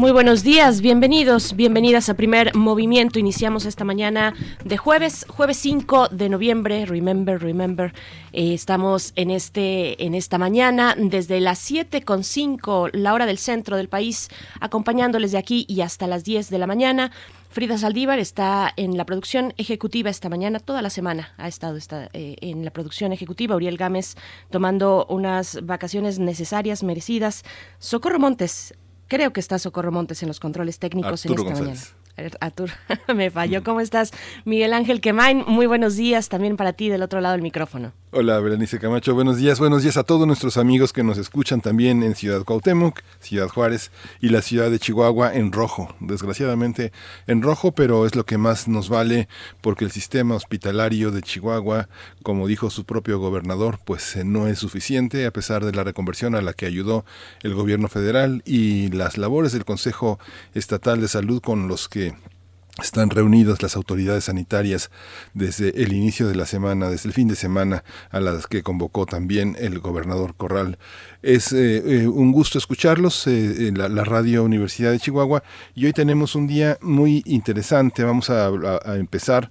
Muy buenos días, bienvenidos, bienvenidas a Primer Movimiento. Iniciamos esta mañana de jueves, jueves 5 de noviembre. Remember, remember. Eh, estamos en este, en esta mañana desde las 7 con 5, la hora del centro del país, acompañándoles de aquí y hasta las 10 de la mañana. Frida Saldívar está en la producción ejecutiva esta mañana, toda la semana ha estado eh, en la producción ejecutiva. Uriel Gámez tomando unas vacaciones necesarias, merecidas. Socorro Montes Creo que está Socorro Montes en los controles técnicos en esta mañana. Artur, me falló. ¿Cómo estás? Miguel Ángel Quemain, muy buenos días también para ti del otro lado del micrófono. Hola, Berenice Camacho. Buenos días. Buenos días a todos nuestros amigos que nos escuchan también en Ciudad Cuauhtémoc, Ciudad Juárez y la ciudad de Chihuahua en rojo. Desgraciadamente en rojo, pero es lo que más nos vale porque el sistema hospitalario de Chihuahua, como dijo su propio gobernador, pues eh, no es suficiente a pesar de la reconversión a la que ayudó el gobierno federal y las labores del Consejo Estatal de Salud con los que están reunidas las autoridades sanitarias desde el inicio de la semana, desde el fin de semana, a las que convocó también el gobernador Corral. Es eh, eh, un gusto escucharlos eh, en la, radio Universidad de Chihuahua y hoy tenemos un día muy interesante. Vamos a empezar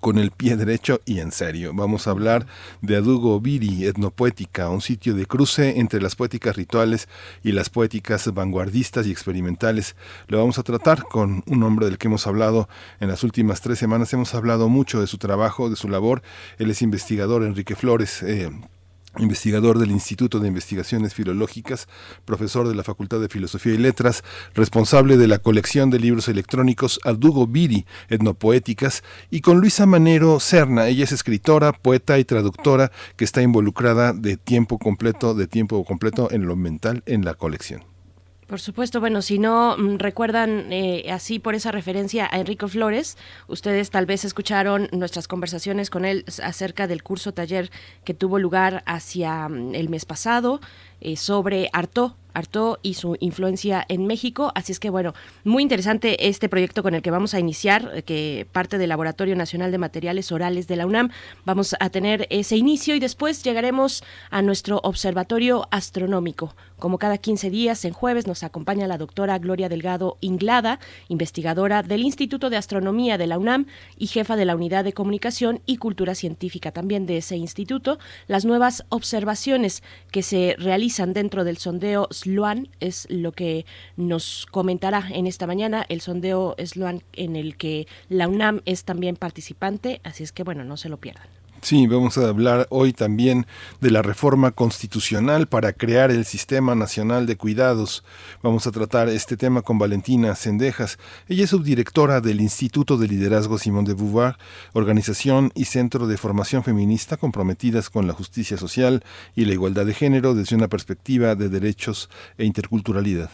con el pie derecho y en serio. Vamos a hablar de Adugo Viri, etnopoética, un sitio de cruce entre las poéticas rituales y las poéticas vanguardistas y experimentales. Lo vamos a tratar con un hombre del que hemos hablado en las últimas tres semanas. Hemos hablado mucho de su trabajo, de su labor. Él es investigador, Enrique Flores. Eh, investigador del Instituto de Investigaciones Filológicas, profesor de la Facultad de Filosofía y Letras, responsable de la colección de libros electrónicos Aldugo Viri, Etnopoéticas, y con Luisa Manero Serna. Ella es escritora, poeta y traductora que está involucrada de tiempo completo, de tiempo completo en lo mental en la colección. Por supuesto, bueno, si no mm, recuerdan eh, así por esa referencia a Enrico Flores, ustedes tal vez escucharon nuestras conversaciones con él acerca del curso taller que tuvo lugar hacia mm, el mes pasado eh, sobre Artaud, Artaud y su influencia en México. Así es que, bueno, muy interesante este proyecto con el que vamos a iniciar, eh, que parte del Laboratorio Nacional de Materiales Orales de la UNAM. Vamos a tener ese inicio y después llegaremos a nuestro observatorio astronómico. Como cada 15 días, en jueves, nos acompaña la doctora Gloria Delgado Inglada, investigadora del Instituto de Astronomía de la UNAM y jefa de la Unidad de Comunicación y Cultura Científica también de ese instituto. Las nuevas observaciones que se realizan dentro del sondeo Sloan es lo que nos comentará en esta mañana, el sondeo Sloan en el que la UNAM es también participante, así es que bueno, no se lo pierdan. Sí, vamos a hablar hoy también de la reforma constitucional para crear el Sistema Nacional de Cuidados. Vamos a tratar este tema con Valentina Sendejas. Ella es subdirectora del Instituto de Liderazgo Simón de Beauvoir, organización y centro de formación feminista comprometidas con la justicia social y la igualdad de género desde una perspectiva de derechos e interculturalidad.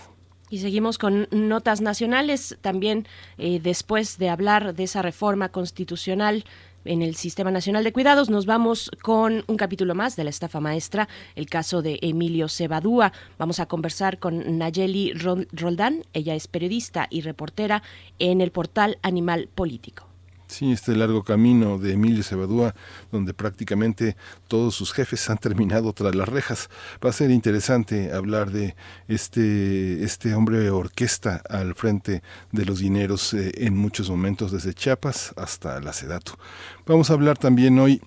Y seguimos con notas nacionales, también eh, después de hablar de esa reforma constitucional en el Sistema Nacional de Cuidados. Nos vamos con un capítulo más de la estafa maestra, el caso de Emilio Cebadúa. Vamos a conversar con Nayeli Roldán. Ella es periodista y reportera en el portal Animal Político. Sí, este largo camino de Emilio Cebadúa, donde prácticamente todos sus jefes han terminado tras las rejas. Va a ser interesante hablar de este, este hombre orquesta al frente de los dineros eh, en muchos momentos, desde Chiapas hasta la Sedatu. Vamos a hablar también hoy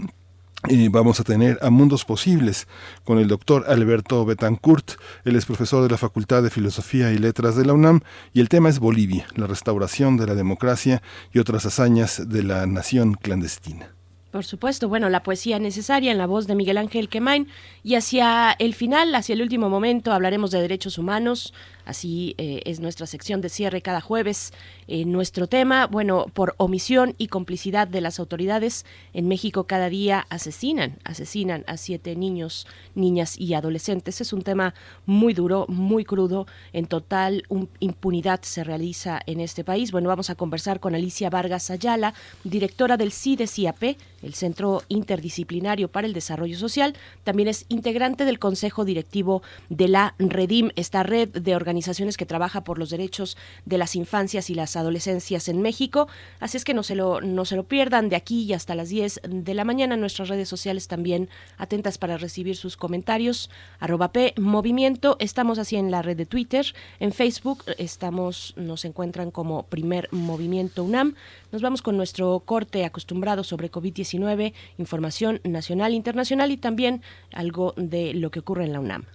y vamos a tener a Mundos Posibles con el doctor Alberto Betancourt. Él es profesor de la Facultad de Filosofía y Letras de la UNAM y el tema es Bolivia, la restauración de la democracia y otras hazañas de la nación clandestina. Por supuesto, bueno, la poesía necesaria en la voz de Miguel Ángel Quemain y hacia el final, hacia el último momento, hablaremos de derechos humanos, Así eh, es nuestra sección de cierre cada jueves. nuestro tema, bueno, por omisión y complicidad de las autoridades, en México cada día asesinan, asesinan a siete niños, niñas y adolescentes. Es un tema muy duro, muy crudo. En total, impunidad se realiza en este país. Bueno, vamos a conversar con Alicia Vargas Ayala, directora del CIDES-IAP, el Centro Interdisciplinario para el Desarrollo Social. También es integrante del Consejo Directivo de la Redim, esta red de organizaciones que trabaja por los derechos de las infancias y las adolescencias en México. Así es que no se lo, no se lo pierdan de aquí y hasta las 10 de la mañana. Nuestras redes sociales también atentas para recibir sus comentarios. Arroba P Movimiento. Estamos así en la red de Twitter. En Facebook estamos, nos encuentran como Primer Movimiento UNAM. Nos vamos con nuestro corte acostumbrado sobre COVID-19, información nacional internacional y también algo de lo que ocurre en la UNAM.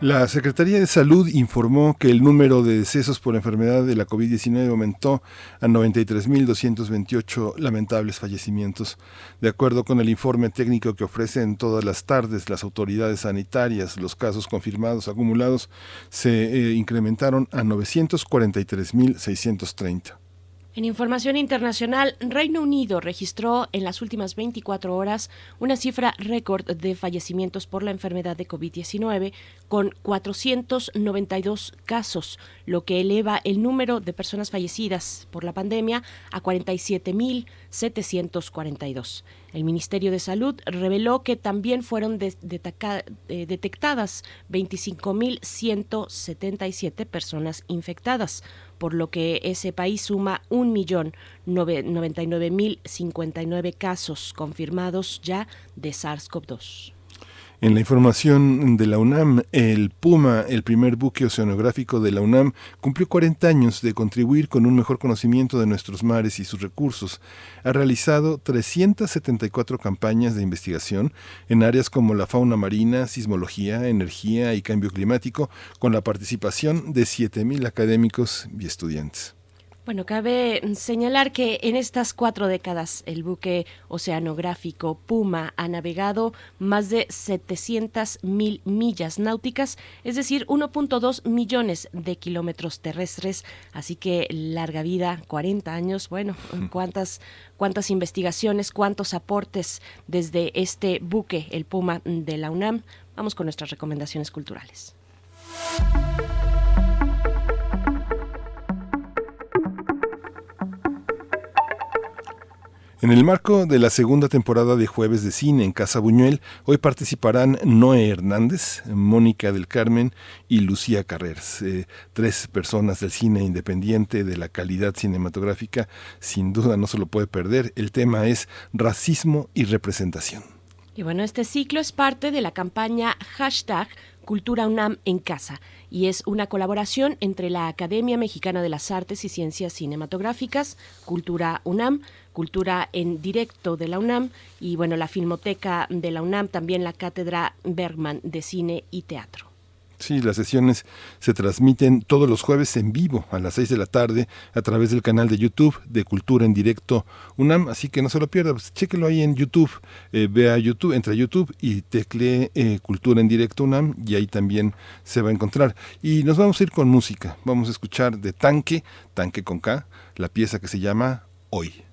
La Secretaría de Salud informó que el número de decesos por enfermedad de la COVID-19 aumentó a 93.228 lamentables fallecimientos. De acuerdo con el informe técnico que ofrecen todas las tardes las autoridades sanitarias, los casos confirmados acumulados se eh, incrementaron a 943.630. En información internacional, Reino Unido registró en las últimas 24 horas una cifra récord de fallecimientos por la enfermedad de COVID-19 con 492 casos, lo que eleva el número de personas fallecidas por la pandemia a 47.742. El Ministerio de Salud reveló que también fueron eh, detectadas 25.177 personas infectadas, por lo que ese país suma 1.099.059 casos confirmados ya de SARS-CoV-2. En la información de la UNAM, el Puma, el primer buque oceanográfico de la UNAM, cumplió 40 años de contribuir con un mejor conocimiento de nuestros mares y sus recursos. Ha realizado 374 campañas de investigación en áreas como la fauna marina, sismología, energía y cambio climático, con la participación de 7.000 académicos y estudiantes. Bueno, cabe señalar que en estas cuatro décadas el buque oceanográfico Puma ha navegado más de 700 mil millas náuticas, es decir, 1.2 millones de kilómetros terrestres. Así que larga vida, 40 años. Bueno, cuántas, cuántas investigaciones, cuántos aportes desde este buque, el Puma de la UNAM. Vamos con nuestras recomendaciones culturales. En el marco de la segunda temporada de Jueves de Cine en Casa Buñuel, hoy participarán Noé Hernández, Mónica del Carmen y Lucía Carreras, eh, tres personas del cine independiente de la calidad cinematográfica. Sin duda no se lo puede perder. El tema es racismo y representación. Y bueno, este ciclo es parte de la campaña hashtag Cultura UNAM en Casa y es una colaboración entre la Academia Mexicana de las Artes y Ciencias Cinematográficas, Cultura UNAM, Cultura en Directo de la UNAM y bueno, la Filmoteca de la UNAM, también la Cátedra Bergman de Cine y Teatro. Sí, las sesiones se transmiten todos los jueves en vivo a las 6 de la tarde a través del canal de YouTube de Cultura en Directo UNAM, así que no se lo pierda, pues, chéquelo ahí en YouTube, eh, vea YouTube, entra a YouTube y teclee eh, Cultura en Directo UNAM y ahí también se va a encontrar. Y nos vamos a ir con música, vamos a escuchar de Tanque, Tanque con K, la pieza que se llama Hoy.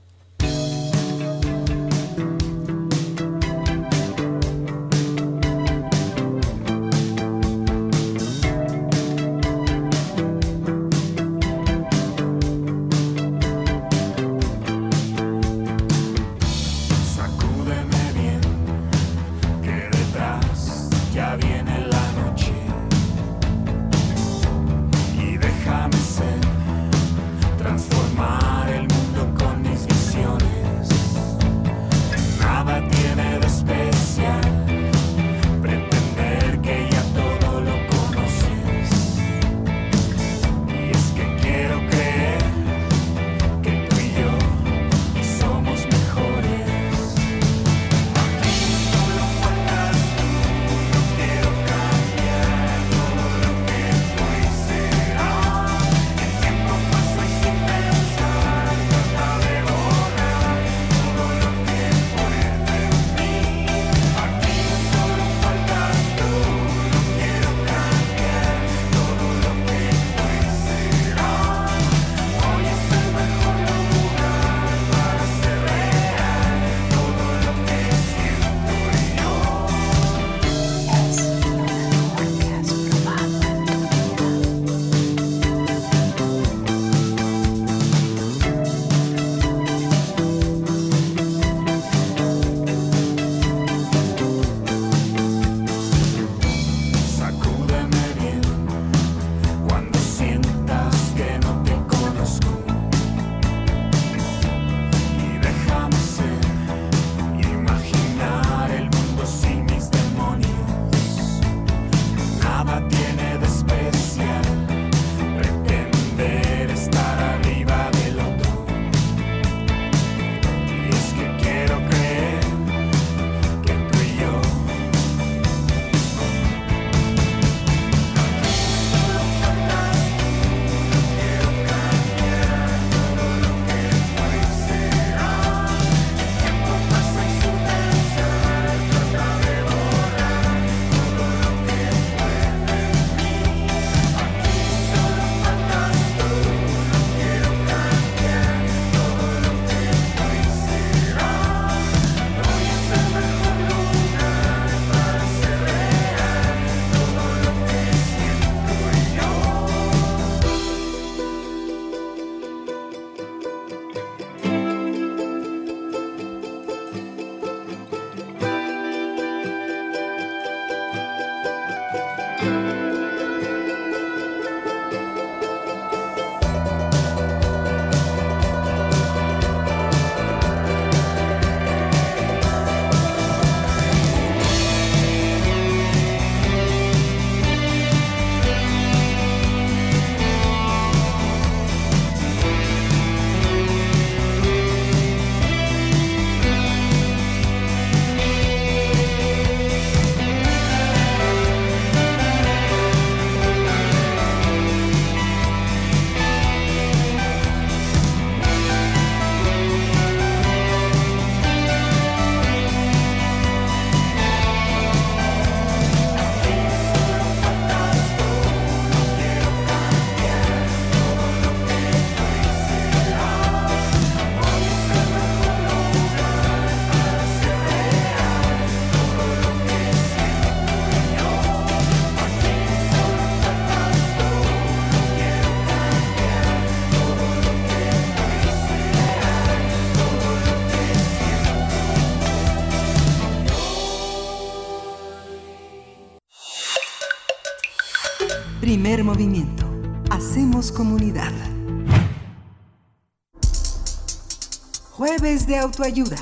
De autoayuda.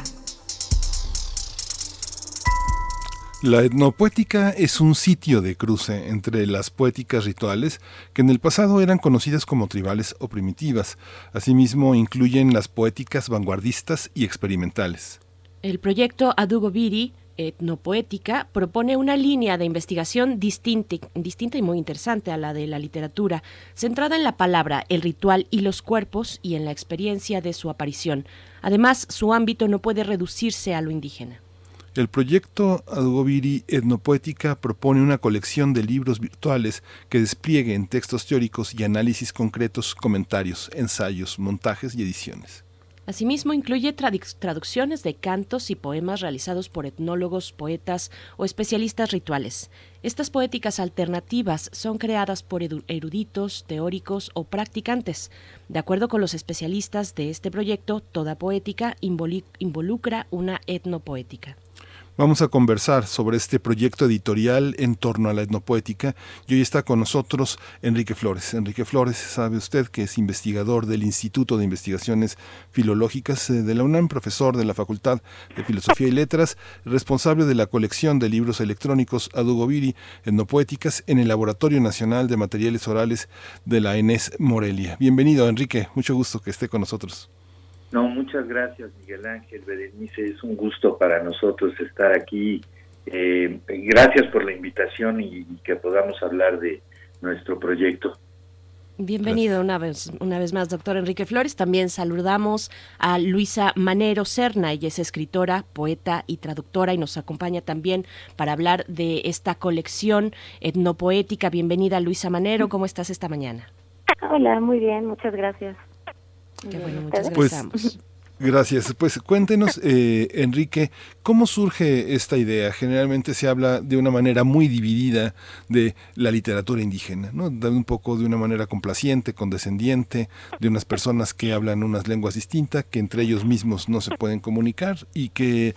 La etnopoética es un sitio de cruce entre las poéticas rituales que en el pasado eran conocidas como tribales o primitivas. Asimismo, incluyen las poéticas vanguardistas y experimentales. El proyecto Adugo Biri etnopoética propone una línea de investigación distinta, distinta, y muy interesante a la de la literatura, centrada en la palabra, el ritual y los cuerpos y en la experiencia de su aparición. Además, su ámbito no puede reducirse a lo indígena. El proyecto Adugobiri Etnopoética propone una colección de libros virtuales que desplieguen textos teóricos y análisis concretos, comentarios, ensayos, montajes y ediciones. Asimismo, incluye traducciones de cantos y poemas realizados por etnólogos, poetas o especialistas rituales. Estas poéticas alternativas son creadas por eruditos, teóricos o practicantes. De acuerdo con los especialistas de este proyecto, toda poética involucra una etnopoética. Vamos a conversar sobre este proyecto editorial en torno a la etnopoética y hoy está con nosotros Enrique Flores. Enrique Flores, sabe usted que es investigador del Instituto de Investigaciones Filológicas eh, de la UNAM, profesor de la Facultad de Filosofía y Letras, responsable de la colección de libros electrónicos Adugoviri Etnopoéticas en el Laboratorio Nacional de Materiales Orales de la ENES Morelia. Bienvenido, Enrique, mucho gusto que esté con nosotros. No, muchas gracias, Miguel Ángel Berenice. Es un gusto para nosotros estar aquí. Eh, gracias por la invitación y, que podamos hablar de nuestro proyecto. Bienvenido una vez, una vez más, doctor Enrique Flores. También saludamos a Luisa Manero Serna. Ella es escritora, poeta y traductora y nos acompaña también para hablar de esta colección etnopoética. Bienvenida, Luisa Manero. ¿Cómo estás esta mañana? Hola, muy bien, muchas gracias. Qué bueno, muchas gracias. Pues, Gracias. Pues cuéntenos, eh, Enrique, ¿cómo surge esta idea? Generalmente se habla de una manera muy dividida de la literatura indígena, ¿no? De un poco de una manera complaciente, condescendiente, de unas personas que hablan unas lenguas distintas, que entre ellos mismos no se pueden comunicar y que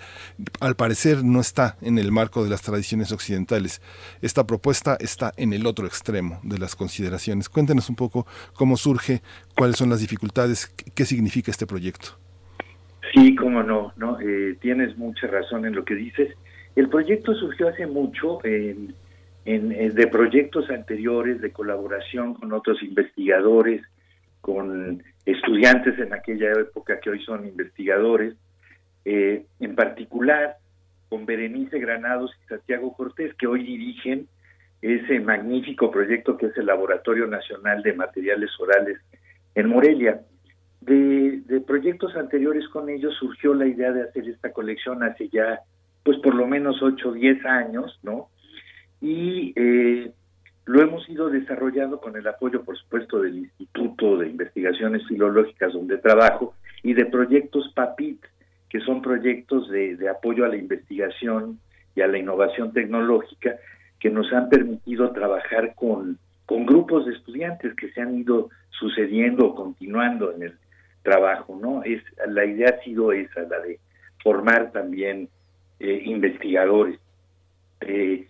al parecer no está en el marco de las tradiciones occidentales. Esta propuesta está en el otro extremo de las consideraciones. Cuéntenos un poco cómo surge, cuáles son las dificultades, qué significa este proyecto. Sí, cómo no, no eh, tienes mucha razón en lo que dices. El proyecto surgió hace mucho en, de proyectos anteriores de colaboración con otros investigadores, con estudiantes en aquella época que hoy son investigadores, eh, en particular con Berenice Granados y Santiago Cortés, que hoy dirigen ese magnífico proyecto que es el Laboratorio Nacional de Materiales Orales en Morelia de, proyectos anteriores con ellos surgió la idea de hacer esta colección hace ya, pues por lo menos 8 o 10 años, ¿no? Y eh, lo hemos ido desarrollando con el apoyo, por supuesto, del Instituto de Investigaciones Filológicas donde trabajo y de proyectos PAPIT, que son proyectos de, apoyo a la investigación y a la innovación tecnológica que nos han permitido trabajar con, con grupos de estudiantes que se han ido sucediendo o continuando en el trabajo, ¿no? Es la idea ha sido esa, la de formar también eh, investigadores. Eh,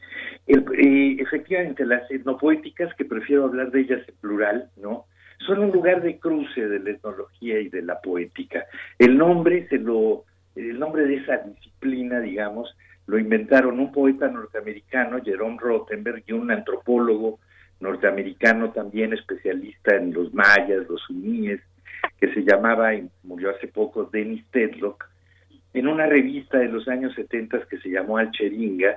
eh, efectivamente, las etnopoéticas, que prefiero hablar de ellas en plural, ¿no? Son un lugar de cruce de la etnología y de la poética. El nombre se lo, el nombre de esa disciplina, digamos, lo inventaron un poeta norteamericano, Jerome Rothenberg, y un antropólogo norteamericano también especialista en los mayas, los suníes, que se llamaba, y murió hace poco, Dennis Tedlock, en una revista de los años 70 que se llamó Alcheringa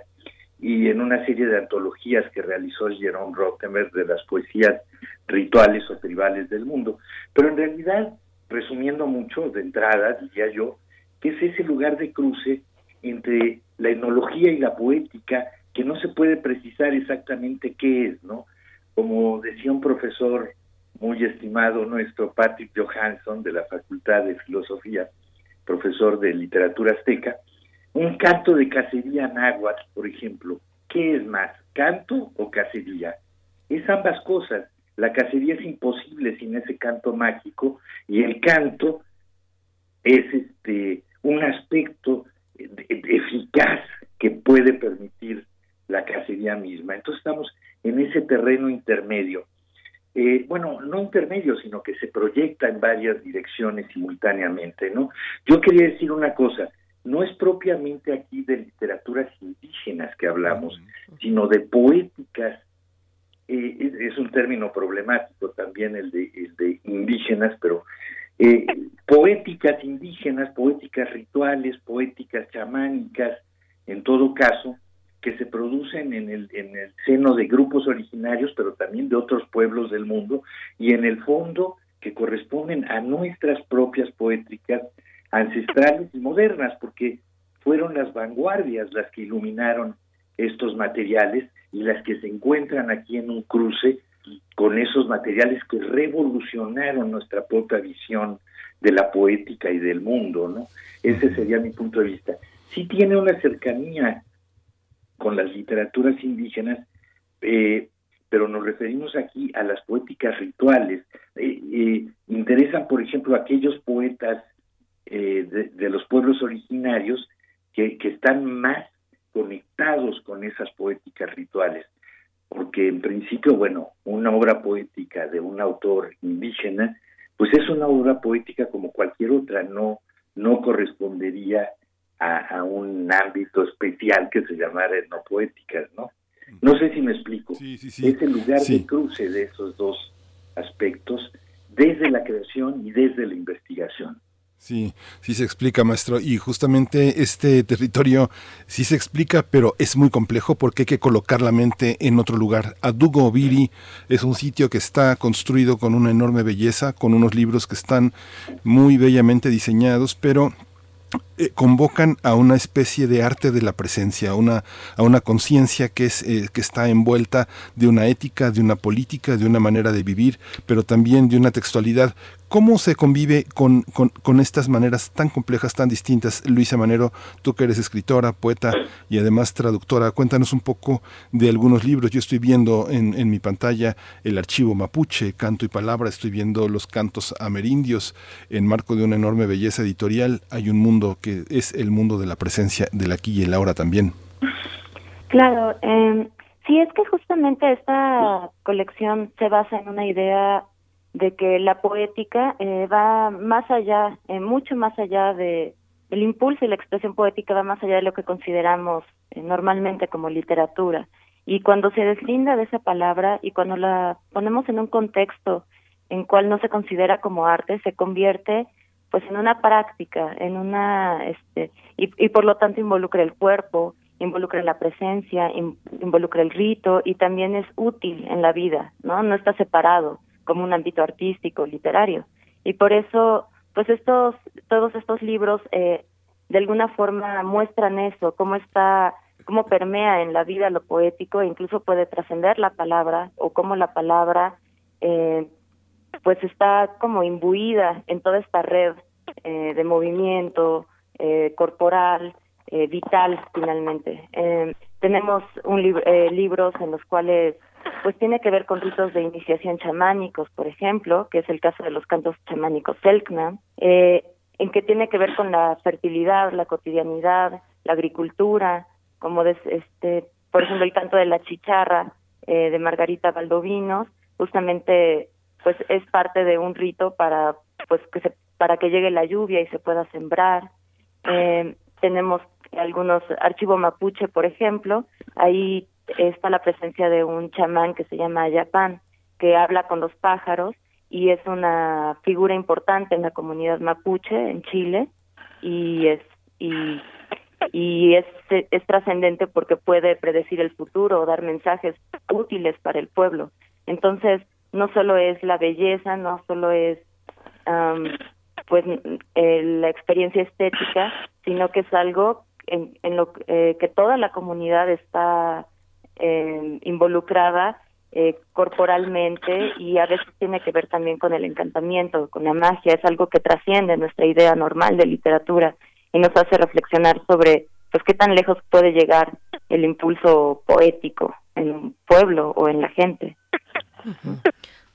y en una serie de antologías que realizó Jerome Rottenberg de las poesías rituales o tribales del mundo. Pero en realidad, resumiendo mucho de entrada, diría yo, que es ese lugar de cruce entre la etnología y la poética que no se puede precisar exactamente qué es, ¿no? Como decía un profesor muy estimado nuestro Patrick Johansson de la Facultad de Filosofía, profesor de literatura azteca, un canto de cacería náhuatl, por ejemplo, ¿qué es más, canto o cacería? Es ambas cosas. La cacería es imposible sin ese canto mágico y el canto es este un aspecto eficaz que puede permitir la cacería misma. Entonces estamos en ese terreno intermedio. Eh, bueno, no intermedio, sino que se proyecta en varias direcciones simultáneamente, ¿no? Yo quería decir una cosa, no es propiamente aquí de literaturas indígenas que hablamos, sino de poéticas. Eh, es, un término problemático también el de, el de indígenas, pero eh, poéticas indígenas, poéticas rituales, poéticas chamánicas, en todo caso, que se producen en el, en el seno de grupos originarios, pero también de otros pueblos del mundo, y en el fondo que corresponden a nuestras propias poéticas ancestrales y modernas, porque fueron las vanguardias las que iluminaron estos materiales y las que se encuentran aquí en un cruce con esos materiales que revolucionaron nuestra propia visión de la poética y del mundo, ¿no? Ese sería mi punto de vista. Sí tiene una cercanía con las literaturas indígenas, eh, pero nos referimos aquí a las poéticas rituales. Eh, eh, interesan, por ejemplo, aquellos poetas de, los pueblos originarios que, que están más conectados con esas poéticas rituales, porque en principio, bueno, una obra poética de un autor indígena, pues es una obra poética como cualquier otra, no, no correspondería a, un ámbito especial que se llamara etnopoéticas, ¿no? No sé si me explico. Es el lugar de cruce de esos dos aspectos desde la creación y desde la investigación. Sí, sí se explica, maestro. Y justamente este territorio sí se explica, pero es muy complejo porque hay que colocar la mente en otro lugar. Adugo Viri es un sitio que está construido con una enorme belleza, con unos libros que están muy bellamente diseñados, pero eh, convocan a una especie de arte de la presencia, a una, a una conciencia que, es, eh, que está envuelta de una ética, de una política, de una manera de vivir, pero también de una textualidad ¿Cómo se convive con, con, estas maneras tan complejas, tan distintas? Luisa Manero, tú que eres escritora, poeta y además traductora, cuéntanos un poco de algunos libros. Yo estoy viendo en, en mi pantalla el archivo mapuche, canto y palabra, estoy viendo los cantos amerindios en marco de una enorme belleza editorial. Hay un mundo que es el mundo de la presencia del aquí y el ahora también. Claro, eh, sí es que justamente esta colección se basa en una idea de que la poética eh, va más allá, eh, mucho más allá de el impulso y la expresión poética va más allá de lo que consideramos eh, normalmente como literatura. Y cuando se deslinda de esa palabra y cuando la ponemos en un contexto en cual no se considera como arte, se convierte pues en una práctica, en una este y, y por lo tanto involucra el cuerpo, involucra la presencia, involucra el rito y también es útil en la vida, ¿no? No está separado como un ámbito artístico, literario. Y por eso, pues estos, todos estos libros eh, de alguna forma muestran eso, cómo está, cómo permea en la vida lo poético e incluso puede trascender la palabra o cómo la palabra eh, pues está como imbuida en toda esta red eh, de movimiento eh, corporal, eh, vital finalmente. Eh, tenemos un eh, libros en los cuales pues tiene que ver con ritos de iniciación chamánicos, por ejemplo, que es el caso de los cantos chamánicos Selknam, eh, en que tiene que ver con la fertilidad, la cotidianidad, la agricultura, como este, por ejemplo el canto de la chicharra eh, de Margarita Valdovinos, justamente pues es parte de un rito para pues que se, para que llegue la lluvia y se pueda sembrar. Eh, tenemos algunos archivos mapuche, por ejemplo, ahí está la presencia de un chamán que se llama Ayapán, que habla con los pájaros y es una figura importante en la comunidad mapuche en Chile y es y es, es trascendente porque puede predecir el futuro o dar mensajes útiles para el pueblo. Entonces, no solo es la belleza, no solo es pues eh, la experiencia estética, sino que es algo en, en lo eh, que toda la comunidad está eh, involucrada eh, corporalmente y a veces tiene que ver también con el encantamiento, con la magia, es algo que trasciende nuestra idea normal de literatura y nos hace reflexionar sobre pues qué tan lejos puede llegar el impulso poético en un pueblo o en la gente.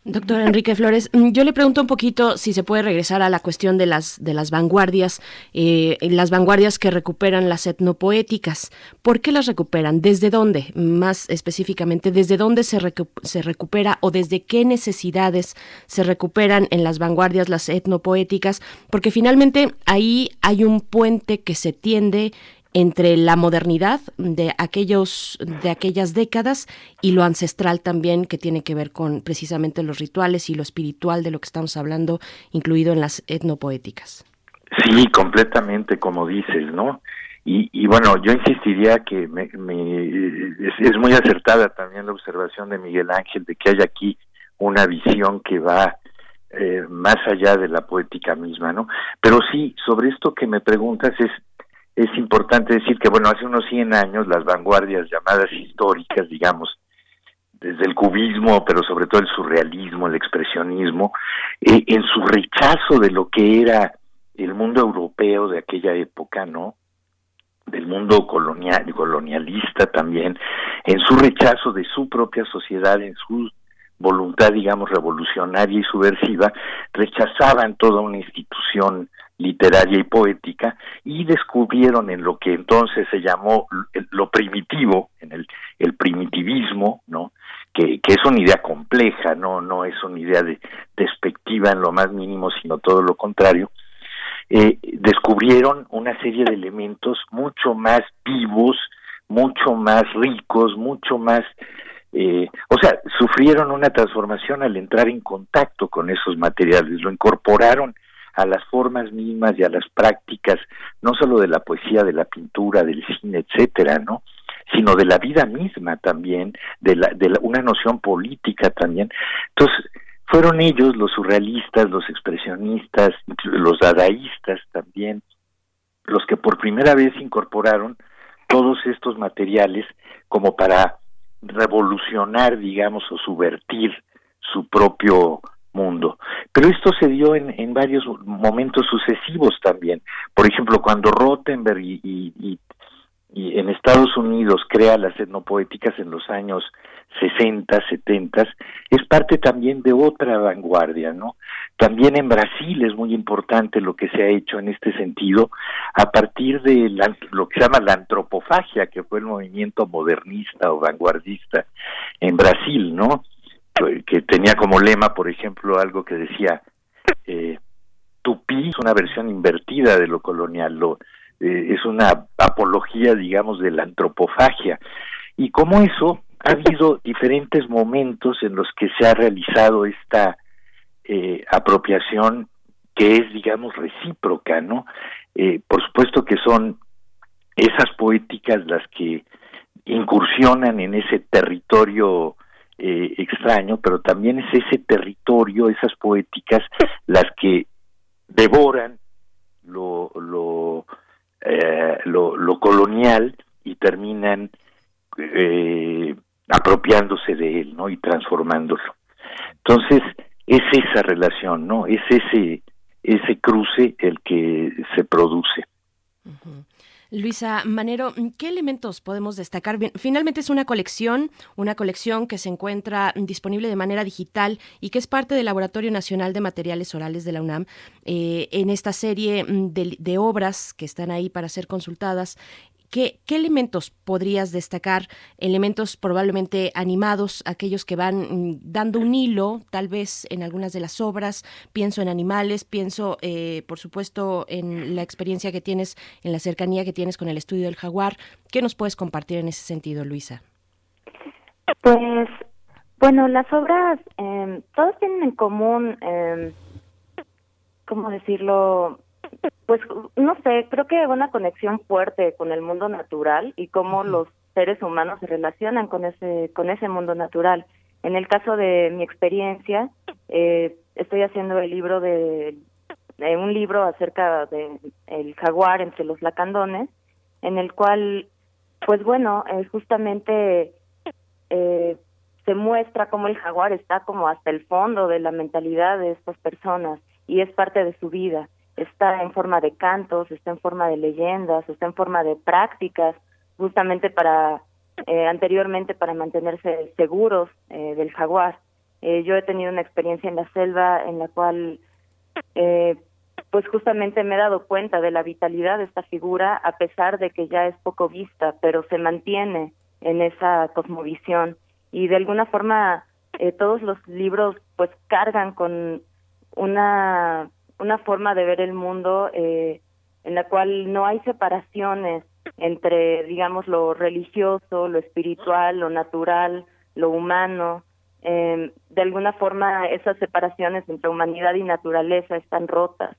Doctor Enrique Flores, mm, yo le pregunto un poquito si se puede regresar a la cuestión de las de las vanguardias, eh, las vanguardias que recuperan las etnopoéticas. ¿Por qué las recuperan? ¿Desde dónde? Más específicamente, ¿desde dónde se, se recupera o desde qué necesidades se recuperan en las vanguardias las etnopoéticas? Porque finalmente ahí hay un puente que se tiende entre la modernidad de aquellos de aquellas décadas y lo ancestral también que tiene que ver con precisamente los rituales y lo espiritual de lo que estamos hablando incluido en las etnopoéticas. Sí, completamente como dices, ¿no? Y, y bueno, yo insistiría que me, es, muy acertada también la observación de Miguel Ángel de que hay aquí una visión que va eh, más allá de la poética misma, ¿no? Pero sí, sobre esto que me preguntas es es importante decir que, bueno, hace unos 100 años las vanguardias llamadas históricas, digamos, desde el cubismo, pero sobre todo el surrealismo, el expresionismo, eh, en su rechazo de lo que era el mundo europeo de aquella época, ¿no? del mundo colonial, colonialista también, en su rechazo de su propia sociedad, en su voluntad, digamos, revolucionaria y subversiva, rechazaban toda una institución literaria y poética y descubrieron en lo que entonces se llamó lo primitivo, en el, el primitivismo, ¿no? Que, que, es una idea compleja, no, no es una idea de, despectiva en lo más mínimo, sino todo lo contrario, eh, descubrieron una serie de elementos mucho más vivos, mucho más ricos, mucho más eh, o sea, sufrieron una transformación al entrar en contacto con esos materiales, lo incorporaron a las formas mismas y a las prácticas, no solo de la poesía, de la pintura, del cine, etcétera, ¿no? sino de la vida misma también, de, la, de una noción política también. Entonces, fueron ellos los surrealistas, los expresionistas, los dadaístas también, los que por primera vez incorporaron todos estos materiales como para revolucionar, digamos, o subvertir su propio mundo. Pero esto se dio en, en varios momentos sucesivos también. Por ejemplo, cuando Rottenberg y, en Estados Unidos crea las etnopoéticas en los años 60, 70, es parte también de otra vanguardia, ¿no? También en Brasil es muy importante lo que se ha hecho en este sentido a partir de lo que se llama la antropofagia, que fue el movimiento modernista o vanguardista en Brasil, ¿no? Que tenía como lema, por ejemplo, algo que decía, eh, Tupí es una versión invertida de lo colonial, lo, eh, es una apología, digamos, de la antropofagia. Y como eso, ha habido diferentes momentos en los que se ha realizado esta eh, apropiación que es, digamos, recíproca, ¿no? Eh, por supuesto que son esas poéticas las que incursionan en ese territorio eh, extraño, pero también es ese territorio, esas poéticas, las que devoran lo, lo, eh, lo, colonial y terminan eh, apropiándose de él, ¿no? Y transformándolo. Entonces, es esa relación, ¿no? Es ese, ese cruce el que se produce. Luisa Manero, ¿qué elementos podemos destacar? finalmente es una colección, una colección que se encuentra disponible de manera digital y que es parte del Laboratorio Nacional de Materiales Orales de la UNAM. Eh, en esta serie mm, de, obras que están ahí para ser consultadas, ¿Qué, elementos podrías destacar? Elementos probablemente animados, aquellos que van mm, dando un hilo, tal vez en algunas de las obras. Pienso en animales, pienso, eh, por supuesto, en la experiencia que tienes, en la cercanía que tienes con el estudio del jaguar. ¿Qué nos puedes compartir en ese sentido, Luisa? Pues, bueno, las obras, eh, todas tienen en común, eh, ¿cómo decirlo? Pues no sé, creo que una conexión fuerte con el mundo natural y cómo los seres humanos se relacionan con ese con ese mundo natural. En el caso de mi experiencia, eh, estoy haciendo el libro de, un libro acerca de el jaguar entre los lacandones, en el cual, pues bueno, eh, justamente eh, se muestra cómo el jaguar está como hasta el fondo de la mentalidad de estas personas y es parte de su vida está en forma de cantos, está en forma de leyendas, está en forma de prácticas, justamente para, eh, anteriormente para mantenerse seguros eh, del jaguar. yo he tenido una experiencia en la selva en la cual eh, pues justamente me he dado cuenta de la vitalidad de esta figura a pesar de que ya es poco vista, pero se mantiene en esa cosmovisión y de alguna forma eh, todos los libros pues cargan con una una forma de ver el mundo eh, en la cual no hay separaciones entre digamos lo religioso, lo espiritual, lo natural, lo humano. Eh, de alguna forma esas separaciones entre humanidad y naturaleza están rotas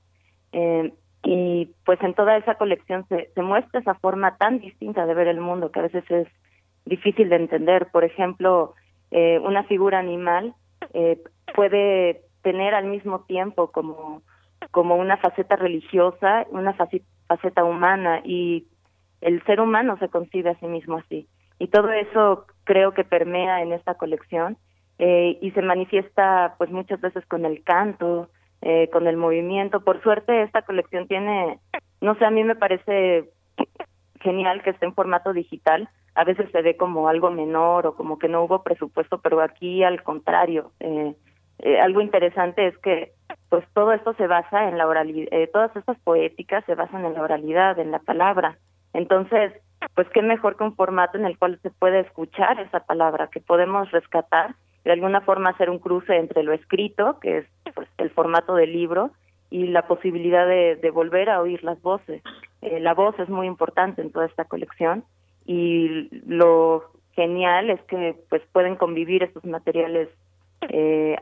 eh, y pues en toda esa colección se, se muestra esa forma tan distinta de ver el mundo que a veces es difícil de entender. Por ejemplo, eh, una figura animal eh, puede tener al mismo tiempo como, como una faceta religiosa, una faceta humana y el ser humano se concibe a sí mismo así. Y todo eso creo que permea en esta colección eh, y se manifiesta pues muchas veces con el canto, eh, con el movimiento. Por suerte esta colección tiene, no sé, a mí me parece genial que esté en formato digital. A veces se ve como algo menor o como que no hubo presupuesto, pero aquí al contrario. Eh, eh, algo interesante es que pues todo esto se basa en la oralidad, eh, todas estas poéticas se basan en la oralidad, en la palabra. Entonces, pues qué mejor que un formato en el cual se puede escuchar esa palabra, que podemos rescatar de alguna forma hacer un cruce entre lo escrito, que es pues, el formato del libro, y la posibilidad de, volver a oír las voces. Eh, la voz es muy importante en toda esta colección y lo genial es que pues pueden convivir estos materiales eh,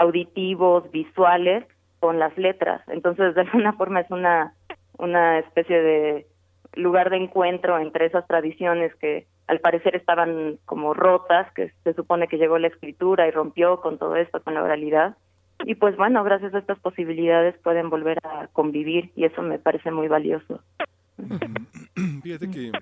auditivos, visuales con las letras. Entonces, de alguna forma es una una especie de lugar de encuentro entre esas tradiciones que al parecer estaban como rotas, que se supone que llegó la escritura y rompió con todo esto, con la oralidad. Y pues bueno, gracias a estas posibilidades pueden volver a convivir y eso me parece muy valioso. Fíjate que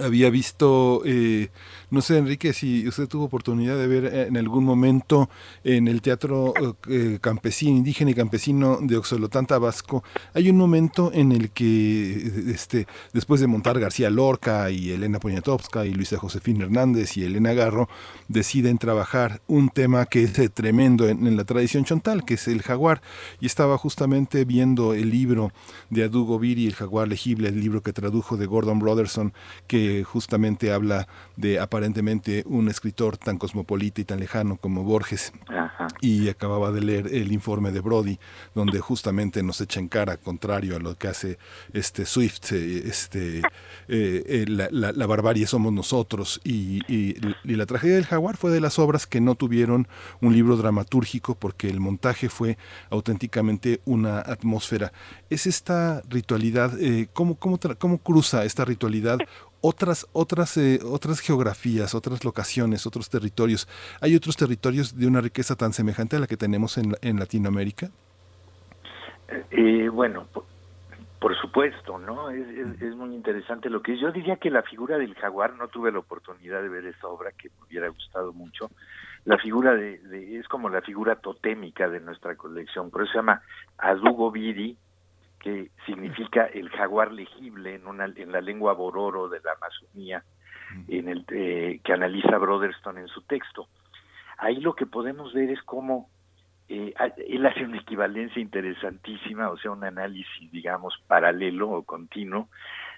había visto, eh, no sé, Enrique, si usted tuvo oportunidad de ver eh, en algún momento en el teatro eh, campesino, indígena y campesino de Oxolotán, Tabasco, hay un momento en el que, este, después de montar García Lorca y Elena Poniatowska y Luisa Josefina Hernández y Elena Garro, deciden trabajar un tema que es tremendo en, en, la tradición chontal, que es el jaguar. Y estaba justamente viendo el libro de Adugo Viri, El jaguar legible, el libro que tradujo de Gordon Brotherson, que justamente habla de aparentemente un escritor tan cosmopolita y tan lejano como Borges. Y acababa de leer el informe de Brody, donde justamente nos echa en cara, contrario a lo que hace este Swift, eh, este, eh, eh, la, barbarie somos nosotros. Y, y, la tragedia del jaguar fue de las obras que no tuvieron un libro dramatúrgico porque el montaje fue auténticamente una atmósfera. Es esta ritualidad, ¿cómo, cómo, cómo cruza esta ritualidad otras, otras, eh, otras geografías, otras locaciones, otros territorios. ¿Hay otros territorios de una riqueza tan semejante a la que tenemos en, en Latinoamérica? Eh, bueno, por, supuesto, ¿no? Es, muy interesante lo que es. Yo diría que la figura del jaguar, no tuve la oportunidad de ver esa obra que me hubiera gustado mucho. La figura de, de es como la figura totémica de nuestra colección, por eso se llama Adugo Viri, que significa el jaguar legible en, una, en la lengua bororo de la Amazonía, en el, eh, que analiza Brotherston en su texto. Ahí lo que podemos ver es cómo eh, él hace una equivalencia interesantísima, o sea, un análisis, digamos, paralelo o continuo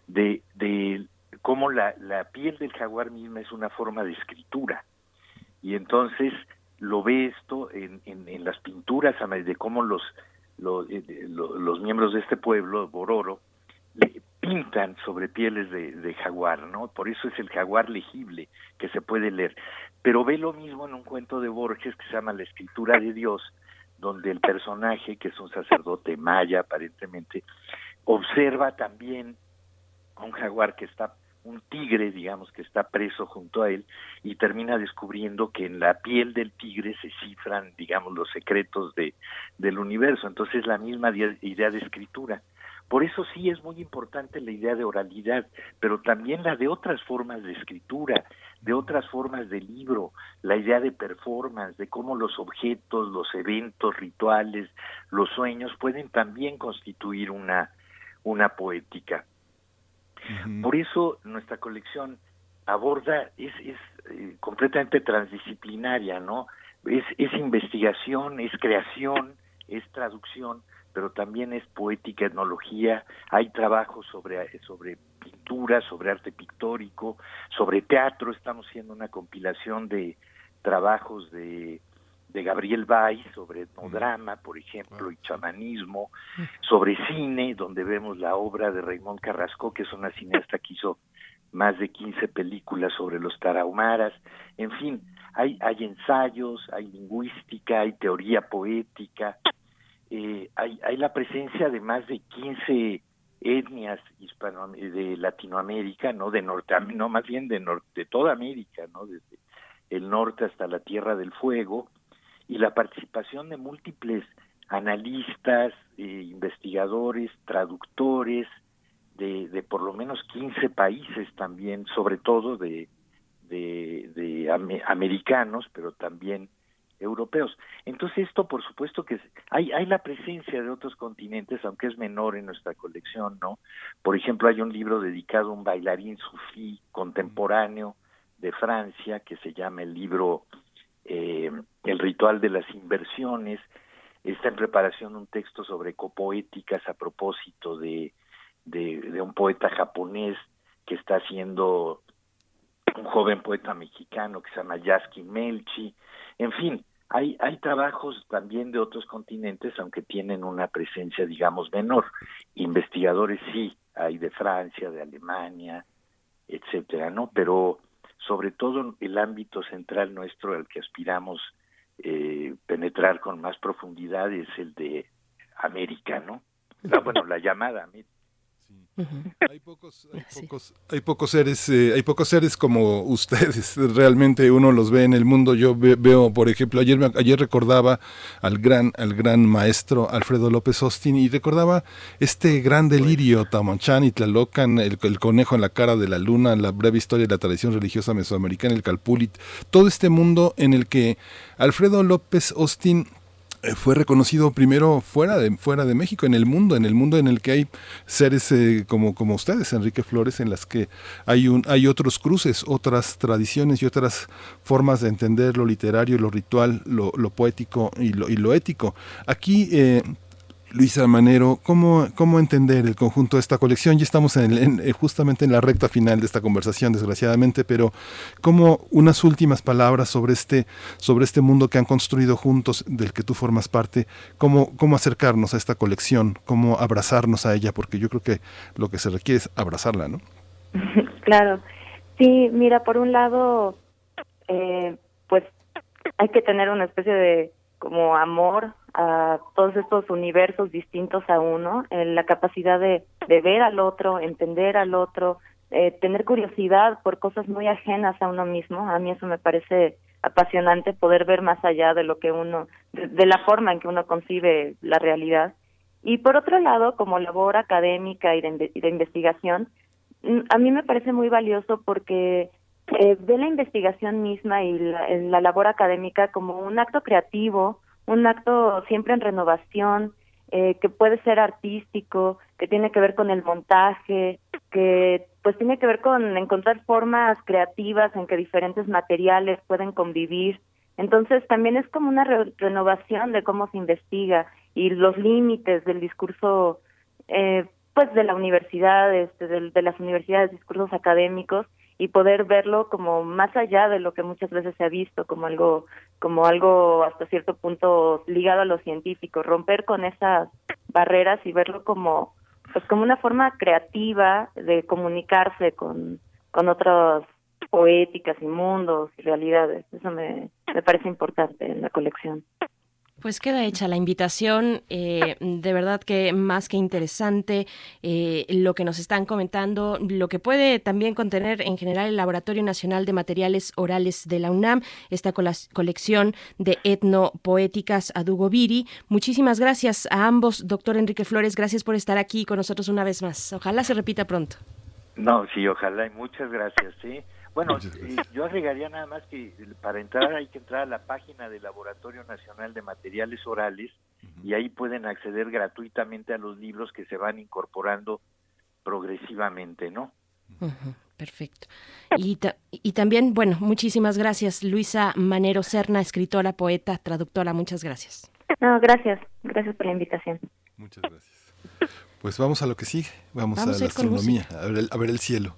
de, de cómo la, la piel del jaguar misma es una forma de escritura. Y entonces lo ve esto en, en, en las pinturas, de cómo los eh, los, miembros de este pueblo, Bororo, le pintan sobre pieles de, jaguar, ¿no? Por eso es el jaguar legible que se puede leer. Pero ve lo mismo en un cuento de Borges que se llama La Escritura de Dios, donde el personaje, que es un sacerdote maya aparentemente, observa también un jaguar que está un tigre, digamos, que está preso junto a él y termina descubriendo que en la piel del tigre se cifran, digamos, los secretos de, del universo. Entonces, la misma idea de escritura. Por eso sí es muy importante la idea de oralidad, pero también la de otras formas de escritura, de otras formas de libro, la idea de performance, de cómo los objetos, los eventos rituales, los sueños pueden también constituir una, una poética. Por eso nuestra colección aborda, es, es eh, completamente transdisciplinaria, ¿no? es, es investigación, es creación, es traducción, pero también es poética, etnología, hay trabajos sobre, sobre pintura, sobre arte pictórico, sobre teatro, estamos haciendo una compilación de trabajos de, de Gabriel Bay sobre etnodrama, por ejemplo, y chamanismo, sobre cine, donde vemos la obra de Raymond Carrasco, que es una cineasta que hizo más de 15 películas sobre los tarahumaras, en fin, hay, hay ensayos, hay lingüística, hay teoría poética, eh, hay, hay la presencia de más de 15 etnias hispano de Latinoamérica, no de norte, no más bien de norte, de toda América, no desde el norte hasta la Tierra del Fuego, y la participación de múltiples analistas, eh, investigadores, traductores de, de, por lo menos 15 países también, sobre todo de, de, americanos, pero también europeos. Entonces esto, por supuesto que hay, hay la presencia de otros continentes, aunque es menor en nuestra colección, ¿no? Por ejemplo, hay un libro dedicado a un bailarín sufí contemporáneo de Francia que se llama el libro eh, El ritual de las inversiones. Está en preparación un texto sobre copoéticas a propósito de, de, un poeta japonés que está haciendo un joven poeta mexicano que se llama Yasky Melchi. En fin, hay, hay trabajos también de otros continentes, aunque tienen una presencia, digamos, menor. Investigadores sí, hay de Francia, de Alemania, etcétera, ¿no? Pero sobre todo el ámbito central nuestro al que aspiramos eh, penetrar con más profundidad es el de América, ¿no? Ah, bueno, la llamada América. Hay pocos, hay pocos, seres, eh, hay pocos seres como ustedes. Realmente uno los ve en el mundo. Yo veo, por ejemplo, ayer ayer recordaba al gran, al gran maestro Alfredo López Austin y recordaba este gran delirio Tamonchan y Tlalocan, el, el, conejo en la cara de la luna, la breve historia de la tradición religiosa mesoamericana, el Calpulit, todo este mundo en el que Alfredo López Austin fue reconocido primero fuera de, fuera de México, en el mundo, en el mundo en el que hay seres eh, como, como ustedes, Enrique Flores, en las que hay, un, hay otros cruces, otras tradiciones y otras formas de entender lo literario, lo ritual, lo, lo poético y lo, y lo ético. Aquí eh, Luisa Manero, ¿cómo, ¿cómo entender el conjunto de esta colección? Ya estamos en, eh, justamente en la recta final de esta conversación, desgraciadamente, pero ¿cómo unas últimas palabras sobre este, sobre este mundo que han construido juntos, del que tú formas parte, cómo, cómo acercarnos a esta colección, cómo abrazarnos a ella, porque yo creo que lo que se requiere es abrazarla, ¿no? Claro, sí, mira, por un lado, eh, pues hay que tener una especie de como amor a todos estos universos distintos a uno, la capacidad de, de, ver al otro, entender al otro, eh, tener curiosidad por cosas muy ajenas a uno mismo. A mí eso me parece apasionante poder ver más allá de lo que uno, de, de la forma en que uno concibe la realidad. Y por otro lado, como labor académica y de, de investigación, mm, a mí me parece muy valioso porque eh, ve la investigación misma y la, la labor académica como un acto creativo, un acto siempre en renovación, eh, que puede ser artístico, que tiene que ver con el montaje, que pues tiene que ver con encontrar formas creativas en que diferentes materiales pueden convivir. Entonces también es como una re renovación de cómo se investiga y los límites del discurso, eh, pues de la universidad, este, de, de las universidades, discursos académicos y poder verlo como más allá de lo que muchas veces se ha visto como algo como algo hasta cierto punto ligado a lo científico romper con esas barreras y verlo como pues como una forma creativa de comunicarse con con otras poéticas y mundos y realidades. Eso me me parece importante en la colección pues queda hecha la invitación, eh, de verdad que más que interesante eh, lo que nos están comentando, lo que puede también contener en general el Laboratorio Nacional de Materiales Orales de la UNAM, esta colección de etnopoéticas a Dugo Viri. Muchísimas gracias a ambos, doctor Enrique Flores, gracias por estar aquí con nosotros una vez más. Ojalá se repita pronto. No, sí, ojalá y muchas gracias, sí. Bueno, yo agregaría nada más que para entrar hay que entrar a la página del Laboratorio Nacional de Materiales Orales uh -huh. y ahí pueden acceder gratuitamente a los libros que se van incorporando progresivamente, ¿no? Uh -huh. Perfecto. Y, y, también, bueno, muchísimas gracias, Luisa Manero Serna, escritora, poeta, traductora, muchas gracias. No, gracias, gracias por la invitación. Muchas gracias. Pues vamos a lo que sigue, vamos, a, la astronomía, a ver el cielo.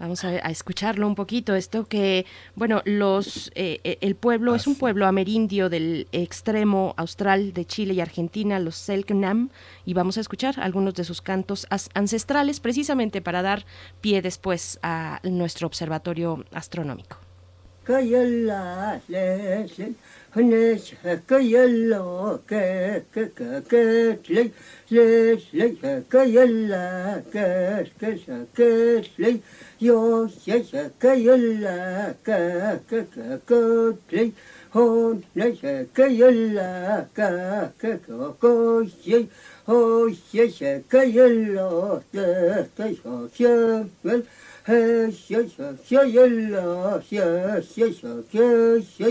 Vamos a, escucharlo un poquito. Esto que, bueno, los eh, eh, el pueblo es un pueblo amerindio del extremo austral de Chile y Argentina, los Selknam, y vamos a escuchar algunos de sus cantos ancestrales precisamente para dar pie después a nuestro observatorio astronómico. hne ka yalla ka ka ka ka tlay le le ka yalla ka ka ka ka tlay yo ya ya ka yalla ka ka ka ka tlay hon le ka yalla ka ka ka ka tlay ho ya ya ka yalla ka ka ka ka he ya ya ya yalla ya ya ya ya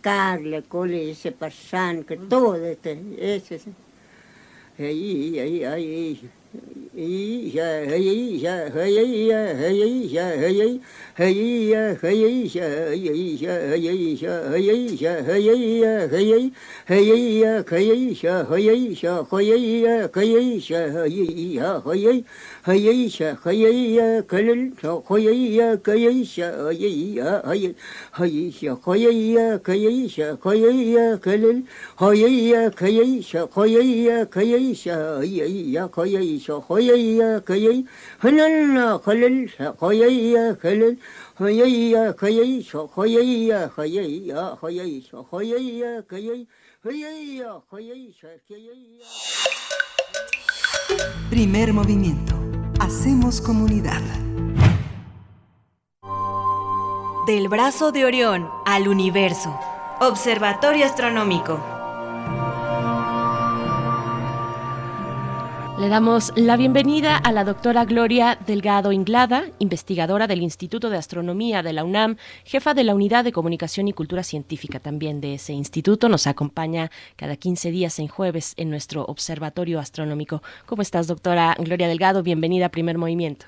Carla, Cole, ese Parsan, que todo este, ese, ahí, ahí, ahí. 一下嘿呀一下嘿呀一下嘿呀一下嘿呀一嘿呀一下嘿呀一下嘿呀一下嘿呀一下嘿呀一下嘿呀一下嘿呀一下嘿呀一下嘿呀一下嘿呀一下嘿呀一下嘿呀一下嘿呀一下嘿呀一下嘿呀一下嘿呀 Primer movimiento. Hacemos comunidad. Del brazo de Orión al universo. Observatorio Astronómico. Le damos la bienvenida a la doctora Gloria Delgado Inglada, investigadora del Instituto de Astronomía de la UNAM, jefa de la Unidad de Comunicación y Cultura Científica también de ese instituto. Nos acompaña cada 15 días en jueves en nuestro Observatorio Astronómico. ¿Cómo estás, doctora Gloria Delgado? Bienvenida a Primer Movimiento.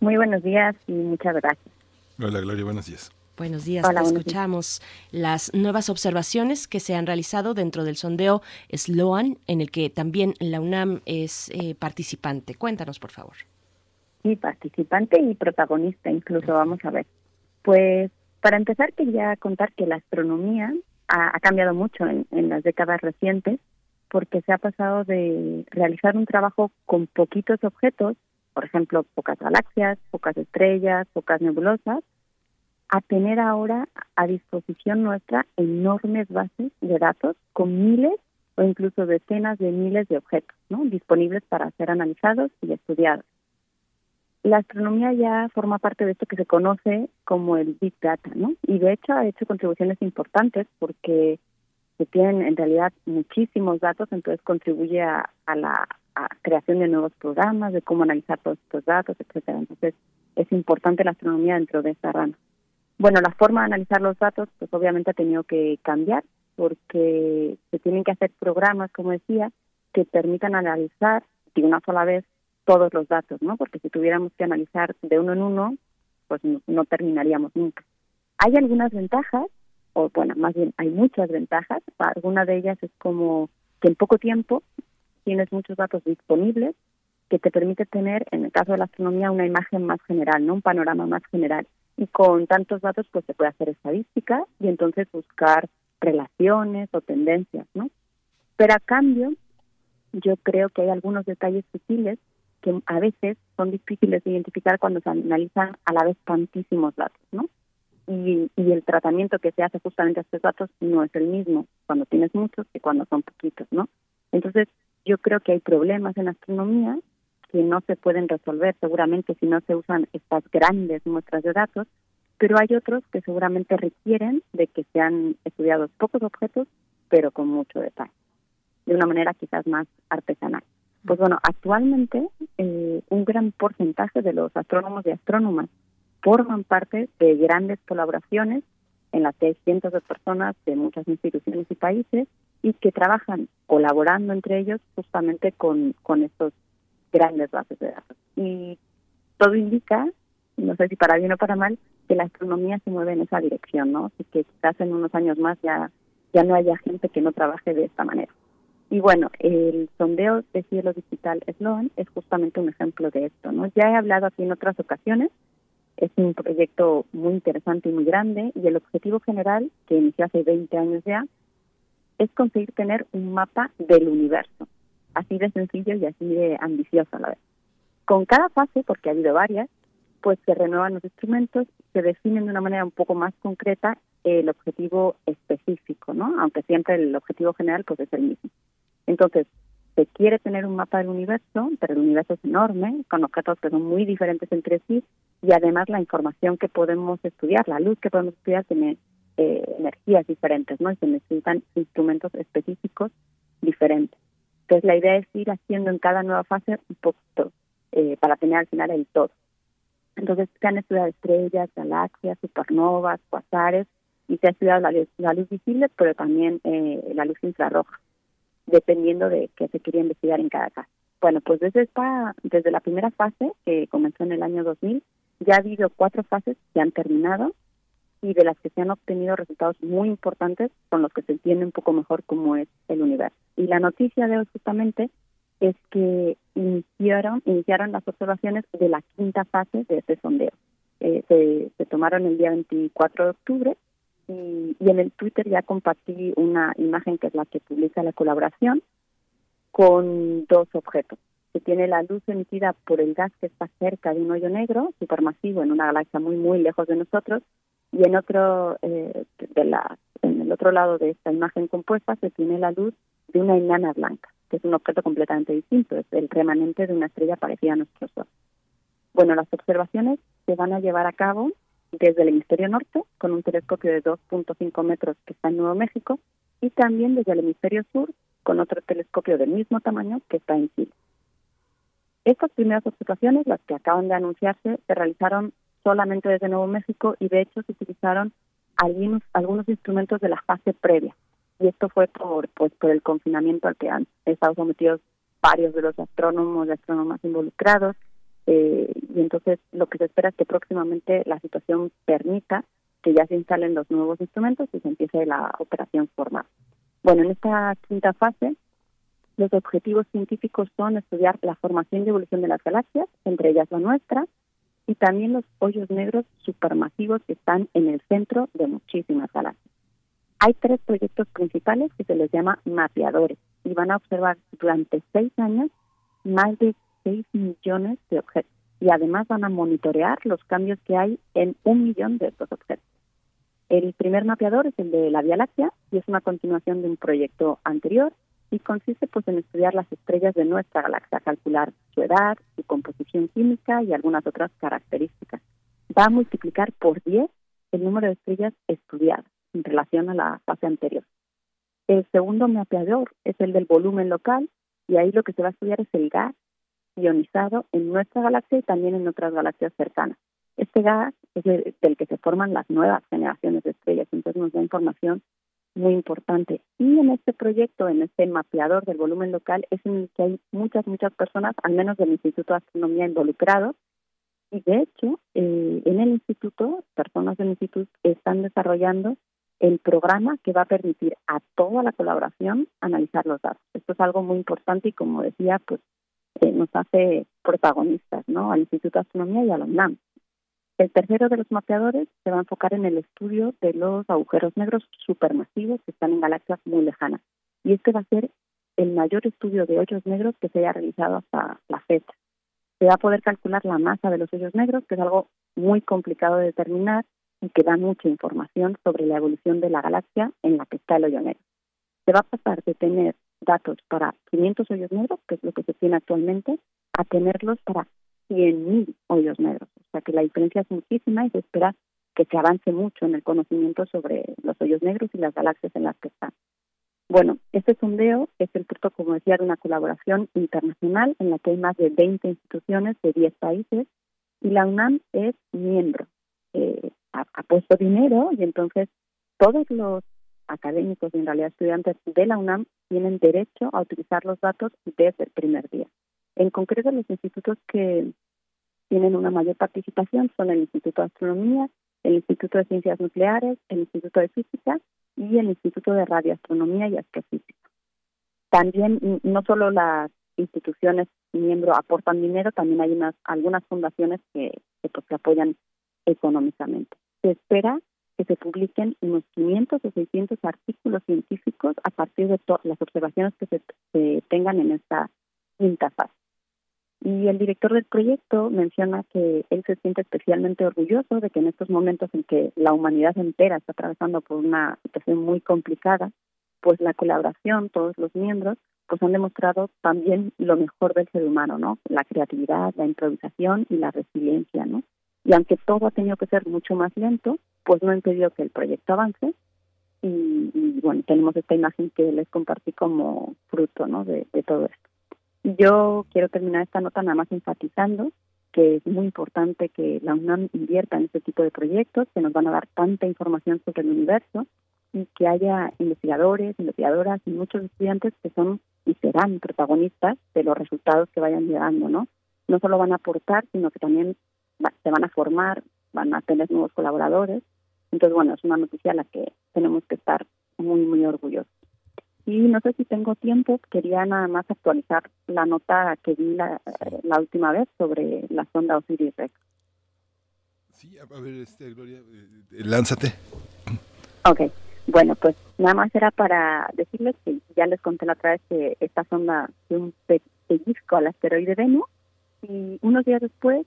Muy buenos días y muchas gracias. Hola, Gloria, buenos días. Buenos días, te escuchamos. Las nuevas observaciones que se han realizado dentro del sondeo SLOAN, en el que también la UNAM es eh, participante. Cuéntanos, por favor. Sí, participante y protagonista, incluso, vamos a ver. Pues para empezar, quería contar que la astronomía ha, cambiado mucho en, en las décadas recientes, porque se ha pasado de realizar un trabajo con poquitos objetos, por ejemplo, pocas galaxias, pocas estrellas, pocas nebulosas, a tener ahora a disposición nuestra enormes bases de datos con miles o incluso decenas de miles de objetos disponibles para ser analizados y estudiados. La astronomía ya forma parte de esto que se conoce como el Big Data, ¿no? Y de hecho ha hecho contribuciones importantes porque se tienen en realidad muchísimos datos, entonces contribuye a, la creación de nuevos programas, de cómo analizar todos estos datos, etcétera. Entonces es importante la astronomía dentro de esta rama. Bueno, la forma de analizar los datos, pues obviamente ha tenido que cambiar porque se tienen que hacer programas, como decía, que permitan analizar de una sola vez todos los datos, ¿no? Porque si tuviéramos que analizar de uno en uno, pues no, terminaríamos nunca. Hay algunas ventajas, o bueno, más bien hay muchas ventajas. Alguna de ellas es como que en poco tiempo tienes muchos datos disponibles que te permite tener, en el caso de la astronomía, una imagen más general, no un panorama más general. Y con tantos datos, pues se puede hacer estadística y entonces buscar relaciones o tendencias, ¿no? Pero a cambio, yo creo que hay algunos detalles sutiles que a veces son difíciles de identificar cuando se analizan a la vez tantísimos datos, ¿no? Y, y el tratamiento que se hace justamente a estos datos no es el mismo cuando tienes muchos que cuando son poquitos, ¿no? Entonces, yo creo que hay problemas en astronomía que no se pueden resolver seguramente si no se usan estas grandes muestras de datos, pero hay otros que seguramente requieren de que sean estudiados pocos objetos, pero con mucho detalle, de una manera quizás más artesanal. Pues bueno, actualmente eh, un gran porcentaje de los astrónomos y astrónomas forman parte de grandes colaboraciones en las que hay cientos de personas de muchas instituciones y países y que trabajan colaborando entre ellos justamente con, con estos grandes bases de datos. Y todo indica, no sé si para bien o para mal, que la astronomía se mueve en esa dirección, ¿no? Así que quizás en unos años más ya, ya no haya gente que no trabaje de esta manera. Y bueno, el sondeo de cielo digital Sloan es justamente un ejemplo de esto, ¿no? Ya he hablado aquí en otras ocasiones, es un proyecto muy interesante y muy grande y el objetivo general, que inició hace 20 años ya, es conseguir tener un mapa del universo, así de sencillo y así de ambicioso a la vez. Con cada fase, porque ha habido varias, pues se renuevan los instrumentos, se definen de una manera un poco más concreta el objetivo específico, ¿no? Aunque siempre el objetivo general pues es el mismo. Entonces, se quiere tener un mapa del universo, pero el universo es enorme, con objetos que son muy diferentes entre sí, y además la información que podemos estudiar, la luz que podemos estudiar tiene eh, energías diferentes, ¿no? Y se necesitan instrumentos específicos diferentes. Entonces, la idea es ir haciendo en cada nueva fase un poquito eh, para tener al final el todo. Entonces, se han estudiado estrellas, galaxias, supernovas, cuasares, y se ha estudiado la luz, la luz visible, pero también eh, la luz infrarroja dependiendo de qué se quería investigar en cada caso. Bueno, pues desde esta, desde la primera fase, que comenzó en el año 2000, ya ha habido cuatro fases que han terminado y de las que se han obtenido resultados muy importantes con los que se entiende un poco mejor cómo es el universo. Y la noticia de hoy justamente es que iniciaron, iniciaron las observaciones de la quinta fase de este sondeo. Eh, se, tomaron el día 24 de octubre y, en el Twitter ya compartí una imagen que es la que publica la colaboración con dos objetos. que tiene la luz emitida por el gas que está cerca de un hoyo negro supermasivo en una galaxia muy muy lejos de nosotros y en otro eh, de la en el otro lado de esta imagen compuesta se tiene la luz de una enana blanca que es un objeto completamente distinto es el remanente de una estrella parecida a nuestro sol bueno las observaciones se van a llevar a cabo desde el hemisferio norte con un telescopio de 2.5 metros que está en Nuevo México y también desde el hemisferio sur con otro telescopio del mismo tamaño que está en Chile. Estas primeras observaciones, las que acaban de anunciarse, se realizaron solamente desde Nuevo México y de hecho se utilizaron algunos, algunos instrumentos de la fase previa. Y esto fue por, pues, por el confinamiento al que han estado sometidos varios de los astrónomos y astrónomas involucrados, eh, y entonces lo que se espera es que próximamente la situación permita que ya se instalen los nuevos instrumentos y se empiece la operación formal. Bueno, en esta quinta fase, los objetivos científicos son estudiar la formación y evolución de las galaxias, entre ellas la nuestra, y también los hoyos negros supermasivos que están en el centro de muchísimas galaxias. Hay tres proyectos principales que se les llama mapeadores y van a observar durante seis años más de 6 millones de objetos y además van a monitorear los cambios que hay en un millón de estos objetos. El primer mapeador es el de la Vía Láctea y es una continuación de un proyecto anterior y consiste pues en estudiar las estrellas de nuestra galaxia, calcular su edad, su composición química y algunas otras características. Va a multiplicar por 10 el número de estrellas estudiadas en relación a la fase anterior. El segundo mapeador es el del volumen local y ahí lo que se va a estudiar es el gas ionizado en nuestra galaxia y también en otras galaxias cercanas. Este gas es del que se forman las nuevas generaciones de estrellas, entonces nos da información muy importante. Y en este proyecto, en este mapeador del volumen local, es en el que hay muchas, muchas personas, al menos del Instituto de Astronomía, involucrados. Y de hecho, eh, en el instituto, personas del instituto están desarrollando el programa que va a permitir a toda la colaboración analizar los datos. Esto es algo muy importante y como decía, pues eh, nos hace protagonistas, ¿no? Al Instituto de Astronomía y a la UNAM. El tercero de los mapeadores se va a enfocar en el estudio de los agujeros negros supermasivos que están en galaxias muy lejanas. Y este va a ser el mayor estudio de hoyos negros que se haya realizado hasta la fecha. Se va a poder calcular la masa de los hoyos negros, que es algo muy complicado de determinar y que da mucha información sobre la evolución de la galaxia en la que está el hoyo negro. Se va a pasar de tener datos para 500 hoyos negros, que es lo que se tiene actualmente, a tenerlos para 100.000 hoyos negros. O sea que la diferencia es muchísima y se espera que se avance mucho en el conocimiento sobre los hoyos negros y las galaxias en las que están. Bueno, este sondeo es el fruto, como decía, de una colaboración internacional en la que hay más de 20 instituciones de 10 países y la UNAM es miembro. Eh, ha, puesto dinero y entonces todos los académicos y en realidad estudiantes de la UNAM tienen derecho a utilizar los datos desde el primer día. En concreto, los institutos que tienen una mayor participación son el Instituto de Astronomía, el Instituto de Ciencias Nucleares, el Instituto de Física y el Instituto de Radioastronomía y Astrofísica. También no solo las instituciones miembros aportan dinero, también hay unas algunas fundaciones que, que, pues, apoyan económicamente. Se espera que se publiquen unos 500 o 600 artículos científicos a partir de las observaciones que se, se tengan en esta quinta fase. Y el director del proyecto menciona que él se siente especialmente orgulloso de que en estos momentos en que la humanidad entera está atravesando por una situación muy complicada, pues la colaboración, todos los miembros, pues han demostrado también lo mejor del ser humano, ¿no? La creatividad, la improvisación y la resiliencia, ¿no? Y aunque todo ha tenido que ser mucho más lento, pues no ha impedido que el proyecto avance. Y, bueno, tenemos esta imagen que les compartí como fruto, ¿no? De, de todo esto. Yo quiero terminar esta nota nada más enfatizando que es muy importante que la UNAM invierta en este tipo de proyectos que nos van a dar tanta información sobre el universo y que haya investigadores, investigadoras y muchos estudiantes que son y serán protagonistas de los resultados que vayan llegando, ¿no? No solo van a aportar, sino que también se van a formar, van a tener nuevos colaboradores. Entonces, bueno, es una noticia a la que tenemos que estar muy, muy orgullosos. Y no sé si tengo tiempo, quería nada más actualizar la nota que vi la, la última vez sobre la sonda Osiris-Rex. Sí, a ver, este, Gloria, eh, lánzate. Ok, bueno, pues nada más era para decirles que ya les conté la otra vez que esta sonda fue un pellizco al asteroide Venus y unos días después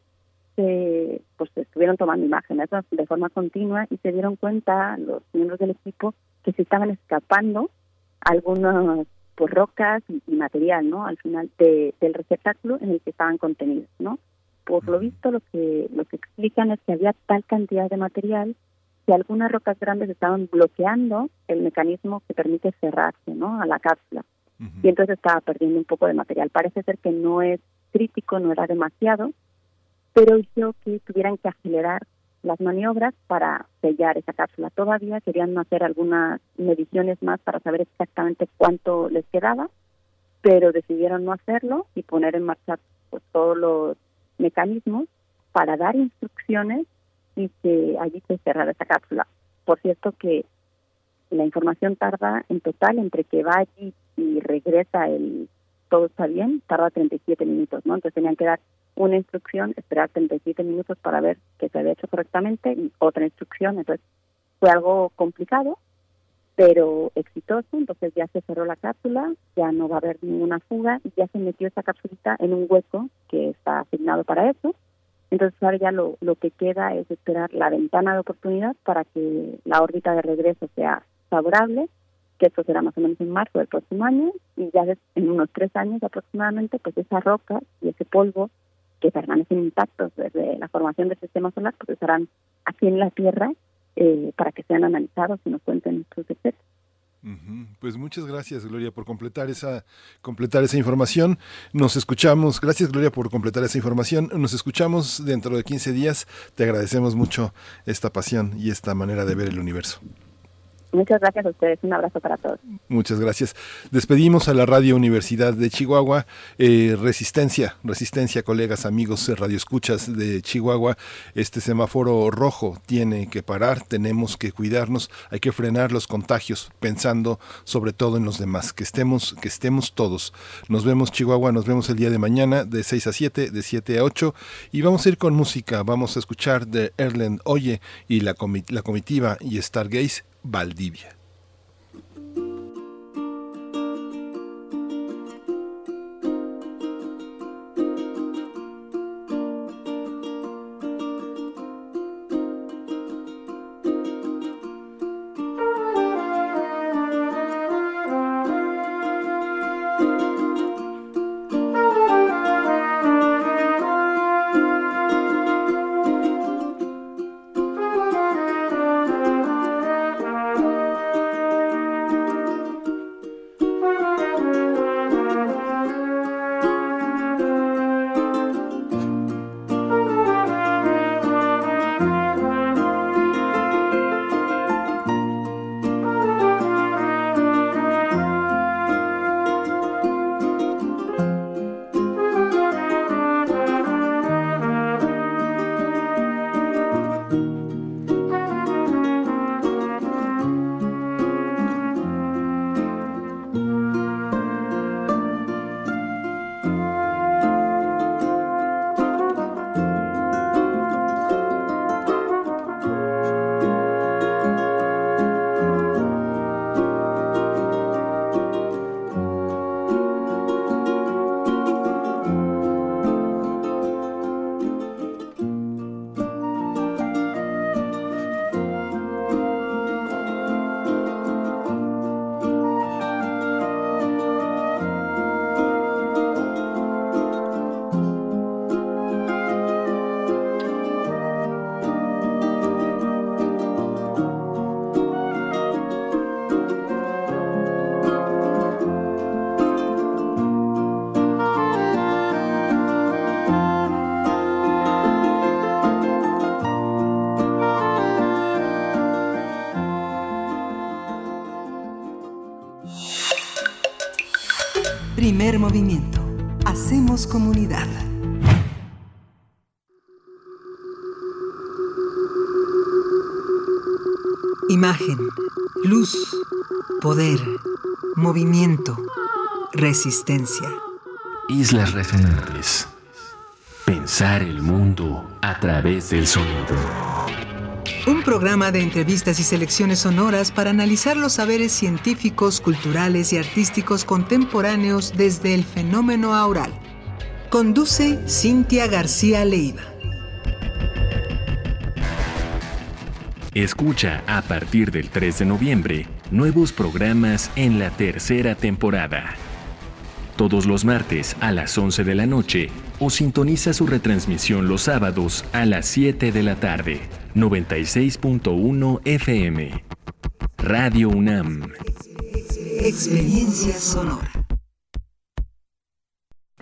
se, pues estuvieron tomando imágenes de forma continua y se dieron cuenta los miembros del equipo que se estaban escapando algunas pues, rocas y, y, material, ¿no? Al final de, del receptáculo en el que estaban contenidos, ¿no? Por lo visto, lo que lo que explican es que había tal cantidad de material que algunas rocas grandes estaban bloqueando el mecanismo que permite cerrarse, ¿no? A la cápsula. Uh -huh. Y entonces estaba perdiendo un poco de material. Parece ser que no es crítico, no era demasiado, pero hizo que tuvieran que acelerar las maniobras para sellar esa cápsula. Todavía querían hacer algunas mediciones más para saber exactamente cuánto les quedaba, pero decidieron no hacerlo y poner en marcha pues, todos los mecanismos para dar instrucciones y que allí se cerrara esa cápsula. Por cierto que la información tarda en total entre que va allí y regresa el todo está bien, tarda 37 minutos, ¿no? Entonces tenían que dar una instrucción, esperar 37 minutos para ver que se había hecho correctamente y otra instrucción. Entonces fue algo complicado, pero exitoso. Entonces ya se cerró la cápsula, ya no va a haber ninguna fuga ya se metió esa cápsulita en un hueco que está asignado para eso. Entonces ahora ya lo, lo que queda es esperar la ventana de oportunidad para que la órbita de regreso sea favorable que esto será más o menos en marzo del próximo año, y ya en unos tres años aproximadamente, pues esa roca y ese polvo que permanecen intactos desde la formación del sistema solar, pues estarán aquí en la Tierra eh, para que sean analizados y nos cuenten sus efectos. Pues muchas gracias Gloria por completar esa completar esa información. Nos escuchamos. Gracias Gloria por completar esa información. Nos escuchamos dentro de 15 días. Te agradecemos mucho esta pasión y esta manera de ver el universo. Muchas gracias a ustedes. Un abrazo para todos. Muchas gracias. Despedimos a la Radio Universidad de Chihuahua. Eh, resistencia, resistencia, colegas, amigos, radioescuchas de Chihuahua. Este semáforo rojo tiene que parar, tenemos que cuidarnos, hay que frenar los contagios, pensando sobre todo en los demás. Que estemos, que estemos todos. Nos vemos, Chihuahua, nos vemos el día de mañana de 6 a 7, de 7 a 8. Y vamos a ir con música. Vamos a escuchar de Erlen Oye y la, la comitiva y Stargaze Valdivia. Imagen, luz, poder, movimiento, resistencia. Islas resonantes. Pensar el mundo a través del sonido. Un programa de entrevistas y selecciones sonoras para analizar los saberes científicos, culturales y artísticos contemporáneos desde el fenómeno aural. Conduce Cintia García Leiva. Escucha a partir del 3 de noviembre nuevos programas en la tercera temporada. Todos los martes a las 11 de la noche o sintoniza su retransmisión los sábados a las 7 de la tarde. 96.1 FM. Radio UNAM. Experiencia sonora.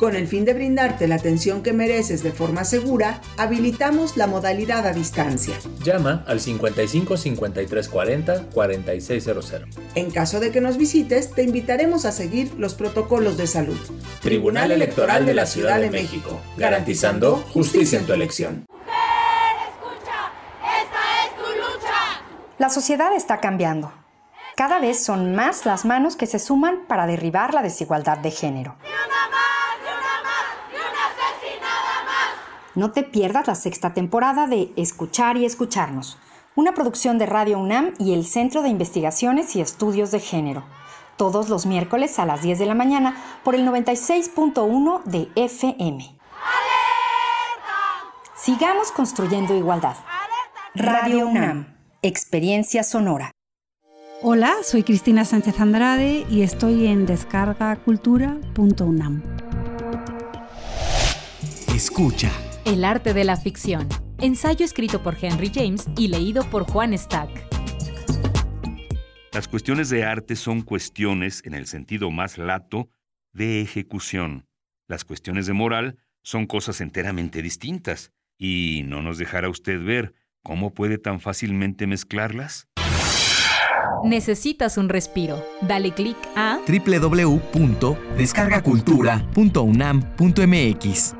Con el fin de brindarte la atención que mereces de forma segura, habilitamos la modalidad a distancia. Llama al 55 53 40 4600. En caso de que nos visites, te invitaremos a seguir los protocolos de salud. Tribunal Electoral de la Ciudad de México, garantizando justicia en tu elección. La sociedad está cambiando. Cada vez son más las manos que se suman para derribar la desigualdad de género. No te pierdas la sexta temporada de Escuchar y Escucharnos, una producción de Radio UNAM y el Centro de Investigaciones y Estudios de Género, todos los miércoles a las 10 de la mañana por el 96.1 de FM. Sigamos construyendo igualdad. Radio UNAM, Experiencia Sonora. Hola, soy Cristina Sánchez Andrade y estoy en descargacultura.unam. Escucha el arte de la ficción. Ensayo escrito por Henry James y leído por Juan Stack. Las cuestiones de arte son cuestiones, en el sentido más lato, de ejecución. Las cuestiones de moral son cosas enteramente distintas, y no nos dejará usted ver cómo puede tan fácilmente mezclarlas. Necesitas un respiro. Dale clic a www.descargacultura.unam.mx.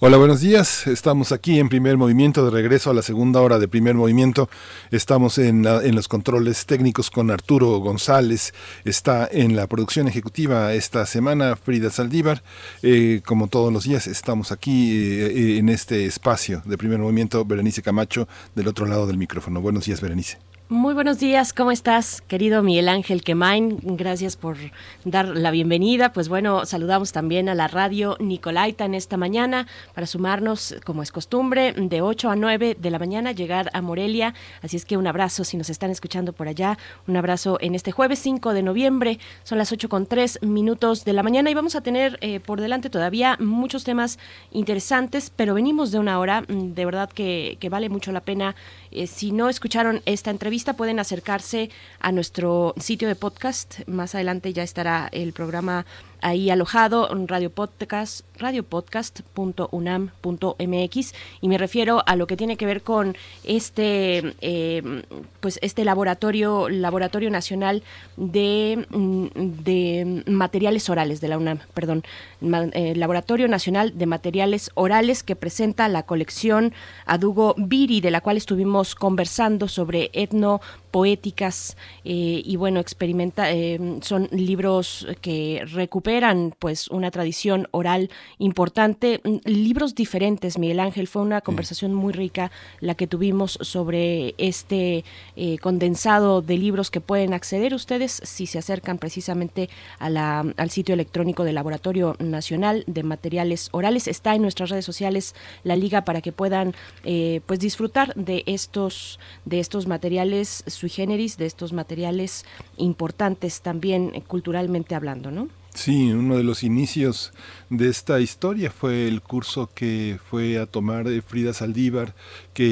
Hola, buenos días. Estamos aquí en primer movimiento, de regreso a la segunda hora de primer movimiento. Estamos en, en, los controles técnicos con Arturo González. Está en la producción ejecutiva esta semana Frida Saldívar. Eh, como todos los días, estamos aquí eh, en este espacio de primer movimiento. Berenice Camacho, del otro lado del micrófono. Buenos días, Berenice. Muy buenos días, ¿cómo estás, querido Miguel Ángel Quemain? Gracias por dar la bienvenida. Pues bueno, saludamos también a la radio Nicolaita en esta mañana para sumarnos, como es costumbre, de 8 a 9 de la mañana, llegar a Morelia. Así es que un abrazo si nos están escuchando por allá. Un abrazo en este jueves 5 de noviembre. Son las 8 con 3 minutos de la mañana y vamos a tener eh, por delante todavía muchos temas interesantes, pero venimos de una hora. Mm, de verdad que, que vale mucho la pena. Eh, si no escucharon esta entrevista, pueden acercarse a nuestro sitio de podcast. Más adelante ya estará el programa ahí alojado en Radio Podcast, radiopodcast.unam.mx y me refiero a lo que tiene que ver con este eh, pues este laboratorio laboratorio nacional de, mm, de materiales orales de la UNAM perdón. Eh, laboratorio nacional de materiales orales que presenta la colección Adugo Viri de la cual estuvimos conversando sobre etno poéticas eh, y bueno experimenta son libros que recuperan pues una tradición oral importante, mm, libros diferentes, Miguel Ángel, fue una conversación muy rica la que tuvimos sobre este eh, condensado de libros que pueden acceder ustedes si se acercan precisamente a la, al sitio electrónico del Laboratorio Nacional de Materiales Orales. Está en nuestras redes sociales la liga para que puedan eh, pues disfrutar de estos, de estos materiales sui de estos materiales importantes también eh, culturalmente hablando, ¿no? Sí, uno de los inicios de esta historia fue el curso que fue a tomar Frida Saldívar, que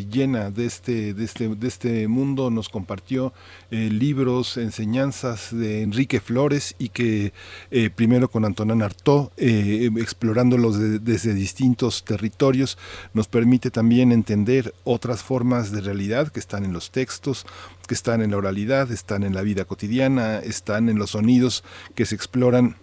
eh, llena de este, de, este, de este mundo. Nos compartió eh, libros, enseñanzas de Enrique Flores y que eh, primero con Antonán Artaud, explorándolos desde distintos territorios, nos permite también entender otras formas de realidad que están en los textos, que están en la oralidad, están en la vida cotidiana, están en los sonidos que se exploran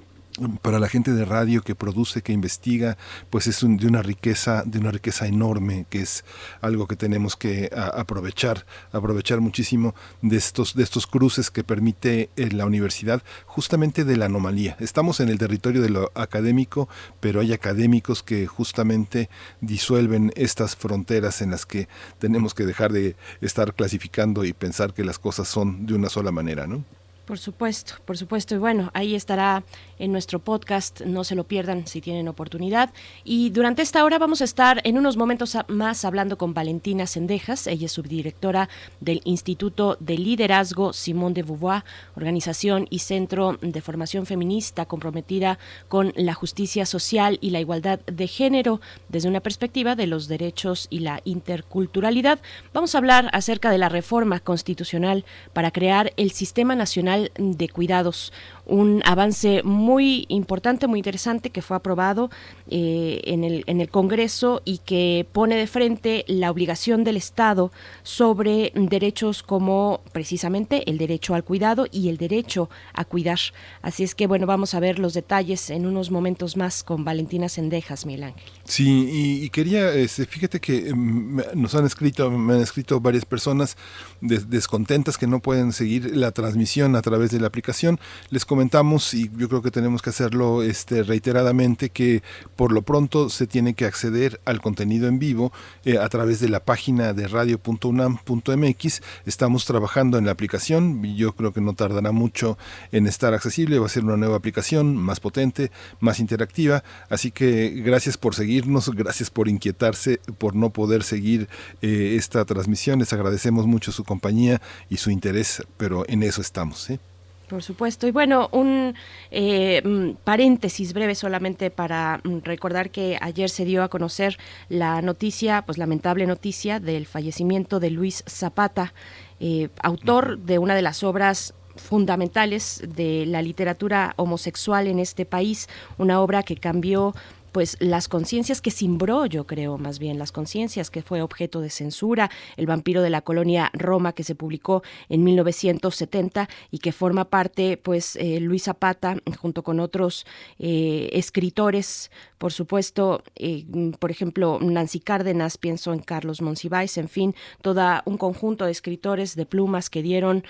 para la gente de radio que produce, que investiga, pues es de una riqueza, de una riqueza enorme, que es algo que tenemos que aprovechar, aprovechar muchísimo de estos, de estos cruces que permite eh, la universidad, justamente de la anomalía. Estamos en el territorio de lo académico, pero hay académicos que justamente disuelven estas fronteras en las que tenemos que dejar de estar clasificando y pensar que las cosas son de una sola manera, ¿no? Por supuesto, por supuesto. Y bueno, ahí estará en nuestro podcast, no se lo pierdan si tienen oportunidad. Y durante esta hora vamos a estar en unos momentos más hablando con Valentina Sendejas, ella es subdirectora del Instituto de Liderazgo Simón de Beauvoir, organización y centro de formación feminista comprometida con la justicia social y la igualdad de género desde una perspectiva de los derechos y la interculturalidad. Vamos a hablar acerca de la reforma constitucional para crear el Sistema Nacional de Cuidados, un avance muy importante, muy interesante que fue aprobado eh, en, el, en el Congreso y que pone de frente la obligación del Estado sobre derechos como precisamente el derecho al cuidado y el derecho a cuidar. Así es que bueno, vamos a ver los detalles en unos momentos más con Valentina Sendejas, Miguel Ángel. Sí, y, quería, este, fíjate que em, nos han escrito, me han escrito varias personas descontentas que no pueden seguir la transmisión a través de la aplicación. Les comentamos, y yo creo que tenemos que hacerlo este, reiteradamente, que por lo pronto se tiene que acceder al contenido en vivo eh, a través de la página de radio.unam.mx. Estamos trabajando en la aplicación, y yo creo que no tardará mucho en estar accesible, va a ser una nueva aplicación más potente, más interactiva, así que gracias por seguir seguirnos, gracias por inquietarse, por no poder seguir eh, esta transmisión. Les agradecemos mucho su compañía y su interés, pero en eso estamos. ¿eh? Por supuesto. Y bueno, un eh, mm, paréntesis breve solamente para mm, recordar que ayer se dio a conocer la noticia, pues lamentable noticia del fallecimiento de Luis Zapata, eh, autor de una de las obras fundamentales de la literatura homosexual en este país, una obra que cambió pues las conciencias que simbró, yo creo, más bien las conciencias que fue objeto de censura, El vampiro de la colonia Roma que se publicó en 1970 y que forma parte, pues, eh, Luis Zapata junto con otros eh, escritores, por supuesto, eh, por ejemplo, Nancy Cárdenas, pienso en Carlos Monsiváis, en fin, toda un conjunto de escritores de plumas que dieron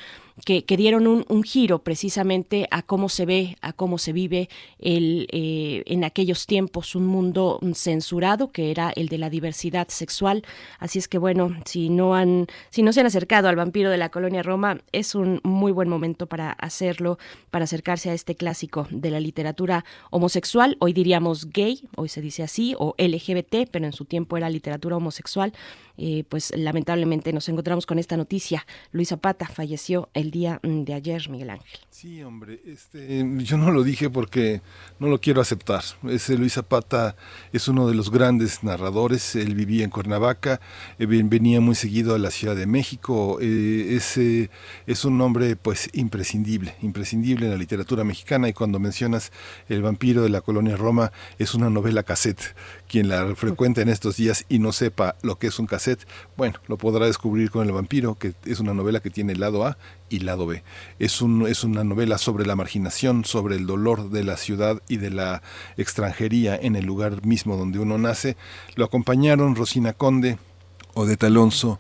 que, dieron un, giro precisamente a cómo se ve, a cómo se vive el, eh, en aquellos tiempos un mundo censurado que era el de la diversidad sexual. Así es que bueno, si no han, si no se han acercado al vampiro de la colonia Roma, es un muy buen momento para hacerlo, para acercarse a este clásico de la literatura homosexual. Hoy diríamos gay, hoy se dice así, o LGBT, pero en su tiempo era literatura homosexual. Eh, pues lamentablemente nos encontramos con esta noticia. Luis Zapata falleció el día mm, de ayer, Miguel Ángel. Sí, hombre, este, yo no lo dije porque no lo quiero aceptar. Ese Luis Zapata es uno de los grandes narradores. Él vivía en Cuernavaca, eh, venía muy seguido a la Ciudad de México. Eh, ese es un nombre pues imprescindible, imprescindible en la literatura mexicana. Y cuando mencionas El vampiro de la colonia Roma, es una novela cassette quien la frecuenta en estos días y no sepa lo que es un cassette, bueno, lo podrá descubrir con El vampiro, que es una novela que tiene lado A y lado B. Es, es una novela sobre la marginación, sobre el dolor de la ciudad y de la extranjería en el lugar mismo donde uno nace. Lo acompañaron Rosina Conde, Odette Alonso,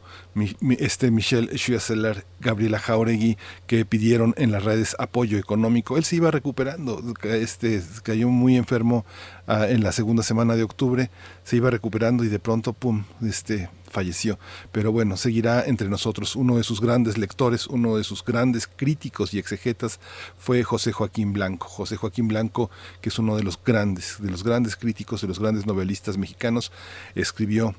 este Michel Schuesseler, Gabriela Jauregui, que pidieron en las redes apoyo económico. Él se iba recuperando, este, cayó muy enfermo ah, en la segunda semana de octubre, se iba recuperando y de pronto, pum, este, falleció. Pero bueno, seguirá entre nosotros. Uno de sus grandes lectores, uno de sus grandes críticos y exegetas fue José Joaquín Blanco. José Joaquín Blanco, que es uno de los grandes, de los grandes críticos, de los grandes novelistas mexicanos, escribió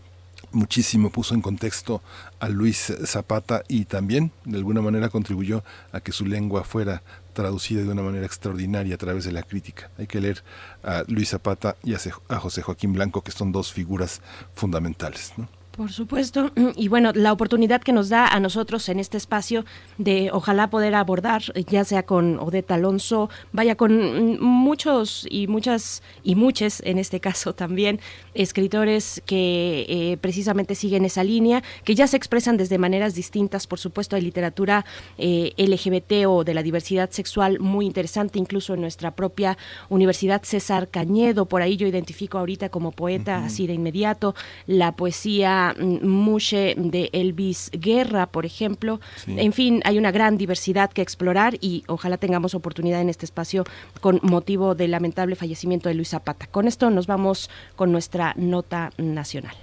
muchísimo, puso en contexto a Luis Zapata y también de alguna manera contribuyó a que su lengua fuera traducida de una manera extraordinaria a través de la crítica. Hay que leer a Luis Zapata y a José Joaquín Blanco, que son dos figuras fundamentales. ¿no? Por supuesto. Y bueno, la oportunidad que nos da a nosotros en este espacio de ojalá poder abordar, ya sea con Odette Alonso, vaya con muchos y muchas y muchas en este caso también, escritores que eh, precisamente siguen esa línea, que ya se expresan desde maneras distintas, por supuesto, hay literatura eh, LGBT o de la diversidad sexual muy interesante, incluso en nuestra propia Universidad César Cañedo, por ahí yo identifico ahorita como poeta así de inmediato, la poesía Mushe de Elvis Guerra, por ejemplo. En fin, hay una gran diversidad que explorar y ojalá tengamos oportunidad en este espacio con motivo del lamentable fallecimiento de Luis Zapata. Con esto nos vamos con nuestra nota nacional.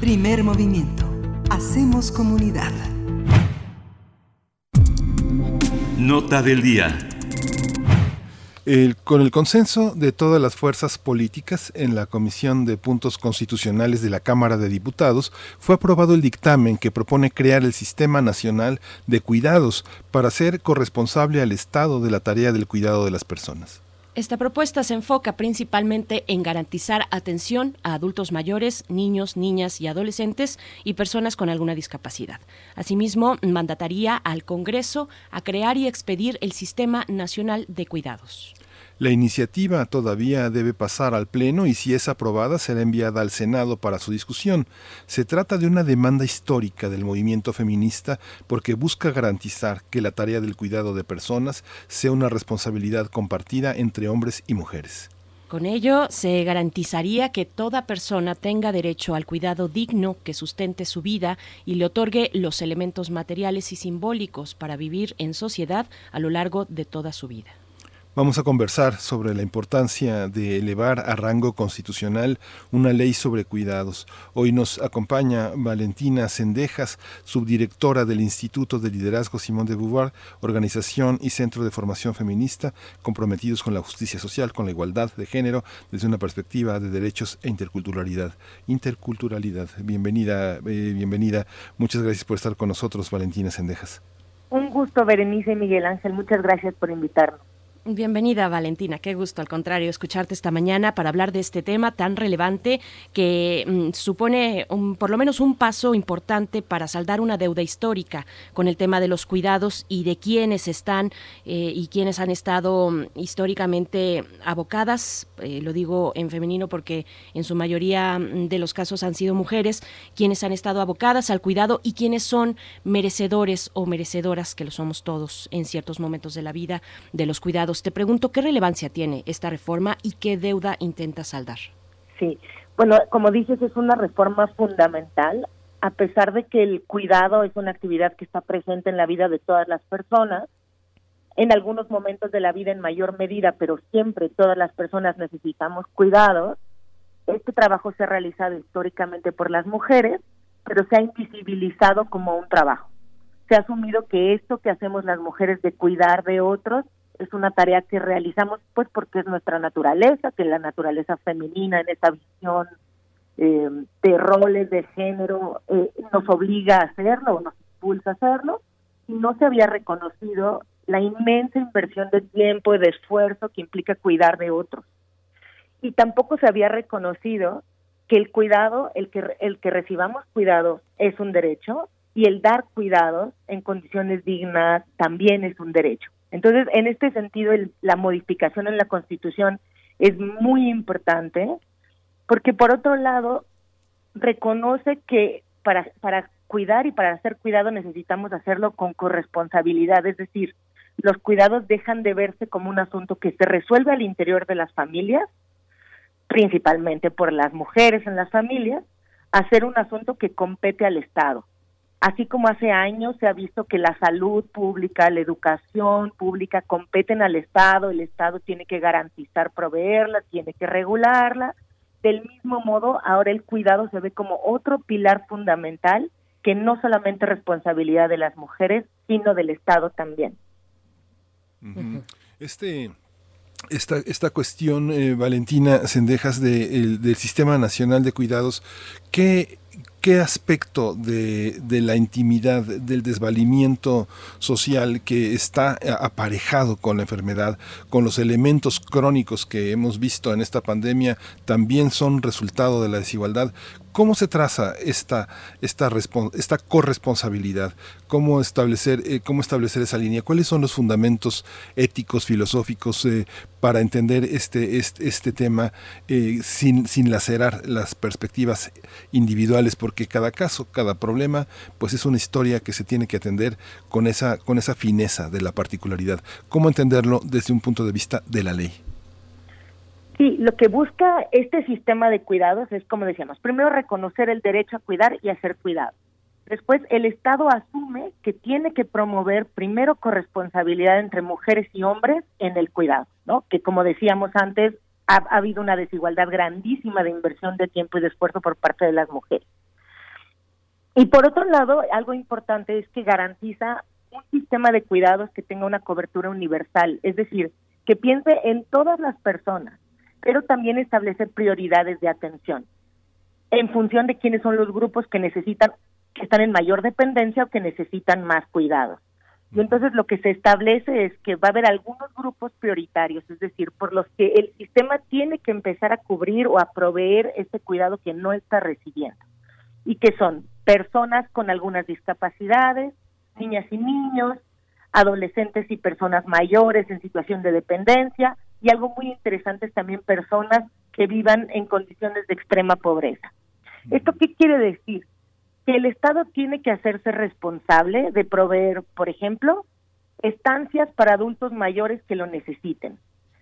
Primer movimiento. Hacemos comunidad. Nota del día con el consenso de todas las fuerzas políticas en la Comisión de Puntos Constitucionales de la Cámara de Diputados, fue aprobado el dictamen que propone crear el Sistema Nacional de Cuidados para ser corresponsable al Estado de la tarea del cuidado de las personas. Esta propuesta se enfoca principalmente en garantizar atención a adultos mayores, niños, niñas y adolescentes y personas con alguna discapacidad. Asimismo, mandataría al Congreso a crear y expedir el Sistema Nacional de Cuidados. La iniciativa todavía debe pasar al Pleno y si es aprobada será enviada al Senado para su discusión. Se trata de una demanda histórica del movimiento feminista porque busca garantizar que la tarea del cuidado de personas sea una responsabilidad compartida entre hombres y mujeres. Con ello, se garantizaría que toda persona tenga derecho al cuidado digno que sustente su vida y le otorgue los elementos materiales y simbólicos para vivir en sociedad a lo largo de toda su vida. Vamos a conversar sobre la importancia de elevar a rango constitucional una ley sobre cuidados. Hoy nos acompaña Valentina Sendejas, subdirectora del Instituto de Liderazgo Simón de Beauvoir, organización y centro de formación feminista comprometidos con la justicia social, con la igualdad de género desde una perspectiva de derechos e interculturalidad. Interculturalidad. Bienvenida, eh, bienvenida. Muchas gracias por estar con nosotros, Valentina Sendejas. Un gusto, Berenice y Miguel Ángel. Muchas gracias por invitarnos. Bienvenida Valentina, qué gusto al contrario escucharte esta mañana para hablar de este tema tan relevante que mm, supone un, por lo menos un paso importante para saldar una deuda histórica con el tema de los cuidados y de quienes están eh, y quienes han estado mm, históricamente abocadas, eh, lo digo en femenino porque en su mayoría mm, de los casos han sido mujeres, quienes han estado abocadas al cuidado y quienes son merecedores o merecedoras, que lo somos todos en ciertos momentos de la vida, de los cuidados te pregunto qué relevancia tiene esta reforma y qué deuda intenta saldar. Sí, bueno, como dices, es una reforma fundamental, a pesar de que el cuidado es una actividad que está presente en la vida de todas las personas, en algunos momentos de la vida en mayor medida, pero siempre todas las personas necesitamos cuidados. Este trabajo se ha realizado históricamente por las mujeres, pero se ha invisibilizado como un trabajo. Se ha asumido que esto que hacemos las mujeres de cuidar de otros es una tarea que realizamos pues porque es nuestra naturaleza, que la naturaleza femenina en esta visión eh, de roles de género eh, nos obliga a hacerlo o nos impulsa a hacerlo y no se había reconocido la inmensa inversión de tiempo y de esfuerzo que implica cuidar de otros. Y tampoco se había reconocido que el cuidado, el que, el que recibamos cuidado es un derecho y el dar cuidados en condiciones dignas también es un derecho. Entonces, en este sentido, la modificación en la Constitución es muy importante porque, por otro lado, reconoce que para, para cuidar y para hacer cuidado necesitamos hacerlo con corresponsabilidad, es decir, los cuidados dejan de verse como un asunto que se resuelve al interior de las familias, principalmente por las mujeres en las familias, a ser un asunto que compete al Estado. Así como hace años se ha visto que la salud pública, la educación pública competen al Estado, el Estado tiene que garantizar proveerla, tiene que regularla. Del mismo modo, ahora el cuidado se ve como otro pilar fundamental que no solamente es responsabilidad de las mujeres, sino del Estado también. Este esta, esta cuestión, eh, Valentina Sendejas, de, del Sistema Nacional de Cuidados, ¿qué ¿Qué aspecto de, de, la intimidad, del desvalimiento social que está aparejado con la enfermedad, con los elementos crónicos que hemos visto en esta pandemia, también son resultado de la desigualdad? ¿Cómo se traza esta, esta, corresponsabilidad? ¿Cómo establecer, eh, ¿Cómo establecer esa línea? ¿Cuáles son los fundamentos éticos, filosóficos eh, para entender este, este, este tema eh, sin, sin lacerar las perspectivas individuales? Porque cada caso, cada problema, pues es una historia que se tiene que atender con esa, con esa fineza de la particularidad. ¿Cómo entenderlo desde un punto de vista de la ley? Sí, lo que busca este sistema de cuidados es, como decíamos, primero reconocer el derecho a cuidar y a ser cuidado. Después, el Estado asume que tiene que promover primero corresponsabilidad entre mujeres y hombres en el cuidado, ¿no? Que como decíamos antes, ha habido una desigualdad grandísima de inversión de tiempo y de esfuerzo por parte de las mujeres. Y por otro lado, algo importante es que garantiza un sistema de cuidados que tenga una cobertura universal, es decir, que piense en todas las personas, pero también establecer prioridades de atención en función de quiénes son los grupos que necesitan, que están en mayor dependencia o que necesitan más cuidados. Y entonces lo que se establece es que va a haber algunos grupos prioritarios, es decir, por los que el sistema tiene que empezar a cubrir o a proveer ese cuidado que no está recibiendo. Y que son personas con algunas discapacidades, niñas y niños, adolescentes y personas mayores en situación de dependencia, y algo muy interesante es también personas que vivan en condiciones de extrema pobreza. ¿Esto qué quiere decir? Que el Estado tiene que hacerse responsable de proveer, por ejemplo, estancias para adultos mayores que lo necesiten,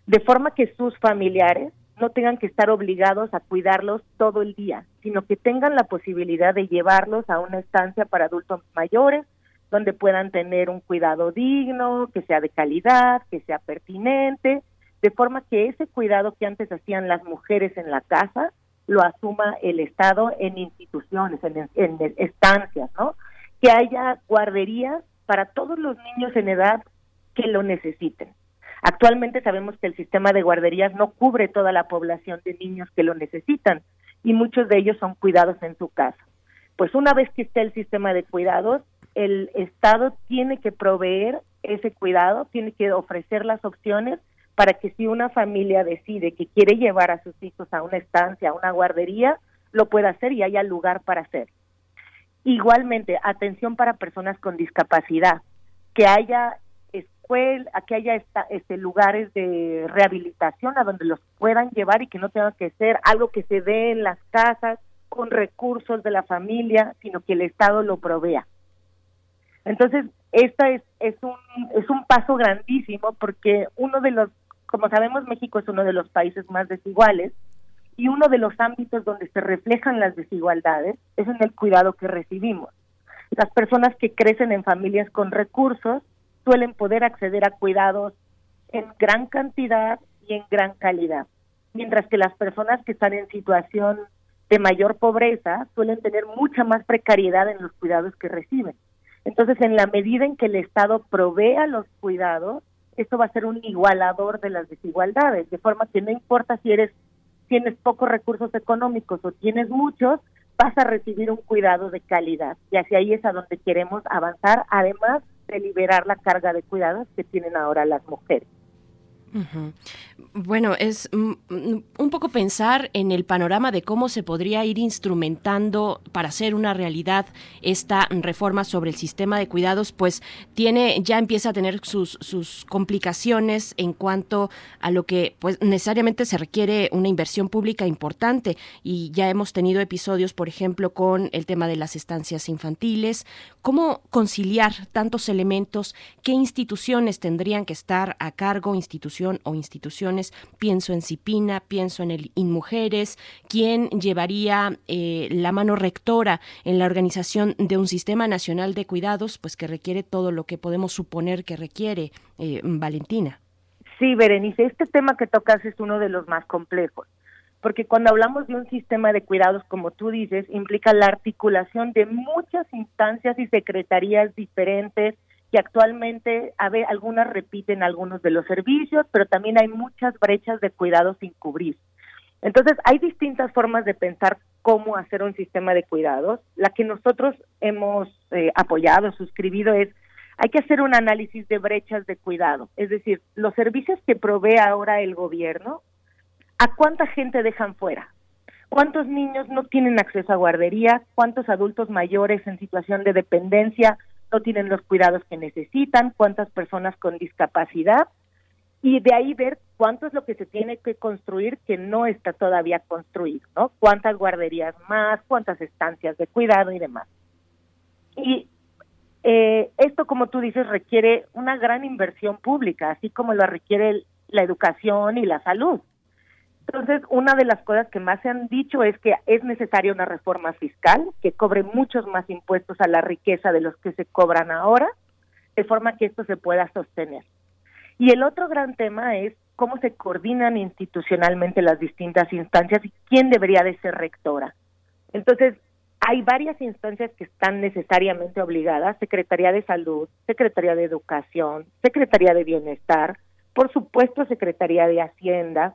de forma que sus familiares no tengan que estar obligados a cuidarlos todo el día, sino que tengan la posibilidad de llevarlos a una estancia para adultos mayores donde puedan tener un cuidado digno, que sea de calidad, que sea pertinente de forma que ese cuidado que antes hacían las mujeres en la casa lo asuma el Estado en instituciones, en, estancias, ¿no? Que haya guarderías para todos los niños en edad que lo necesiten. Actualmente sabemos que el sistema de guarderías no cubre toda la población de niños que lo necesitan y muchos de ellos son cuidados en su casa. Pues una vez que esté el sistema de cuidados, el Estado tiene que proveer ese cuidado, tiene que ofrecer las opciones para que si una familia decide que quiere llevar a sus hijos a una estancia, a una guardería, lo pueda hacer y haya lugar para hacer. Igualmente, atención para personas con discapacidad, que haya escuelas, que haya esta, este, lugares de rehabilitación a donde los puedan llevar y que no tenga que ser algo que se dé en las casas con recursos de la familia, sino que el Estado lo provea. Entonces, esta es, es, un, es un paso grandísimo porque uno de los, como sabemos, México es uno de los países más desiguales y uno de los ámbitos donde se reflejan las desigualdades es en el cuidado que recibimos. Las personas que crecen en familias con recursos suelen poder acceder a cuidados en gran cantidad y en gran calidad, mientras que las personas que están en situación de mayor pobreza suelen tener mucha más precariedad en los cuidados que reciben. Entonces, en la medida en que el Estado provea los cuidados, esto va a ser un igualador de las desigualdades, de forma que no importa si eres tienes pocos recursos económicos o tienes muchos, vas a recibir un cuidado de calidad. Y hacia ahí es a donde queremos avanzar, además de liberar la carga de cuidados que tienen ahora las mujeres. Bueno, es mm, mm, un poco pensar en el panorama de cómo se podría ir instrumentando para hacer una realidad esta reforma sobre el sistema de cuidados, pues tiene ya empieza a tener sus, sus complicaciones en cuanto a lo que pues necesariamente se requiere una inversión pública importante. Y ya hemos tenido episodios, por ejemplo, con el tema de las estancias infantiles, cómo conciliar tantos elementos, qué instituciones tendrían que estar a cargo, o instituciones pienso en Cipina, pienso en el InMujeres, quién llevaría eh, la mano rectora en la organización de un sistema nacional de cuidados, pues que requiere todo lo que podemos suponer que requiere, eh, Valentina. Sí, Berenice, este tema que tocas es uno de los más complejos porque cuando hablamos de un sistema de cuidados, como tú dices, implica la articulación de muchas instancias y secretarías diferentes que actualmente a ver, algunas repiten algunos de los servicios, pero también hay muchas brechas de cuidado sin cubrir. Entonces, hay distintas formas de pensar cómo hacer un sistema de cuidados. La que nosotros hemos eh, apoyado, suscribido es, hay que hacer un análisis de brechas de cuidado, es decir, los servicios que provee ahora el gobierno, ¿a cuánta gente dejan fuera? ¿Cuántos niños no tienen acceso a guardería? ¿Cuántos adultos mayores en situación de dependencia no tienen los cuidados que necesitan, cuántas personas con discapacidad y de ahí ver cuánto es lo que se tiene que construir que no está todavía construido, ¿no? Cuántas guarderías más, cuántas estancias de cuidado y demás. Y eh, esto, como tú dices, requiere una gran inversión pública, así como lo requiere la educación y la salud. Entonces, una de las cosas que más se han dicho es que es necesaria una reforma fiscal que cobre muchos más impuestos a la riqueza de los que se cobran ahora, de forma que esto se pueda sostener. Y el otro gran tema es cómo se coordinan institucionalmente las distintas instancias y quién debería de ser rectora. Entonces, hay varias instancias que están necesariamente obligadas, Secretaría de Salud, Secretaría de Educación, Secretaría de Bienestar, por supuesto Secretaría de Hacienda,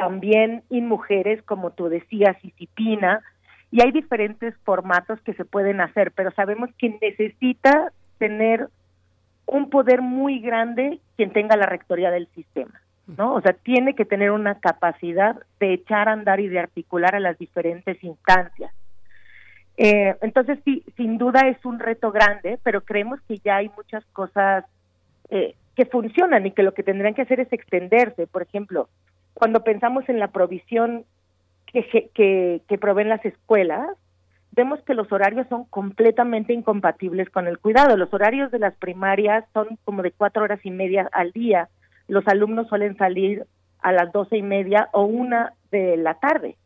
también en mujeres, como tú decías, Cipina, y hay diferentes formatos que se pueden hacer, pero sabemos que necesita tener un poder muy grande quien tenga la rectoría del sistema, ¿no? O sea, tiene que tener una capacidad de echar a andar y de articular a las diferentes instancias. Eh, entonces, sí, sin duda es un reto grande, pero creemos que ya hay muchas cosas eh, que funcionan y que lo que tendrían que hacer es extenderse. Por ejemplo, cuando pensamos en la provisión que, que, que proveen las escuelas, vemos que los horarios son completamente incompatibles con el cuidado. Los horarios de las primarias son como de cuatro horas y media al día. Los alumnos suelen salir a las doce y media o una de la tarde.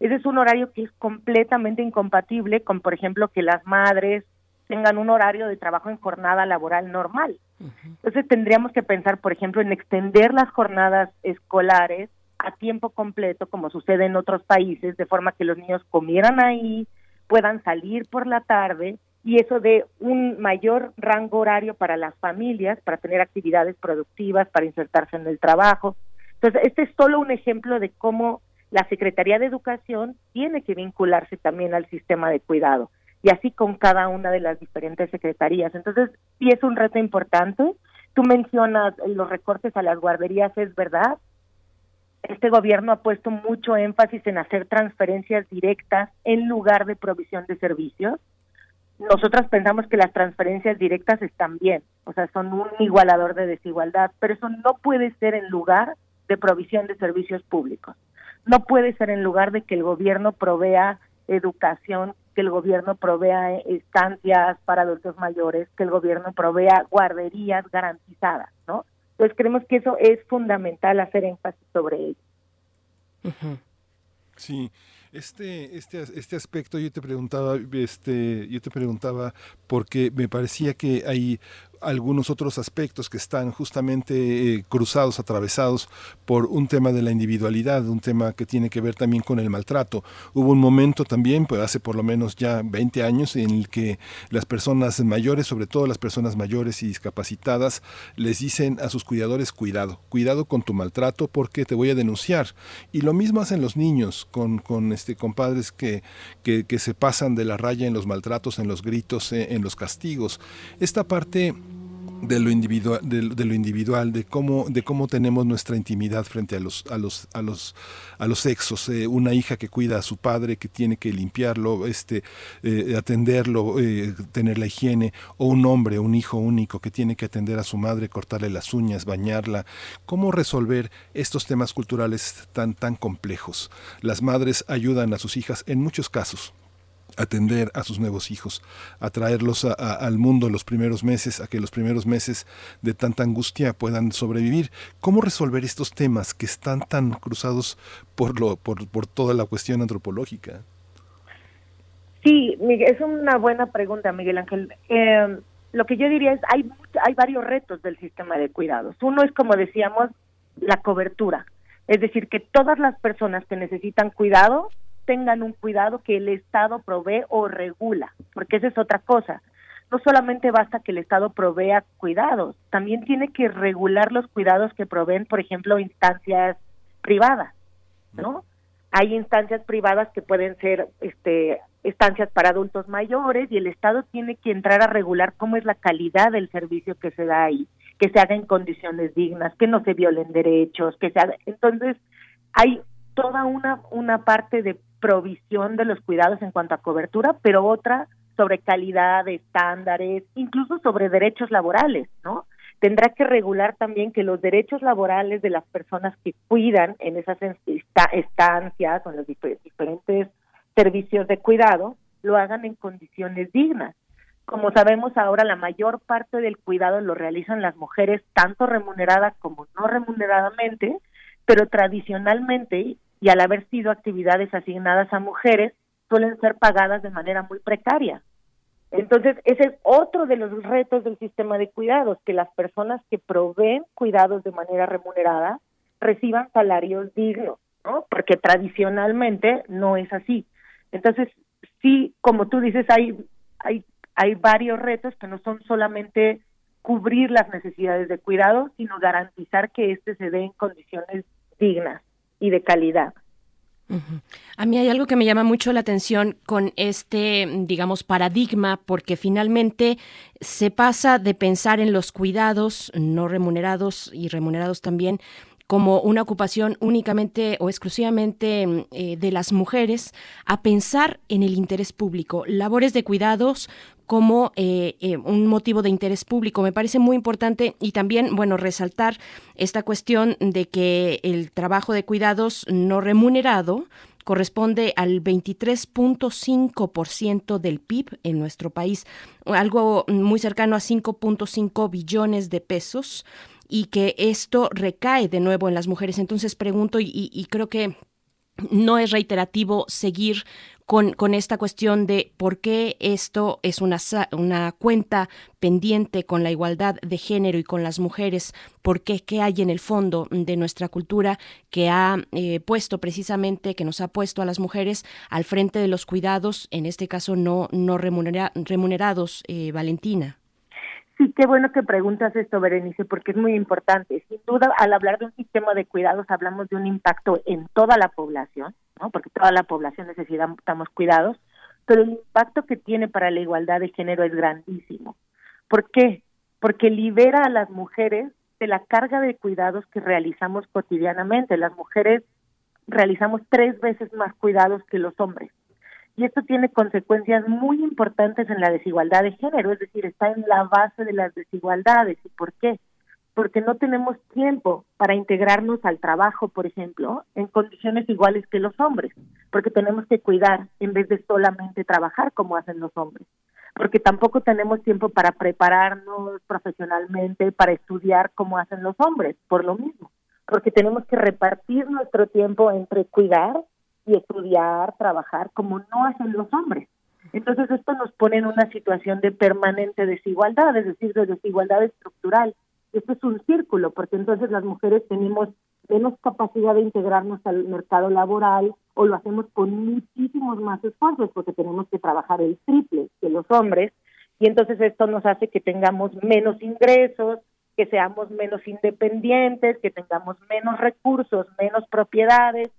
Ese es un horario que es completamente incompatible con, por ejemplo, que las madres tengan un horario de trabajo en jornada laboral normal. Entonces tendríamos que pensar, por ejemplo, en extender las jornadas escolares a tiempo completo, como sucede en otros países, de forma que los niños comieran ahí, puedan salir por la tarde y eso de un mayor rango horario para las familias, para tener actividades productivas, para insertarse en el trabajo. Entonces, este es solo un ejemplo de cómo la Secretaría de Educación tiene que vincularse también al sistema de cuidado y así con cada una de las diferentes secretarías. Entonces, sí es un reto importante. Tú mencionas los recortes a las guarderías, es verdad. Este gobierno ha puesto mucho énfasis en hacer transferencias directas en lugar de provisión de servicios nosotras pensamos que las transferencias directas están bien, o sea, son un igualador de desigualdad, pero eso no puede ser en lugar de provisión de servicios públicos. No puede ser en lugar de que el gobierno provea educación, que el gobierno provea estancias para adultos mayores, que el gobierno provea guarderías garantizadas, ¿no? Entonces creemos que eso es fundamental hacer énfasis sobre ello. Sí, este, este, este aspecto yo te preguntaba, este, yo te preguntaba porque me parecía que hay algunos otros aspectos que están justamente eh, cruzados, atravesados por un tema de la individualidad, un tema que tiene que ver también con el maltrato. Hubo un momento también, pues hace por lo menos ya 20 años, en el que las personas mayores, sobre todo las personas mayores y discapacitadas, les dicen a sus cuidadores, cuidado, cuidado con tu maltrato porque te voy a denunciar. Y lo mismo hacen los niños con, con, este, con padres que, que, se pasan de la raya en los maltratos, en los gritos, eh, en los castigos. Esta parte de lo individual de, lo individual de cómo de cómo tenemos nuestra intimidad frente a los a los a los a los sexos. Eh, una hija que cuida a su padre que tiene que limpiarlo este eh, atenderlo eh, tener la higiene o un hombre un hijo único que tiene que atender a su madre cortarle las uñas bañarla. Cómo resolver estos temas culturales tan tan complejos las madres ayudan a sus hijas en muchos casos atender a sus nuevos hijos, a traerlos al mundo los primeros meses, a que los primeros meses de tanta angustia puedan sobrevivir. ¿Cómo resolver estos temas que están tan cruzados por, lo, por, por toda la cuestión antropológica? Sí, es una buena pregunta, Miguel Ángel. Eh, lo que yo diría es, hay, hay varios retos del sistema de cuidados. Uno es, como decíamos, la cobertura. Es decir, que todas las personas que necesitan cuidado tengan un cuidado que el Estado provee o regula, porque esa es otra cosa. No solamente basta que el Estado provea cuidados, también tiene que regular los cuidados que proveen, por ejemplo, instancias privadas, ¿no? Hay instancias privadas que pueden ser este estancias para adultos mayores y el Estado tiene que entrar a regular cómo es la calidad del servicio que se da ahí, que se haga en condiciones dignas, que no se violen derechos, que se haga... entonces hay toda una una parte de provisión de los cuidados en cuanto a cobertura, pero otra sobre calidad, estándares, incluso sobre derechos laborales, ¿no? Tendrá que regular también que los derechos laborales de las personas que cuidan en esas estancias o en los diferentes servicios de cuidado lo hagan en condiciones dignas. Como sabemos ahora, la mayor parte del cuidado lo realizan las mujeres, tanto remuneradas como no remuneradamente, pero tradicionalmente y al haber sido actividades asignadas a mujeres, suelen ser pagadas de manera muy precaria. Entonces, ese es otro de los retos del sistema de cuidados, que las personas que proveen cuidados de manera remunerada reciban salarios dignos, ¿no? Porque tradicionalmente no es así. Entonces, sí, como tú dices, hay, hay, hay varios retos que no son solamente cubrir las necesidades de cuidado, sino garantizar que éste se dé en condiciones dignas y de calidad. A mí hay algo que me llama mucho la atención con este, digamos, paradigma, porque finalmente se pasa de pensar en los cuidados no remunerados y remunerados también como una ocupación únicamente o exclusivamente eh, de las mujeres, a pensar en el interés público, labores de cuidados como eh, eh, un motivo de interés público. Me parece muy importante y también, bueno, resaltar esta cuestión de que el trabajo de cuidados no remunerado corresponde al 23.5% del PIB en nuestro país, algo muy cercano a 5.5 billones de pesos y que esto recae de nuevo en las mujeres. Entonces pregunto y, y creo que no es reiterativo seguir con, con esta cuestión de por qué esto es una, una cuenta pendiente con la igualdad de género y con las mujeres, por qué, hay en el fondo de nuestra cultura que ha eh, puesto precisamente, que nos ha puesto a las mujeres al frente de los cuidados, en este caso no, no remunerados, eh, Valentina. Sí, qué bueno que preguntas esto, Berenice, porque es muy importante. Sin duda, al hablar de un sistema de cuidados, hablamos de un impacto en toda la población, ¿no? porque toda la población necesitamos cuidados, pero el impacto que tiene para la igualdad de género es grandísimo. ¿Por qué? Porque libera a las mujeres de la carga de cuidados que realizamos cotidianamente. Las mujeres realizamos tres veces más cuidados que los hombres y esto tiene consecuencias muy importantes en la desigualdad de género, es decir, está en la base de las desigualdades. ¿Y por qué? Porque no tenemos tiempo para integrarnos al trabajo, por ejemplo, en condiciones iguales que los hombres, porque tenemos que cuidar en vez de solamente trabajar como hacen los hombres, porque tampoco tenemos tiempo para prepararnos profesionalmente, para estudiar como hacen los hombres, por lo mismo, porque tenemos que repartir nuestro tiempo entre cuidar y estudiar, trabajar, como no hacen los hombres. Entonces esto nos pone en una situación de permanente desigualdad, es decir, de desigualdad estructural. Esto es un círculo, porque entonces las mujeres tenemos menos capacidad de integrarnos al mercado laboral o lo hacemos con muchísimos más esfuerzos porque tenemos que trabajar el triple que los hombres y entonces esto nos hace que tengamos menos ingresos, que seamos menos independientes, que tengamos menos recursos, menos propiedades,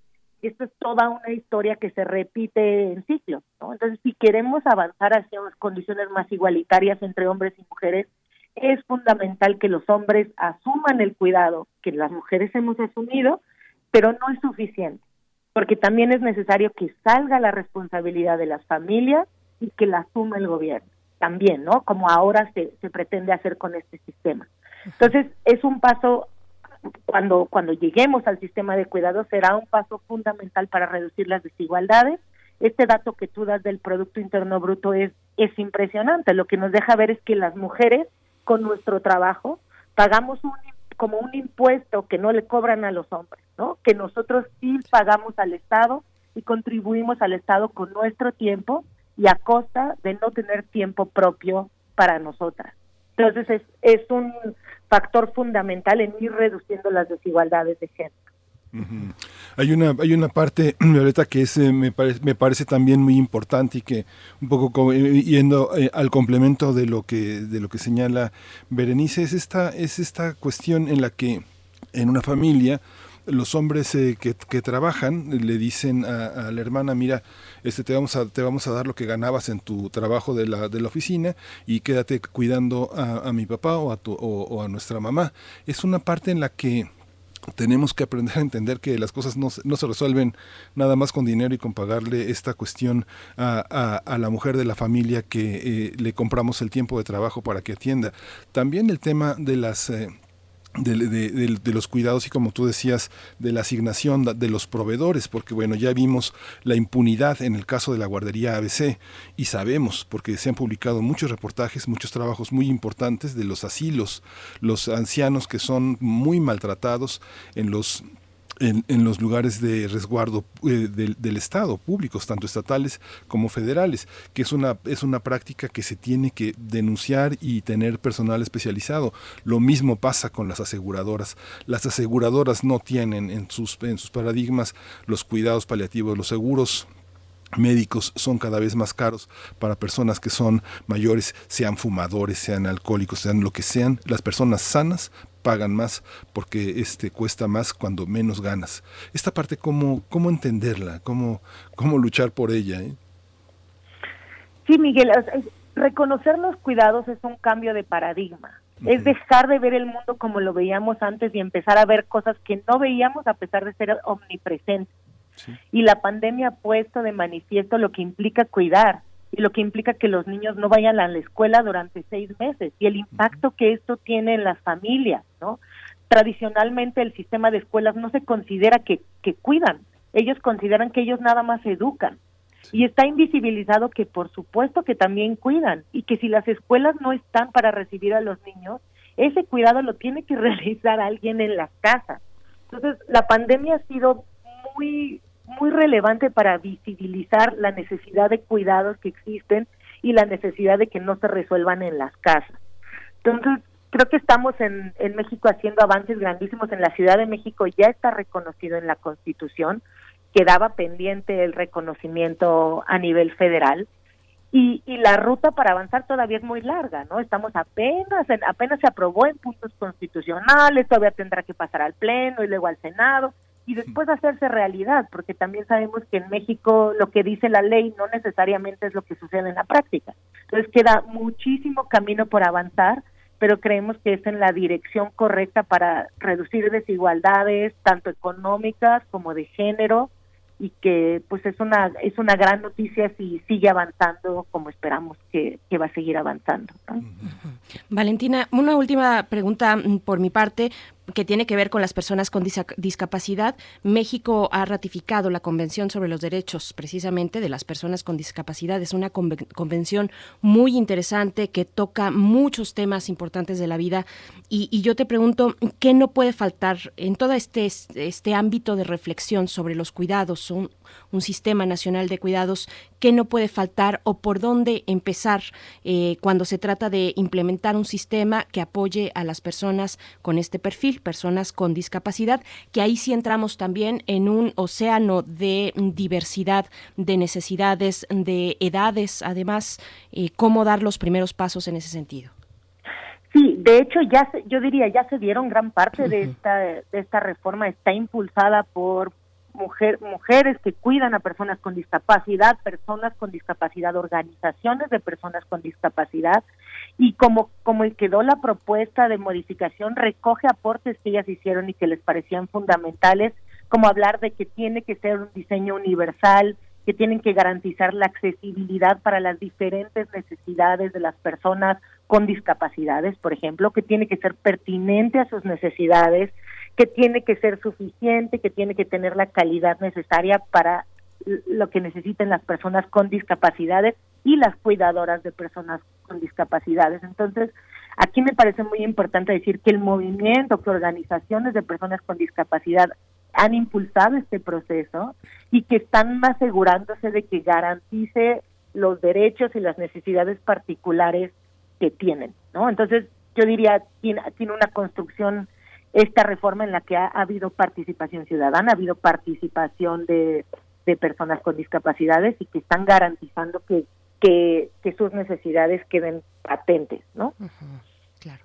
esto es toda una historia que se repite en ciclos, ¿no? Entonces, si queremos avanzar hacia unas condiciones más igualitarias entre hombres y mujeres, es fundamental que los hombres asuman el cuidado que las mujeres hemos asumido, pero no es suficiente, porque también es necesario que salga la responsabilidad de las familias y que la asuma el gobierno, también, ¿no? Como ahora se, se pretende hacer con este sistema. Entonces, es un paso cuando, cuando lleguemos al sistema de cuidados será un paso fundamental para reducir las desigualdades. Este dato que tú das del Producto Interno Bruto es, es impresionante. Lo que nos deja ver es que las mujeres, con nuestro trabajo, pagamos un, como un impuesto que no le cobran a los hombres, ¿no? Que nosotros sí pagamos al Estado y contribuimos al Estado con nuestro tiempo y a costa de no tener tiempo propio para nosotras. Entonces es, es un factor fundamental en ir reduciendo las desigualdades de género. Hay una hay una parte Violeta que es, eh, me, parece, me parece también muy importante y que un poco yendo eh, al complemento de lo que de lo que señala Berenice es esta es esta cuestión en la que en una familia los hombres eh, que, trabajan le dicen a, la hermana, mira, este te vamos a te vamos a dar lo que ganabas en tu trabajo de la, de la oficina y quédate cuidando a, mi papá o a tu, o, a nuestra mamá. Es una parte en la que tenemos que aprender a entender que las cosas no, no, se resuelven nada más con dinero y con pagarle esta cuestión a, a, la mujer de la familia que eh, le compramos el tiempo de trabajo para que atienda. También el tema de las... Eh, de, los cuidados y como tú decías, de la asignación de los proveedores, porque bueno, ya vimos la impunidad en el caso de la guardería ABC y sabemos, porque se han publicado muchos reportajes, muchos trabajos muy importantes de los asilos, los ancianos que son muy maltratados en los en, los lugares de resguardo eh, del, Estado, públicos, tanto estatales como federales, que es una, es una práctica que se tiene que denunciar y tener personal especializado. Lo mismo pasa con las aseguradoras. Las aseguradoras no tienen en sus, en sus paradigmas los cuidados paliativos, los seguros médicos son cada vez más caros para personas que son mayores, sean fumadores, sean alcohólicos, sean lo que sean. Las personas sanas pagan más porque este cuesta más cuando menos ganas. Esta parte cómo cómo entenderla, cómo cómo luchar por ella. ¿eh? Sí, Miguel, reconocer los cuidados es un cambio de paradigma. Es dejar de ver el mundo como lo veíamos antes y empezar a ver cosas que no veíamos a pesar de ser omnipresentes. Y la pandemia ha puesto de manifiesto lo que implica cuidar, y lo que implica que los niños no vayan a la escuela durante seis meses y el impacto que esto tiene en las familias, ¿no? Tradicionalmente el sistema de escuelas no se considera que, que cuidan, ellos consideran que ellos nada más educan. Y está invisibilizado que por supuesto que también cuidan y que si las escuelas no están para recibir a los niños, ese cuidado lo tiene que realizar alguien en las casas. Entonces, la pandemia ha sido muy muy relevante para visibilizar la necesidad de cuidados que existen y la necesidad de que no se resuelvan en las casas. Entonces, creo que estamos en, en México haciendo avances grandísimos. En la Ciudad de México ya está reconocido en la Constitución, quedaba pendiente el reconocimiento a nivel federal. Y, y, la ruta para avanzar todavía es muy larga, ¿no? Estamos apenas, en, apenas se aprobó en puntos constitucionales, todavía tendrá que pasar al Pleno y luego al Senado y después hacerse realidad, porque también sabemos que en México lo que dice la ley no necesariamente es lo que sucede en la práctica. Entonces queda muchísimo camino por avanzar, pero creemos que es en la dirección correcta para reducir desigualdades, tanto económicas como de género, y que pues es una es una gran noticia si sigue avanzando como esperamos que, que va a seguir avanzando. Valentina, una última pregunta mm, por mi parte que tiene que ver con las personas con discapacidad. México ha ratificado la Convención sobre los Derechos precisamente de las personas con discapacidad. Es una convención muy interesante que toca muchos temas importantes de la vida. Y, yo te pregunto, ¿qué no puede faltar en todo este, este ámbito de reflexión sobre los cuidados, un, sistema nacional de cuidados? ¿Qué no puede faltar o por dónde empezar eh, cuando se trata de implementar un sistema que apoye a las personas con este perfil? Personas con discapacidad, que ahí sí entramos también en un océano de diversidad, de necesidades, de edades, además, eh, cómo dar los primeros pasos en ese sentido. Sí, de hecho ya yo diría ya se dieron gran parte de esta de esta reforma está impulsada por mujer, mujeres que cuidan a personas con discapacidad, personas con discapacidad, organizaciones de personas con discapacidad y como como quedó la propuesta de modificación recoge aportes que ellas hicieron y que les parecían fundamentales, como hablar de que tiene que ser un diseño universal, que tienen que garantizar la accesibilidad para las diferentes necesidades de las personas con discapacidades, por ejemplo, que tiene que ser pertinente a sus necesidades, que tiene que ser suficiente, que tiene que tener la calidad necesaria para lo que necesiten las personas con discapacidades y las cuidadoras de personas con discapacidades. Entonces, aquí me parece muy importante decir que el movimiento, que organizaciones de personas con discapacidad han impulsado este proceso y que están asegurándose de que garantice los derechos y las necesidades particulares que tienen, ¿no? Entonces, yo diría, tiene, tiene una construcción esta reforma en la que ha, habido participación ciudadana, ha habido participación de, personas con discapacidades y que están garantizando que, que, sus necesidades queden patentes, ¿no? Claro.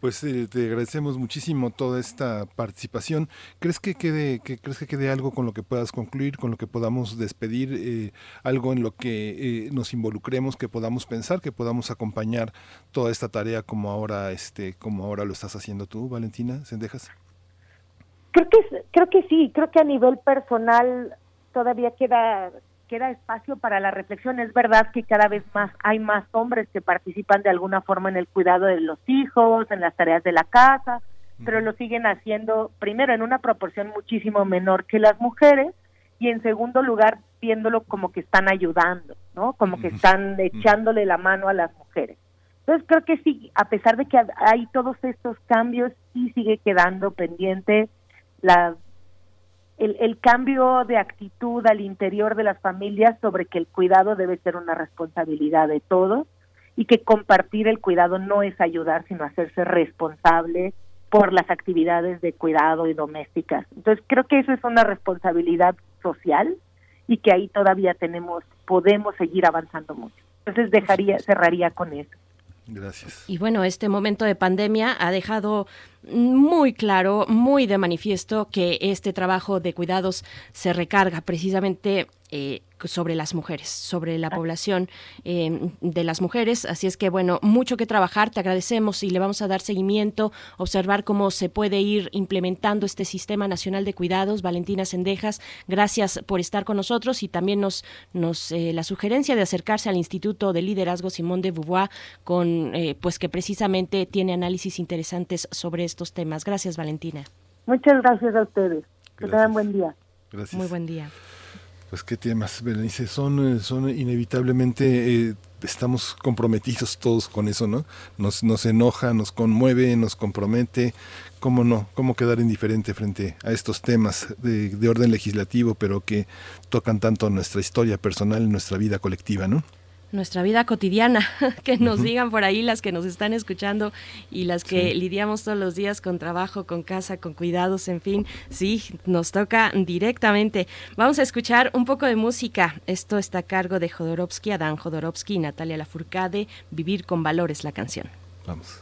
Pues eh, te agradecemos muchísimo toda esta participación. ¿Crees que quede, que, crees que quede algo con lo que puedas concluir, con lo que podamos despedir, eh, algo en lo que eh, nos involucremos, que podamos pensar, que podamos acompañar toda esta tarea como ahora, este, como ahora lo estás haciendo tú, Valentina Sendejas? Creo que creo que sí, creo que a nivel personal todavía queda queda espacio para la reflexión. Es verdad que cada vez más hay más hombres que participan de alguna forma en el cuidado de los hijos, en las tareas de la casa, pero lo siguen haciendo primero en una proporción muchísimo menor que las mujeres y en segundo lugar viéndolo como que están ayudando, ¿no? Como que están echándole la mano a las mujeres. Entonces creo que sí, a pesar de que hay todos estos cambios, sí sigue quedando pendiente la el, cambio de actitud al interior de las familias sobre que el cuidado debe ser una responsabilidad de todos y que compartir el cuidado no es ayudar, sino hacerse responsable por las actividades de cuidado y domésticas. Entonces creo que eso es una responsabilidad social y que ahí todavía tenemos, podemos seguir avanzando mucho. Entonces dejaría, cerraría con eso. Gracias. Y bueno, este momento de pandemia ha dejado muy claro, muy de manifiesto que este trabajo de cuidados se recarga precisamente eh, sobre las mujeres, sobre la población eh, de las mujeres. Así es que, bueno, mucho que trabajar. Te agradecemos y le vamos a dar seguimiento, observar cómo se puede ir implementando este Sistema Nacional de Cuidados. Valentina Sendejas, gracias por estar con nosotros y también nos, nos eh, la sugerencia de acercarse al Instituto de Liderazgo Simón de Beauvoir, con, pues que precisamente tiene análisis interesantes sobre estos temas. Gracias, Valentina. Muchas gracias a ustedes. Que tengan buen día. Muy buen día. Pues qué temas, Berenice, son, eh, son inevitablemente eh, estamos comprometidos todos con eso, ¿no? Nos, nos enoja, nos conmueve, nos compromete. ¿Cómo no? ¿Cómo quedar indiferente frente a estos temas de, de orden legislativo, pero que tocan tanto nuestra historia personal, nuestra vida colectiva, ¿no? Nuestra vida cotidiana, que nos digan por ahí las que nos están escuchando y las que lidiamos todos los días con trabajo, con casa, con cuidados, en fin, sí, nos toca directamente. Vamos a escuchar un poco de música. Esto está a cargo de Jodorowsky, Adán Jodorowsky y Natalia Lafourcade, Vivir con Valores, la canción. Vamos.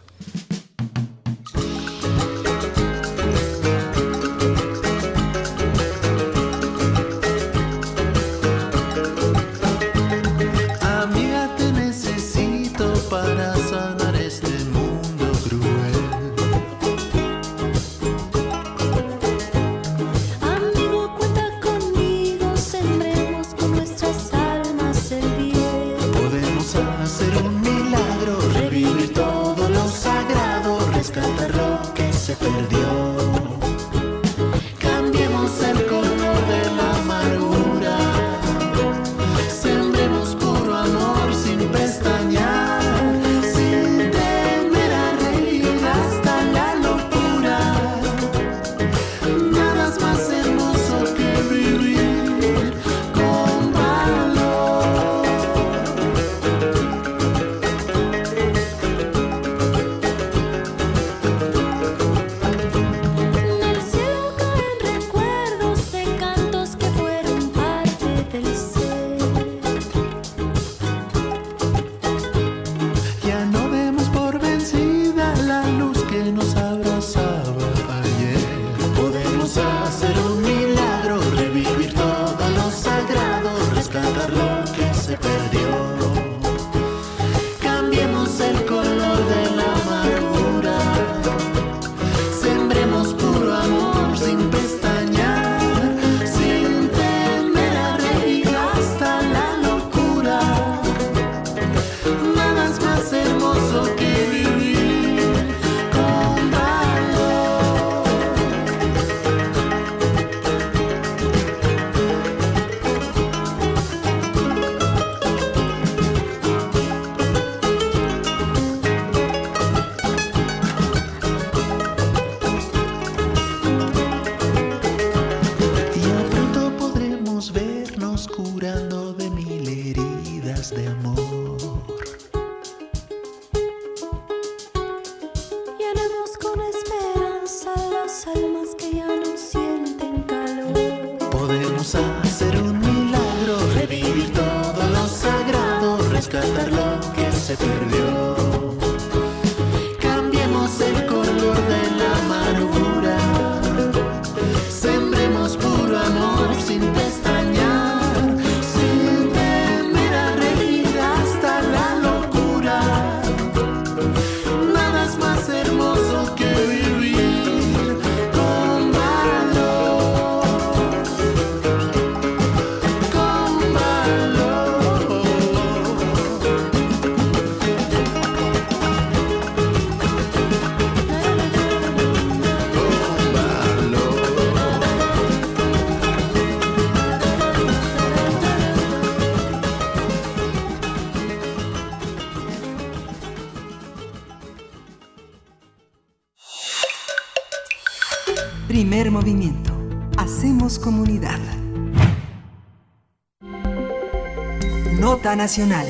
Nacional.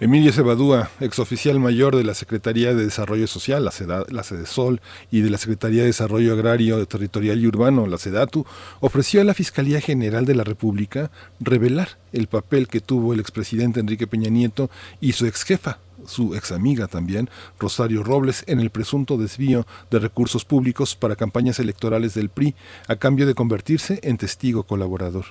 Emilio Cebadúa, exoficial mayor de la Secretaría de Desarrollo Social, la, SEDA, la SEDESOL, y de la Secretaría de Desarrollo Agrario, Territorial y Urbano, la SEDATU, ofreció a la Fiscalía General de la República revelar el papel que tuvo el expresidente Enrique Peña Nieto y su exjefa, su ex amiga también, Rosario Robles, en el presunto desvío de recursos públicos para campañas electorales del PRI, a cambio de convertirse en testigo colaborador.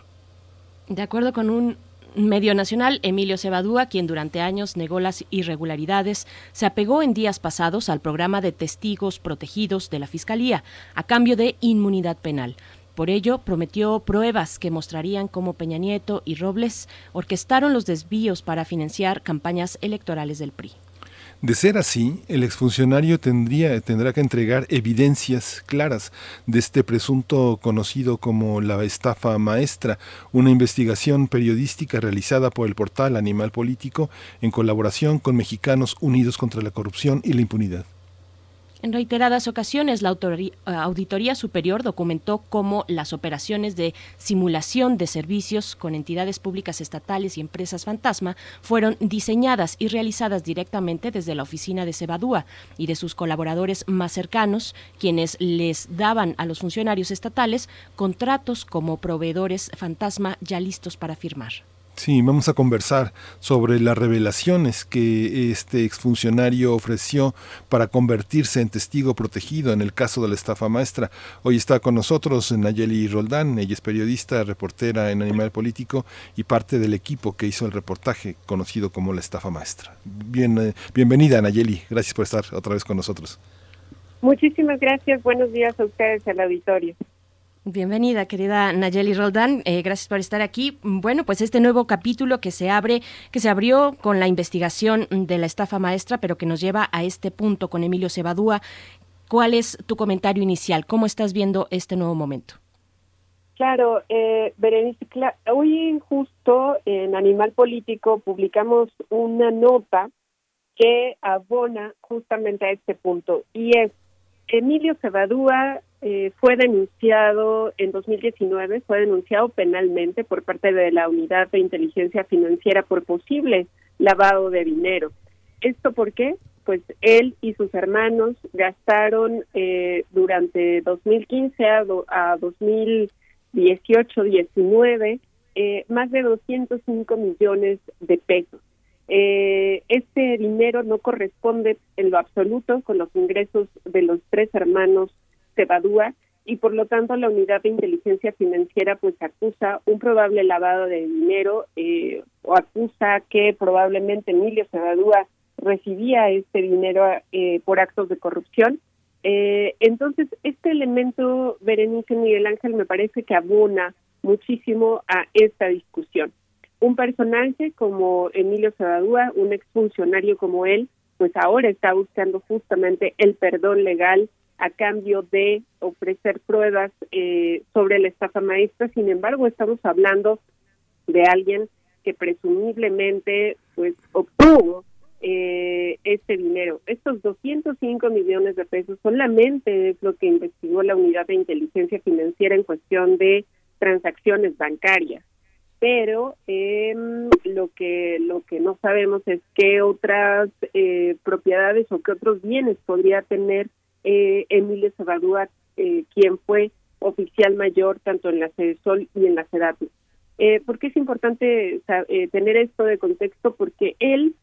De acuerdo con un medio nacional, Emilio Cebadúa, quien durante años negó las irregularidades, se apegó en días pasados al programa de testigos protegidos de la Fiscalía, a cambio de inmunidad penal. Por ello, prometió pruebas que mostrarían cómo Peña Nieto y Robles orquestaron los desvíos para financiar campañas electorales del PRI. De ser así, el exfuncionario tendría, tendrá que entregar evidencias claras de este presunto conocido como la estafa maestra, una investigación periodística realizada por el portal Animal Político en colaboración con Mexicanos Unidos contra la Corrupción y la Impunidad. En reiteradas ocasiones, la eh, Auditoría Superior documentó cómo las operaciones de simulación de servicios con entidades públicas estatales y empresas fantasma fueron diseñadas y realizadas directamente desde la oficina de Cebadúa y de sus colaboradores más cercanos, quienes les daban a los funcionarios estatales contratos como proveedores fantasma ya listos para firmar. Sí, vamos a conversar sobre las revelaciones que este exfuncionario ofreció para convertirse en testigo protegido en el caso de la estafa maestra. Hoy está con nosotros Nayeli Roldán, ella es periodista, reportera en Animal Político y parte del equipo que hizo el reportaje conocido como la estafa maestra. Bien, eh, bienvenida Nayeli, gracias por estar otra vez con nosotros. Muchísimas gracias, buenos días a ustedes al auditorio. Bienvenida, querida Nayeli Roldán. Eh, gracias por estar aquí. Bueno, pues este nuevo capítulo que se abre, que se abrió con la investigación de la estafa maestra, pero que nos lleva a este punto con Emilio Cebadúa. ¿Cuál es tu comentario inicial? ¿Cómo estás viendo este nuevo momento? Claro, eh, Berenice, hoy justo en Animal Político publicamos una nota que abona justamente a este punto y es Emilio Cebadúa eh, fue denunciado en 2019, fue denunciado penalmente por parte de la Unidad de Inteligencia Financiera por posible lavado de dinero. ¿Esto por qué? Pues él y sus hermanos gastaron eh, durante 2015 a, a 2018-19 eh, más de 205 millones de pesos. Eh, este dinero no corresponde en lo absoluto con los ingresos de los tres hermanos Cebadúa y por lo tanto la unidad de inteligencia financiera pues acusa un probable lavado de dinero eh, o acusa que probablemente Emilio Cebadúa recibía este dinero eh, por actos de corrupción. Eh, entonces, este elemento, Berenice Miguel Ángel, me parece que abona muchísimo a esta discusión. Un personaje como Emilio Cebadúa, un exfuncionario como él, pues ahora está buscando justamente el perdón legal a cambio de ofrecer pruebas eh, sobre la estafa maestra. Sin embargo, estamos hablando de alguien que presumiblemente pues obtuvo eh, este dinero. Estos 205 millones de pesos solamente es lo que investigó la unidad de inteligencia financiera en cuestión de transacciones bancarias. Pero eh, lo que lo que no sabemos es qué otras eh, propiedades o qué otros bienes podría tener eh, Emilio Sabadúa, eh, quien fue oficial mayor tanto en la Sol y en la CEDATU. Eh, ¿Por qué es importante eh, tener esto de contexto? Porque él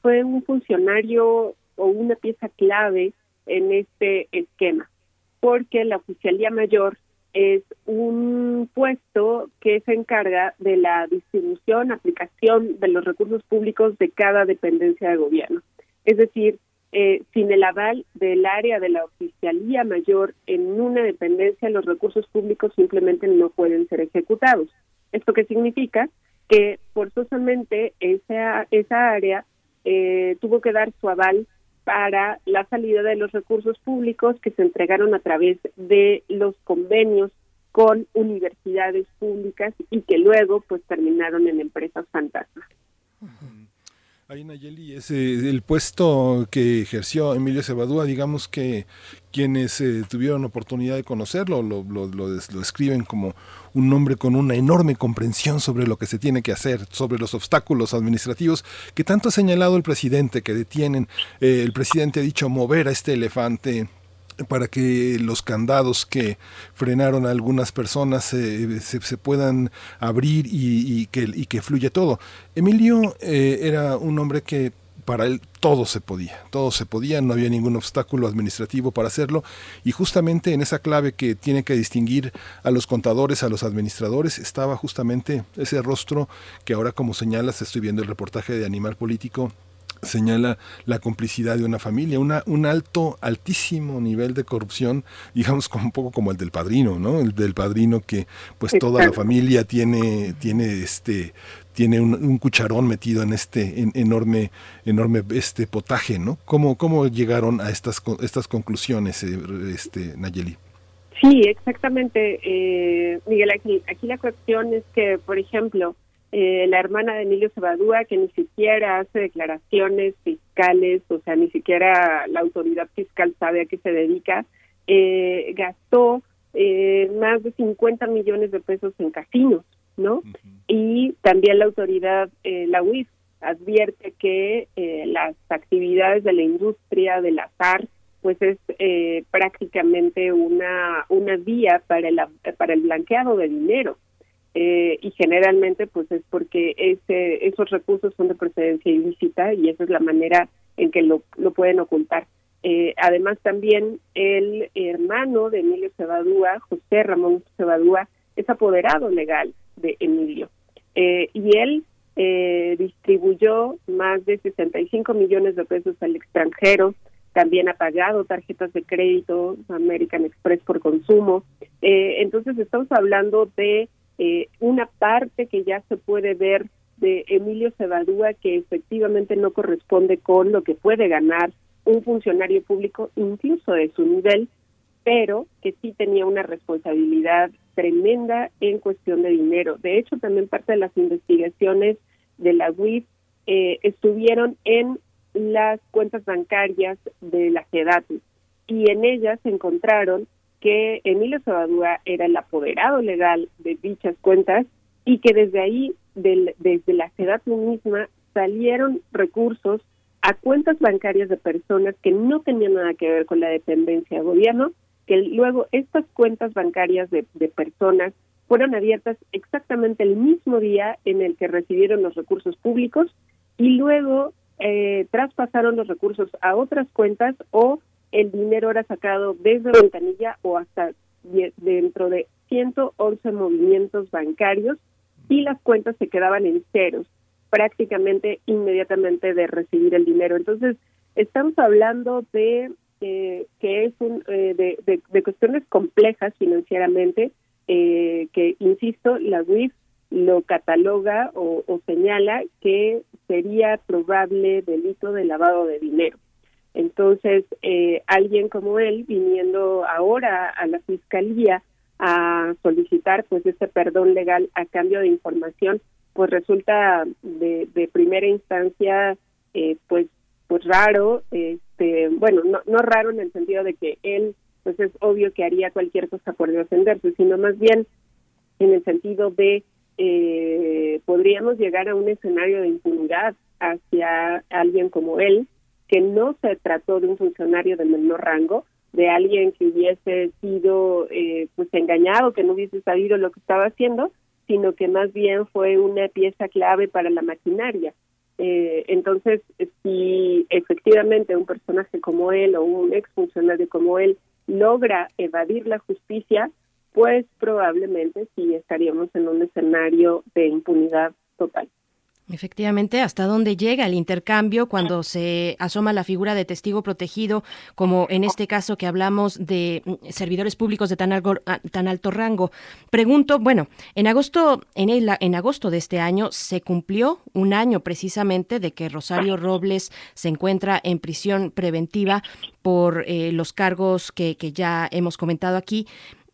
fue un funcionario o una pieza clave en este esquema, porque la oficialía mayor es un puesto que se encarga de la distribución, aplicación de los recursos públicos de cada dependencia de gobierno. Es decir, eh, sin el aval del área de la oficialía mayor en una dependencia, los recursos públicos simplemente no pueden ser ejecutados. ¿Esto qué significa? Que forzosamente esa, esa área eh, tuvo que dar su aval para la salida de los recursos públicos que se entregaron a través de los convenios con universidades públicas y que luego pues terminaron en empresas fantasmas. Ahí Nayeli, ese, el puesto que ejerció Emilio Cebadúa, digamos que quienes eh, tuvieron oportunidad de conocerlo lo, lo, lo, describen como un hombre con una enorme comprensión sobre lo que se tiene que hacer, sobre los obstáculos administrativos que tanto ha señalado el presidente que detienen. Eh, el presidente ha dicho mover a este elefante para que los candados que frenaron a algunas personas se, puedan abrir y, que, y que fluya todo. Emilio eh, era un hombre que para él todo se podía, todo se podía, no había ningún obstáculo administrativo para hacerlo y justamente en esa clave que tiene que distinguir a los contadores, a los administradores, estaba justamente ese rostro que ahora como señalas, estoy viendo el reportaje de Animal Político, señala la complicidad de una familia, una, un alto, altísimo nivel de corrupción, digamos como un poco como el del padrino, ¿no? El del padrino que pues toda la familia tiene, tiene este tiene un, cucharón metido en este enorme enorme este potaje, ¿no? ¿Cómo, cómo llegaron a estas estas conclusiones, eh, este Nayeli? Sí, exactamente, eh, Miguel Aquí la cuestión es que, por ejemplo, eh, la hermana de Emilio Sabadúa, que ni siquiera hace declaraciones fiscales, o sea, ni siquiera la autoridad fiscal sabe a qué se dedica, eh, gastó eh, más de 50 millones de pesos en casinos, ¿no? Y también la autoridad, eh, la UIF, advierte que eh, las actividades de la industria del azar pues es eh, prácticamente una una vía para el para el blanqueado de dinero eh, y generalmente pues es porque ese, esos recursos son de procedencia ilícita y esa es la manera en que lo, lo pueden ocultar. Eh, además también el hermano de Emilio Cebadúa, José Ramón Cebadúa, es apoderado legal de Emilio eh, y él eh, distribuyó más de 65 millones de pesos al extranjero, también ha pagado tarjetas de crédito American Express por consumo. Eh, entonces estamos hablando de eh, una parte que ya se puede ver de Emilio Cebadúa que efectivamente no corresponde con lo que puede ganar un funcionario público, incluso de su nivel, pero que sí tenía una responsabilidad tremenda en cuestión de dinero. De hecho, también parte de las investigaciones de la UIF eh, estuvieron en las cuentas bancarias de la SEDATU y en ellas se encontraron que Emilio Sabadúa era el apoderado legal de dichas cuentas y que desde ahí, del, desde la SEDATU misma, salieron recursos a cuentas bancarias de personas que no tenían nada que ver con la dependencia de gobierno, que luego estas cuentas bancarias de, de personas fueron abiertas exactamente el mismo día en el que recibieron los recursos públicos y luego eh, traspasaron los recursos a otras cuentas o el dinero era sacado desde ventanilla o hasta dentro de 111 movimientos bancarios y las cuentas se quedaban en ceros prácticamente inmediatamente de recibir el dinero. Entonces, estamos hablando de eh, que es un, eh, de, cuestiones complejas financieramente, eh, que, insisto, la UIF lo cataloga o señala que sería probable delito de lavado de dinero. Entonces, eh, alguien como él, viniendo ahora a la fiscalía a solicitar pues ese perdón legal a cambio de información, pues resulta de, de primera instancia eh, pues pues raro, este, bueno, no, no raro en el sentido de que él pues es obvio que haría cualquier cosa por defenderse, sino más bien en el sentido de eh, podríamos llegar a un escenario de impunidad hacia alguien como él, que no se trató de un funcionario de menor rango, de alguien que hubiese sido eh, pues engañado, que no hubiese sabido lo que estaba haciendo, sino que más bien fue una pieza clave para la maquinaria. Eh, entonces, si efectivamente un personaje como él o un exfuncionario como él logra evadir la justicia, pues probablemente sí estaríamos en un escenario de impunidad total. Efectivamente, ¿hasta dónde llega el intercambio cuando se asoma la figura de testigo protegido, como en este caso que hablamos de mm, servidores públicos de tan, ah, tan alto rango? Pregunto, bueno, en agosto, en, el, en agosto de este año se cumplió un año precisamente de que Rosario Robles se encuentra en prisión preventiva por eh, los cargos que, que ya hemos comentado aquí.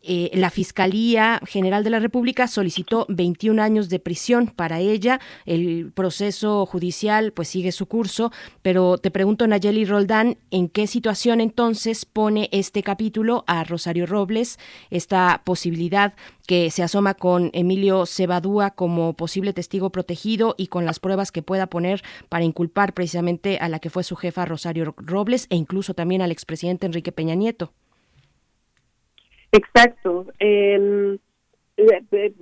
Eh, la Fiscalía General de la República solicitó 21 años de prisión para ella. El proceso judicial pues sigue su curso, pero te pregunto, Nayeli Roldán, ¿en qué situación entonces pone este capítulo a Rosario Robles esta posibilidad que se asoma con Emilio Cebadúa como posible testigo protegido y con las pruebas que pueda poner para inculpar precisamente a la que fue su jefa Rosario Robles e incluso también al expresidente Enrique Peña Nieto? Exacto. Eh,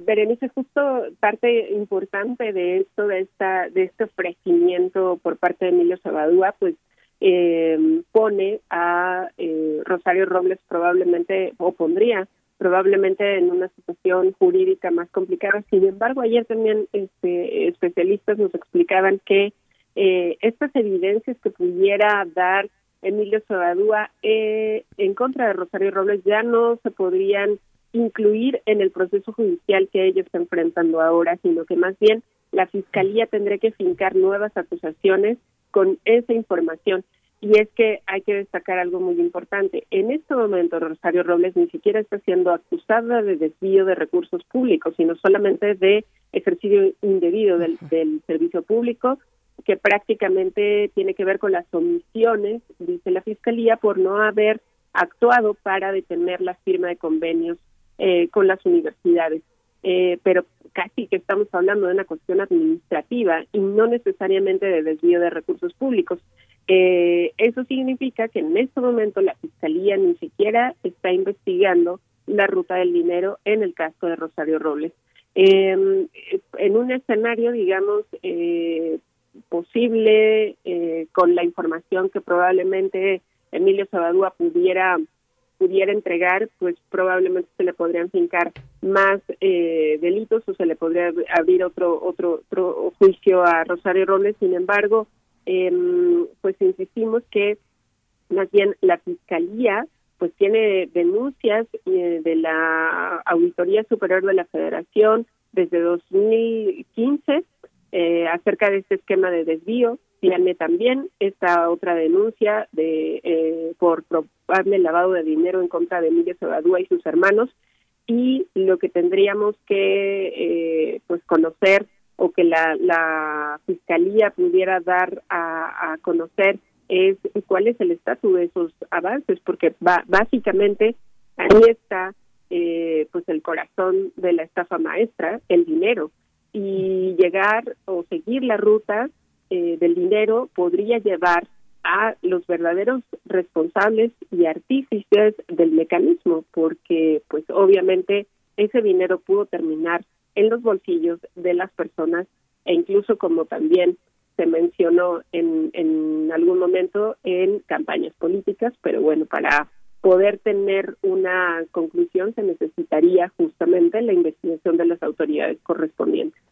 Berenice, justo parte importante de esto, de esta, de este ofrecimiento por parte de Emilio Sabadúa, pues eh, pone a eh, Rosario Robles probablemente, o pondría probablemente en una situación jurídica más complicada. Sin embargo, ayer también este, especialistas nos explicaban que eh, estas evidencias que pudiera dar Emilio Sobadúa eh, en contra de Rosario Robles ya no se podrían incluir en el proceso judicial que ellos están enfrentando ahora, sino que más bien la Fiscalía tendría que fincar nuevas acusaciones con esa información. Y es que hay que destacar algo muy importante. En este momento, Rosario Robles ni siquiera está siendo acusada de desvío de recursos públicos, sino solamente de ejercicio indebido del, del servicio público, que prácticamente tiene que ver con las omisiones, dice la Fiscalía, por no haber actuado para detener la firma de convenios eh, con las universidades. Eh, pero casi que estamos hablando de una cuestión administrativa y no necesariamente de desvío de recursos públicos. Eh, eso significa que en este momento la Fiscalía ni siquiera está investigando la ruta del dinero en el caso de Rosario Robles. en un escenario, digamos, posible, con la información que probablemente Emilio Sabadúa pudiera pudiera entregar, pues probablemente se le podrían fincar más eh, delitos o se le podría abrir otro, otro, otro juicio a Rosario Robles. Sin embargo, em, pues insistimos que más bien la Fiscalía pues tiene denuncias eh, de la Auditoría Superior de la Federación desde 2015 eh, acerca de este esquema de desvío tiene también esta otra denuncia de eh, por probable lavado de dinero en contra de Emilio Sebadúa y sus hermanos y lo que tendríamos que eh, pues conocer o que la, la fiscalía pudiera dar a, conocer es cuál es el estatus de esos avances porque básicamente ahí está eh, pues el corazón de la estafa maestra el dinero y llegar o seguir la ruta eh, del dinero podría llevar a los verdaderos responsables y artífices del mecanismo, porque pues obviamente ese dinero pudo terminar en los bolsillos de las personas e incluso como también se mencionó en, en algún momento en campañas políticas, pero bueno, para poder tener una conclusión se necesitaría justamente la investigación de las autoridades correspondientes.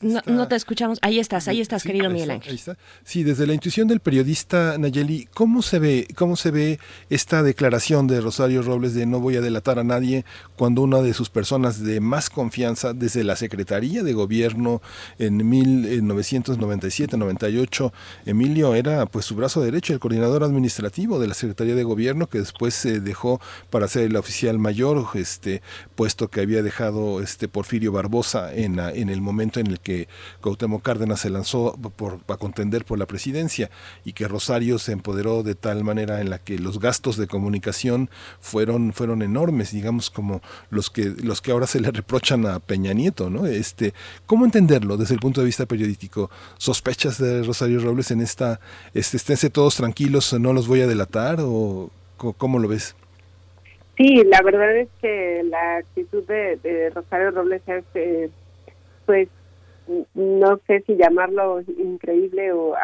No, te escuchamos. Ahí estás, ahí estás, querido Miguel Ángel. Sí, desde la intuición del periodista Nayeli, ¿cómo se ve, cómo se ve esta declaración de Rosario Robles de no voy a delatar a nadie cuando una de sus personas de más confianza desde la Secretaría de Gobierno en 1997-98, Emilio era pues su brazo derecho, el coordinador administrativo de la Secretaría de Gobierno que después se dejó para ser el oficial mayor, este puesto que había dejado este Porfirio Barbosa en, en el momento en el que Cuauhtémoc Cárdenas se lanzó por, a contender por la presidencia y que Rosario se empoderó de tal manera en la que los gastos de comunicación fueron, fueron enormes, digamos como los que, los que ahora se le reprochan a Peña Nieto, ¿no? Este, ¿Cómo entenderlo desde el punto de vista periodístico? ¿Sospechas de Rosario Robles en esta, este, esténse todos tranquilos, no los voy a delatar o cómo lo ves? Sí, la verdad es que la actitud de, Rosario Robles es, eh, pues, no sé si llamarlo increíble o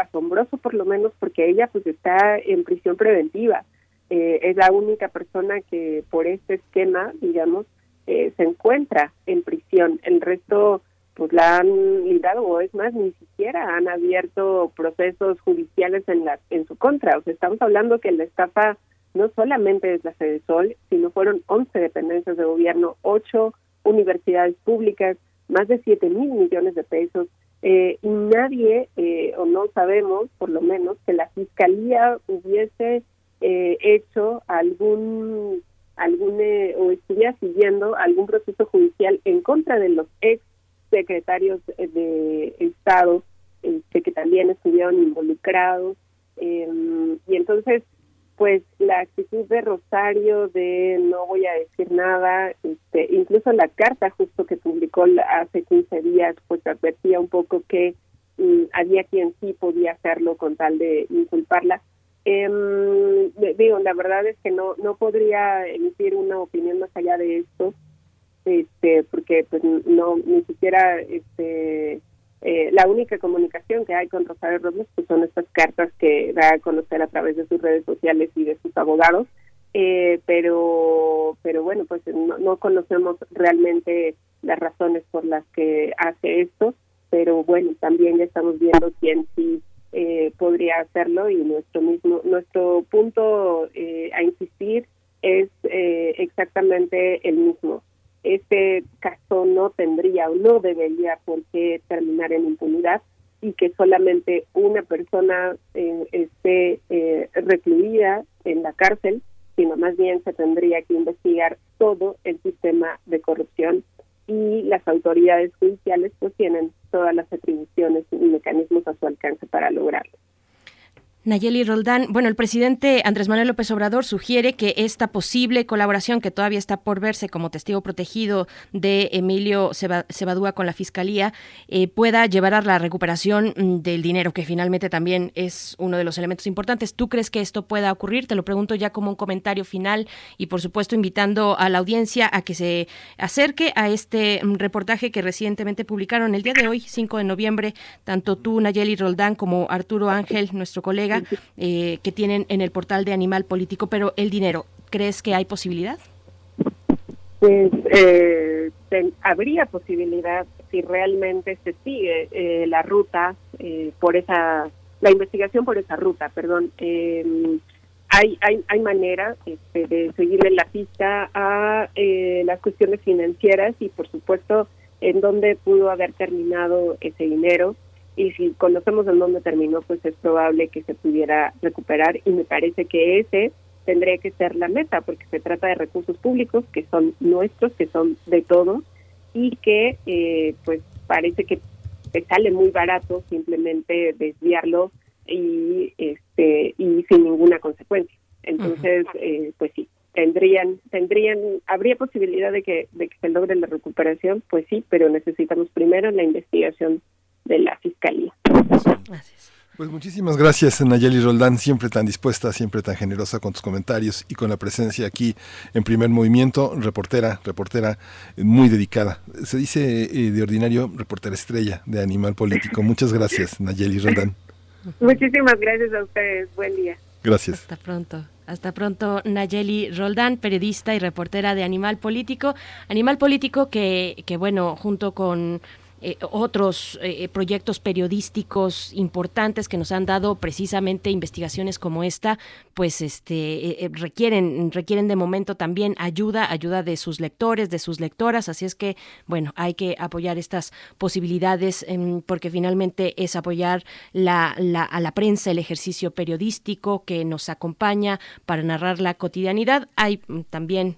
asombroso por lo menos porque ella pues está en prisión preventiva. Eh, es la única persona que por este esquema digamos eh, se encuentra en prisión. El resto pues la han librado o es más ni siquiera han abierto procesos judiciales en la en su contra. O sea estamos hablando que la estafa no solamente es la Sol sino fueron 11 dependencias de gobierno ocho universidades públicas más de 7 mil millones de pesos eh, y nadie, eh, o no sabemos por lo menos, que la fiscalía hubiese eh, hecho algún, algún o estuviera siguiendo algún proceso judicial en contra de los ex secretarios de Estado este, que también estuvieron involucrados. y entonces, pues la actitud de Rosario de no voy a decir nada, este, incluso la carta justo que publicó hace 15 días, pues advertía un poco que mm, había quien sí podía hacerlo con tal de inculparla. Eh, digo, la verdad es que no no podría emitir una opinión más allá de esto, este, porque pues no ni siquiera este eh, la única comunicación que hay con Rosario Robles pues son estas cartas que da a conocer a través de sus redes sociales y de sus abogados, eh, pero pero bueno, pues no, conocemos realmente las razones por las que hace esto, pero bueno, también estamos viendo quién sí eh, podría hacerlo y nuestro mismo nuestro punto eh, a insistir es eh, exactamente el mismo. Este caso no tendría o no debería por qué terminar en impunidad y que solamente una persona esté recluida en la cárcel, sino más bien se tendría que investigar todo el sistema de corrupción y las autoridades judiciales pues tienen todas las atribuciones y mecanismos a su alcance para lograrlo. Nayeli Roldán, bueno, el presidente Andrés Manuel López Obrador sugiere que esta posible colaboración que todavía está por verse como testigo protegido de Emilio Cebadúa con la Fiscalía eh, pueda llevar a la recuperación mm, del dinero, que finalmente también es uno de los elementos importantes. ¿Tú crees que esto pueda ocurrir? Te lo pregunto ya como un comentario final y, por supuesto, invitando a la audiencia a que se acerque a este mm, reportaje que recientemente publicaron el día de hoy, 5 de noviembre, tanto tú, Nayeli Roldán, como Arturo Ángel, nuestro colega eh, que tienen en el portal de Animal Político, pero el dinero, ¿crees que hay posibilidad? Pues eh, habría posibilidad si realmente se sigue eh, la ruta por esa, la investigación por esa ruta, perdón. hay, hay, hay manera este, de seguirle la pista a las cuestiones financieras y, por supuesto, en dónde pudo haber terminado ese dinero y si conocemos en dónde terminó, pues es probable que se pudiera recuperar y me parece que ese tendría que ser la meta, porque se trata de recursos públicos que son nuestros, que son de todos y que eh, pues parece que te sale muy barato simplemente desviarlo y este y sin ninguna consecuencia. Entonces, eh, pues sí, tendrían tendrían habría posibilidad de que de que se logre la recuperación, pues sí, pero necesitamos primero la investigación de la Fiscalía. Pues muchísimas gracias, Nayeli Roldán, siempre tan dispuesta, siempre tan generosa con tus comentarios y con la presencia aquí en primer movimiento, reportera, reportera muy dedicada. Se dice eh, de ordinario reportera estrella de Animal Político. Muchas gracias, Nayeli Roldán. Muchísimas gracias a ustedes. Buen día. Gracias. Hasta pronto. Hasta pronto, Nayeli Roldán, periodista y reportera de Animal Político. Animal Político que, que bueno, junto con eh, otros eh, proyectos periodísticos importantes que nos han dado precisamente investigaciones como esta, pues este eh, requieren requieren de momento también ayuda, ayuda de sus lectores, de sus lectoras, así es que bueno, hay que apoyar estas posibilidades em, porque finalmente es apoyar la, a la prensa, el ejercicio periodístico que nos acompaña para narrar la cotidianidad. Hay mm, también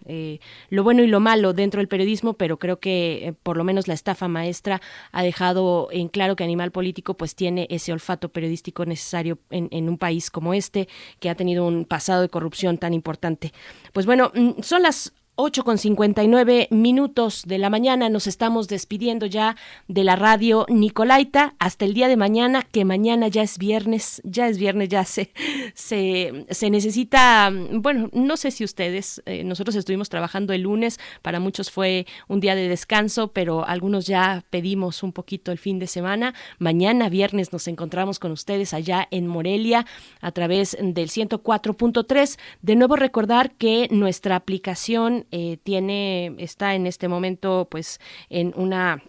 lo bueno y lo malo dentro del periodismo, pero creo que por lo menos la estafa maestra ha dejado en claro que Animal Político pues tiene ese olfato periodístico necesario en, en un país como este, que ha tenido un pasado de corrupción tan importante. Pues bueno, mm, son las 8 con 59 minutos de la mañana. Nos estamos despidiendo ya de la radio Nicolaita hasta el día de mañana, que mañana ya es viernes, ya es viernes, ya se, se, se necesita, bueno, no sé si ustedes, eh, nosotros estuvimos trabajando el lunes, para muchos fue un día de descanso, pero algunos ya pedimos un poquito el fin de semana. Mañana viernes nos encontramos con ustedes allá en Morelia a través del 104.3. De nuevo recordar que nuestra aplicación eh, tiene, está en este momento pues en una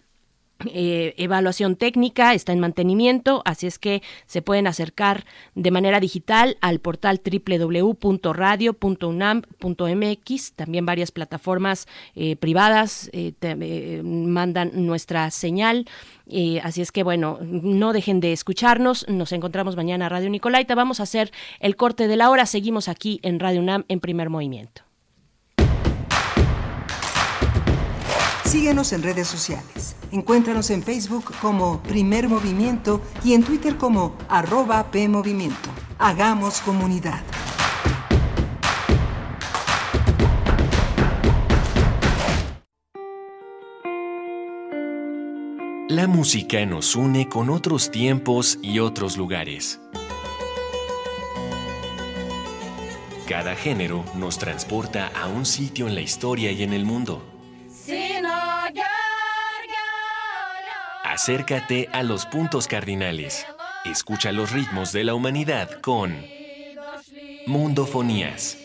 eh, evaluación técnica, está en mantenimiento, así es que se pueden acercar de manera digital al portal www.radio.unam.mx, también varias plataformas eh, privadas mandan nuestra señal. así es que bueno, no dejen de escucharnos. Nos encontramos mañana Radio Nicolaita. Vamos a hacer el corte de la hora. Seguimos aquí en Radio UNAM en primer movimiento. Síguenos en redes sociales. Encuéntranos en Facebook como Primer Movimiento y en Twitter como arroba PMovimiento. Hagamos comunidad. La música nos une con otros tiempos y otros lugares. Cada género nos transporta a un sitio en la historia y en el mundo. Acércate a los puntos cardinales. Escucha los ritmos de la humanidad con Mundofonías.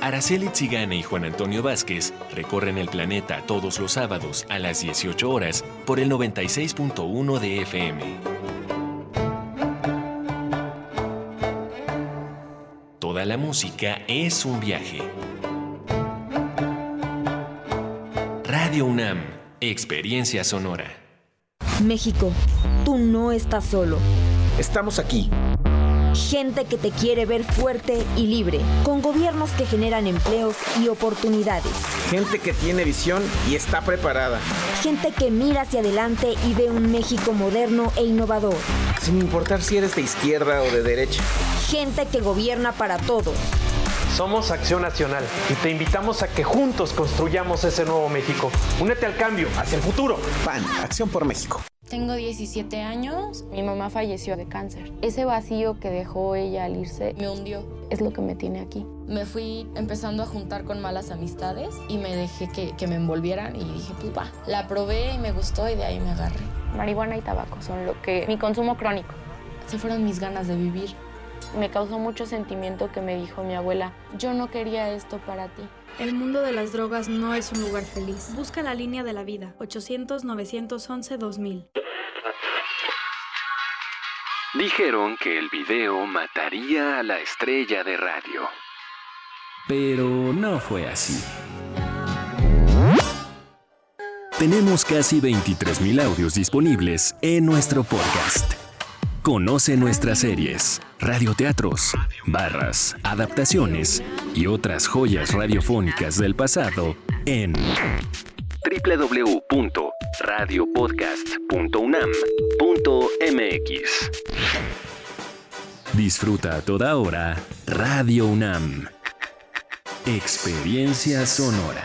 Araceli Tzigane y Juan Antonio Vázquez recorren el planeta todos los sábados a las 18 horas por el 96.1 de FM. Toda la música es un viaje. Radio UNAM, Experiencia Sonora. México, tú no estás solo. Estamos aquí Gente que te quiere ver fuerte y libre, con gobiernos que generan empleos y oportunidades. Gente que tiene visión y está preparada. Gente que mira hacia adelante y ve un México moderno e innovador. Sin importar si eres de izquierda o de derecha. Gente que gobierna para todos. Somos Acción Nacional y te invitamos a que juntos construyamos ese nuevo México. Únete al cambio, hacia el futuro. PAN, Acción por México. Tengo 17 años, mi mamá falleció de cáncer. Ese vacío que dejó ella al irse me hundió, es lo que me tiene aquí. Me fui empezando a juntar con malas amistades y me dejé que, que me envolvieran y dije, pues va, la probé y me gustó y de ahí me agarré. Marihuana y tabaco son lo que... mi consumo crónico. Se fueron mis ganas de vivir. Me causó mucho sentimiento que me dijo mi abuela, yo no quería esto para ti. El mundo de las drogas no es un lugar feliz. Busca la línea de la vida, 800-911-2000. Dijeron que el video mataría a la estrella de radio. Pero no fue así. Tenemos casi 23.000 audios disponibles en nuestro podcast. Conoce nuestras series, radioteatros, barras, adaptaciones y otras joyas radiofónicas del pasado en www.radiopodcast.unam.mx. Disfruta a toda hora Radio UNAM. Experiencia sonora.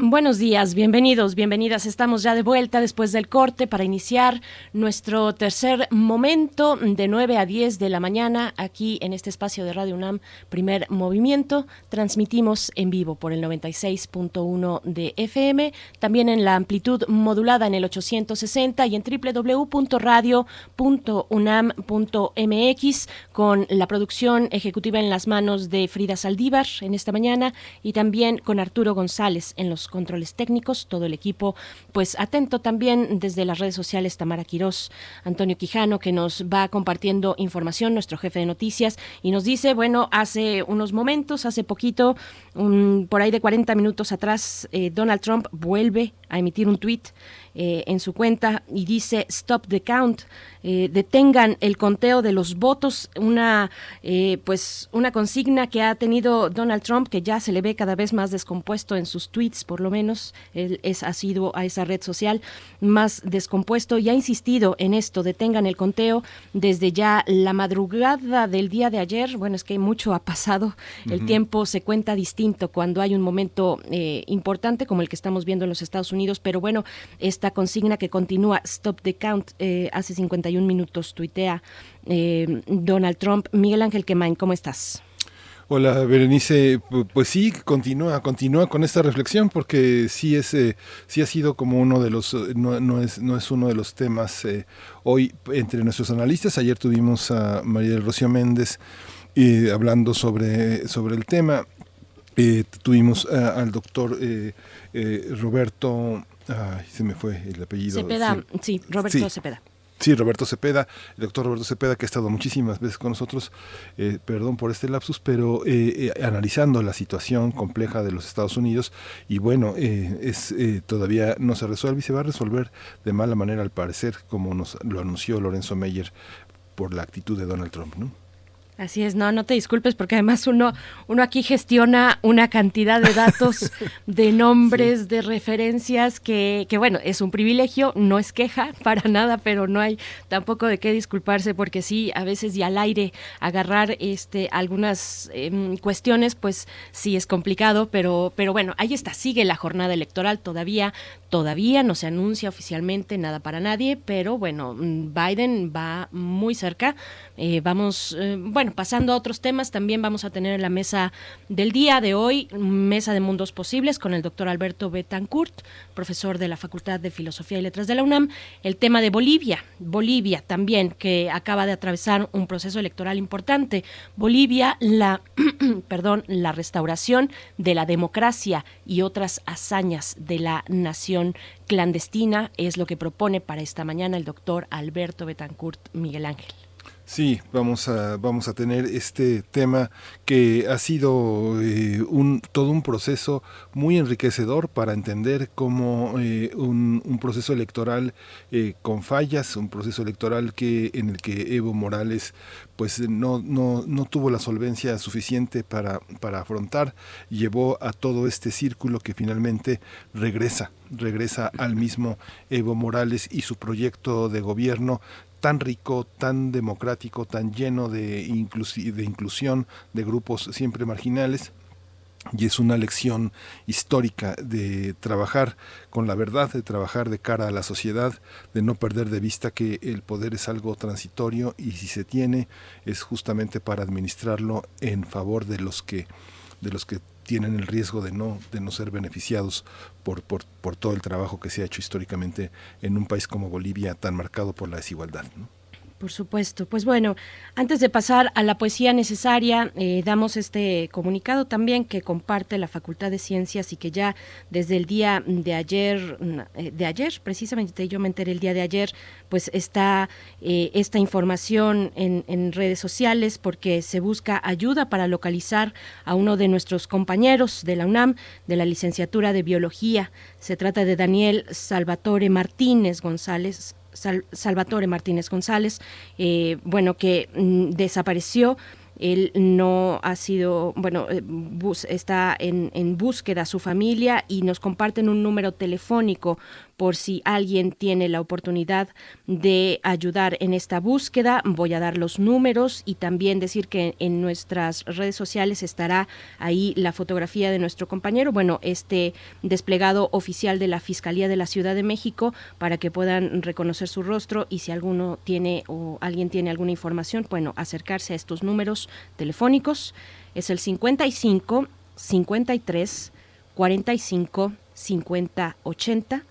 Buenos días, bienvenidos, bienvenidas. Estamos ya de vuelta después del corte para iniciar nuestro tercer momento de 9 a 10 de la mañana aquí en este espacio de Radio UNAM, primer movimiento. Transmitimos en vivo por el 96.1 de FM, también en la amplitud modulada en el 860 y en www.radio.unam.mx con la producción ejecutiva en las manos de Frida Saldívar en esta mañana y también con Arturo González en los controles técnicos, todo el equipo, pues atento también desde las redes sociales, Tamara Quirós, Antonio Quijano, que nos va compartiendo información, nuestro jefe de noticias, y nos dice, bueno, hace unos momentos, hace poquito, por ahí de 40 minutos atrás, eh, Donald Trump vuelve a emitir un tuit eh, en su cuenta y dice Stop the Count, eh, detengan el conteo de los votos, una eh, pues una consigna que ha tenido Donald Trump que ya se le ve cada vez más descompuesto en sus tweets, por lo menos él es ha sido a esa red social más descompuesto y ha insistido en esto, detengan el conteo desde ya la madrugada del día de ayer. Bueno, es que mucho ha pasado, el tiempo se cuenta distinto cuando hay un momento importante como el que estamos viendo en los Estados Unidos, pero bueno, esta consigna que continúa Stop the Count eh, hace 51 minutos tuitea eh, Donald Trump. Miguel Ángel Quemain, ¿cómo estás? Hola Berenice, pues sí, continúa, continúa con esta reflexión porque sí es, eh, sí ha sido como uno de los, no, no es, no es uno de los temas hoy entre nuestros analistas. Ayer tuvimos a María del Rocío Méndez hablando sobre, sobre el tema. tuvimos al doctor Roberto Ay, se me fue el apellido. Cepeda, sí, Roberto Cepeda. Sí, Roberto Cepeda, el doctor Roberto Cepeda, que ha estado muchísimas veces con nosotros, eh, perdón por este lapsus, pero eh, eh, analizando la situación compleja de los Estados Unidos y bueno, es todavía no se resuelve y se va a resolver de mala manera al parecer, como nos lo anunció Lorenzo Meyer por la actitud de Donald Trump, ¿no? Así es, no, no te disculpes porque además uno, uno aquí gestiona una cantidad de datos, de nombres, de referencias que, que, bueno, es un privilegio, no es queja para nada, pero no hay tampoco de qué disculparse porque sí, a veces y al aire agarrar este algunas eh, cuestiones, pues sí es complicado, pero, pero bueno, ahí está, sigue la jornada electoral todavía, todavía no se anuncia oficialmente nada para nadie, pero bueno, mm, Biden va muy cerca, eh, vamos, eh, bueno, pasando a otros temas, también vamos a tener en la mesa del día de hoy, mesa de mundos posibles con el doctor Alberto Betancourt, profesor de la Facultad de Filosofía y Letras de la UNAM, el tema de Bolivia, Bolivia también, que acaba de atravesar un proceso electoral importante. Bolivia, la, perdón, la restauración de la democracia y otras hazañas de la nación clandestina es lo que propone para esta mañana el doctor Alberto Betancourt Miguel Ángel. Sí, vamos a, vamos a tener este tema que ha sido eh, un, todo un proceso muy enriquecedor para entender cómo eh, un, un, proceso electoral eh, con fallas, un proceso electoral que, en el que Evo Morales pues no, no, no tuvo la solvencia suficiente para, para afrontar, llevó a todo este círculo que finalmente regresa, regresa al mismo Evo Morales y su proyecto de gobierno tan rico, tan democrático, tan lleno de, inclusión de grupos siempre marginales. Y es una lección histórica de trabajar con la verdad, de trabajar de cara a la sociedad, de no perder de vista que el poder es algo transitorio y si se tiene es justamente para administrarlo en favor de los que, de los que tienen el riesgo de no, de no ser beneficiados por, por, todo el trabajo que se ha hecho históricamente en un país como Bolivia tan marcado por la desigualdad. ¿no? Por supuesto. Pues bueno, antes de pasar a la poesía necesaria, eh, damos este comunicado también que comparte la Facultad de Ciencias y que ya desde el día de ayer, eh, de ayer, precisamente yo me enteré el día de ayer, pues está eh, esta información en, en redes sociales porque se busca ayuda para localizar a uno de nuestros compañeros de la UNAM, de la licenciatura de Biología. Se trata de Daniel Salvatore Martínez González Salvatore Martínez González, eh, bueno, que mm, desapareció. Él no ha sido, bueno, eh, está en, en búsqueda su familia y nos comparten un número telefónico por si alguien tiene la oportunidad de ayudar en esta búsqueda. Voy a dar los números y también decir que en nuestras redes sociales estará ahí la fotografía de nuestro compañero, bueno, este desplegado oficial de la Fiscalía de la Ciudad de México para que puedan reconocer su rostro y si alguno tiene o alguien tiene alguna información, bueno, acercarse a estos números telefónicos. Es el 55 53 45 50 80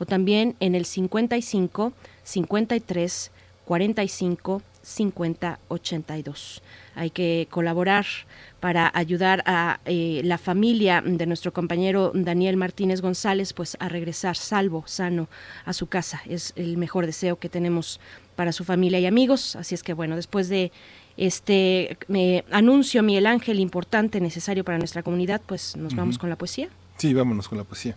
o también en el 55 53 45 50 82. Hay que colaborar para ayudar a eh, la familia de nuestro compañero Daniel Martínez González pues a regresar salvo, sano a su casa. Es el mejor deseo que tenemos para su familia y amigos. Así es que bueno, después de este eh, anuncio Miguel Ángel importante, necesario para nuestra comunidad, pues nos vamos con la poesía. Sí, vámonos con la poesía.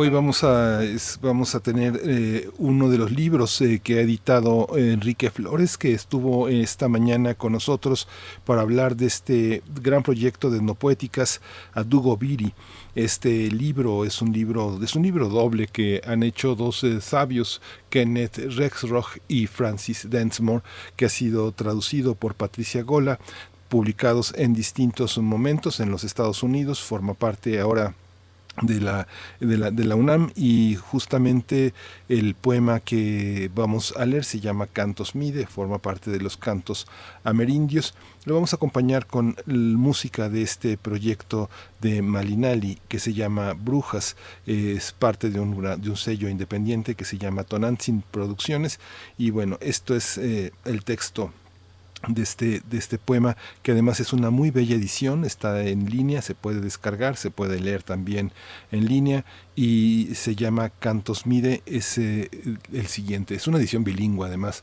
Hoy vamos a, vamos a tener eh, uno de los libros eh, que ha editado Enrique Flores, que estuvo esta mañana con nosotros para hablar de este gran proyecto de etnopoéticas Adugo Viri. Este libro es un libro, es un libro doble que han hecho dos eh, sabios, Kenneth Rexroth y Francis Densmore, que ha sido traducido por Patricia Gola, publicados en distintos momentos en los Estados Unidos, forma parte ahora de la, de la, de la UNAM y justamente el poema que vamos a leer se llama Cantos Mide, forma parte de los cantos amerindios. Lo vamos a acompañar con música de este proyecto de Malinali que se llama Brujas, es parte de un, de un sello independiente que se llama Tonantzin Producciones y bueno, esto es eh, el texto de este, de este poema, que además es una muy bella edición, está en línea, se puede descargar, se puede leer también en línea y se llama Cantos Mide, es eh, el siguiente, es una edición bilingüe además.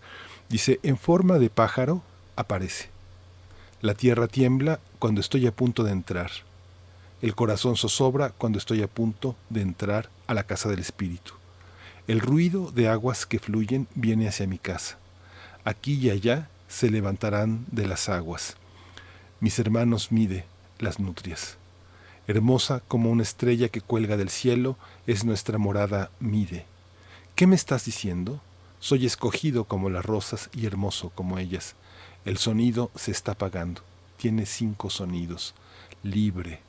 Dice, en forma de pájaro aparece. La tierra tiembla cuando estoy a punto de entrar. El corazón zozobra cuando estoy a punto de entrar a la casa del espíritu. El ruido de aguas que fluyen viene hacia mi casa. Aquí y allá se levantarán de las aguas. Mis hermanos mide las nutrias. Hermosa como una estrella que cuelga del cielo es nuestra morada mide. ¿Qué me estás diciendo? Soy escogido como las rosas y hermoso como ellas. El sonido se está apagando. Tiene cinco sonidos. Libre.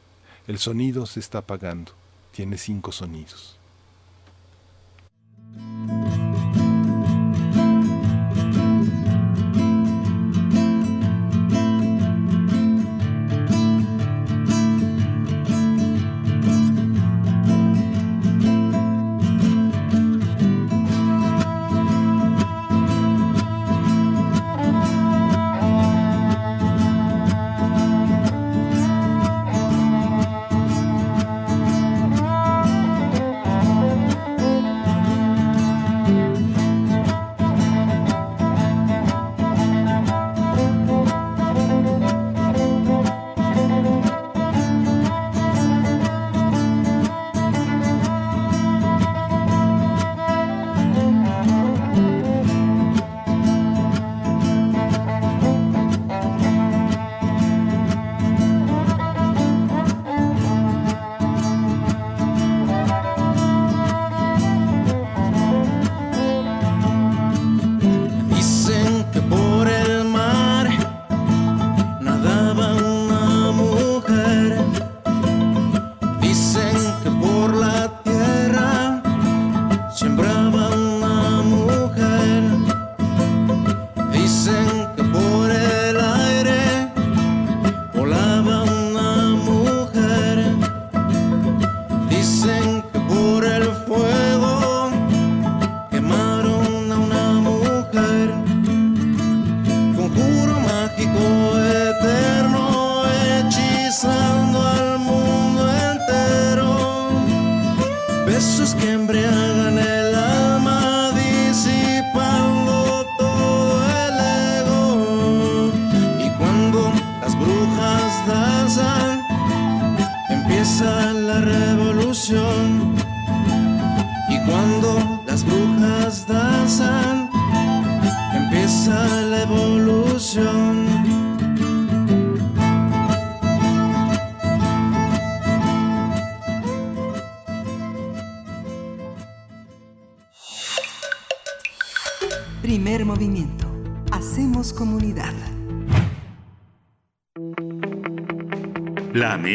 El sonido se está apagando. Tiene cinco sonidos.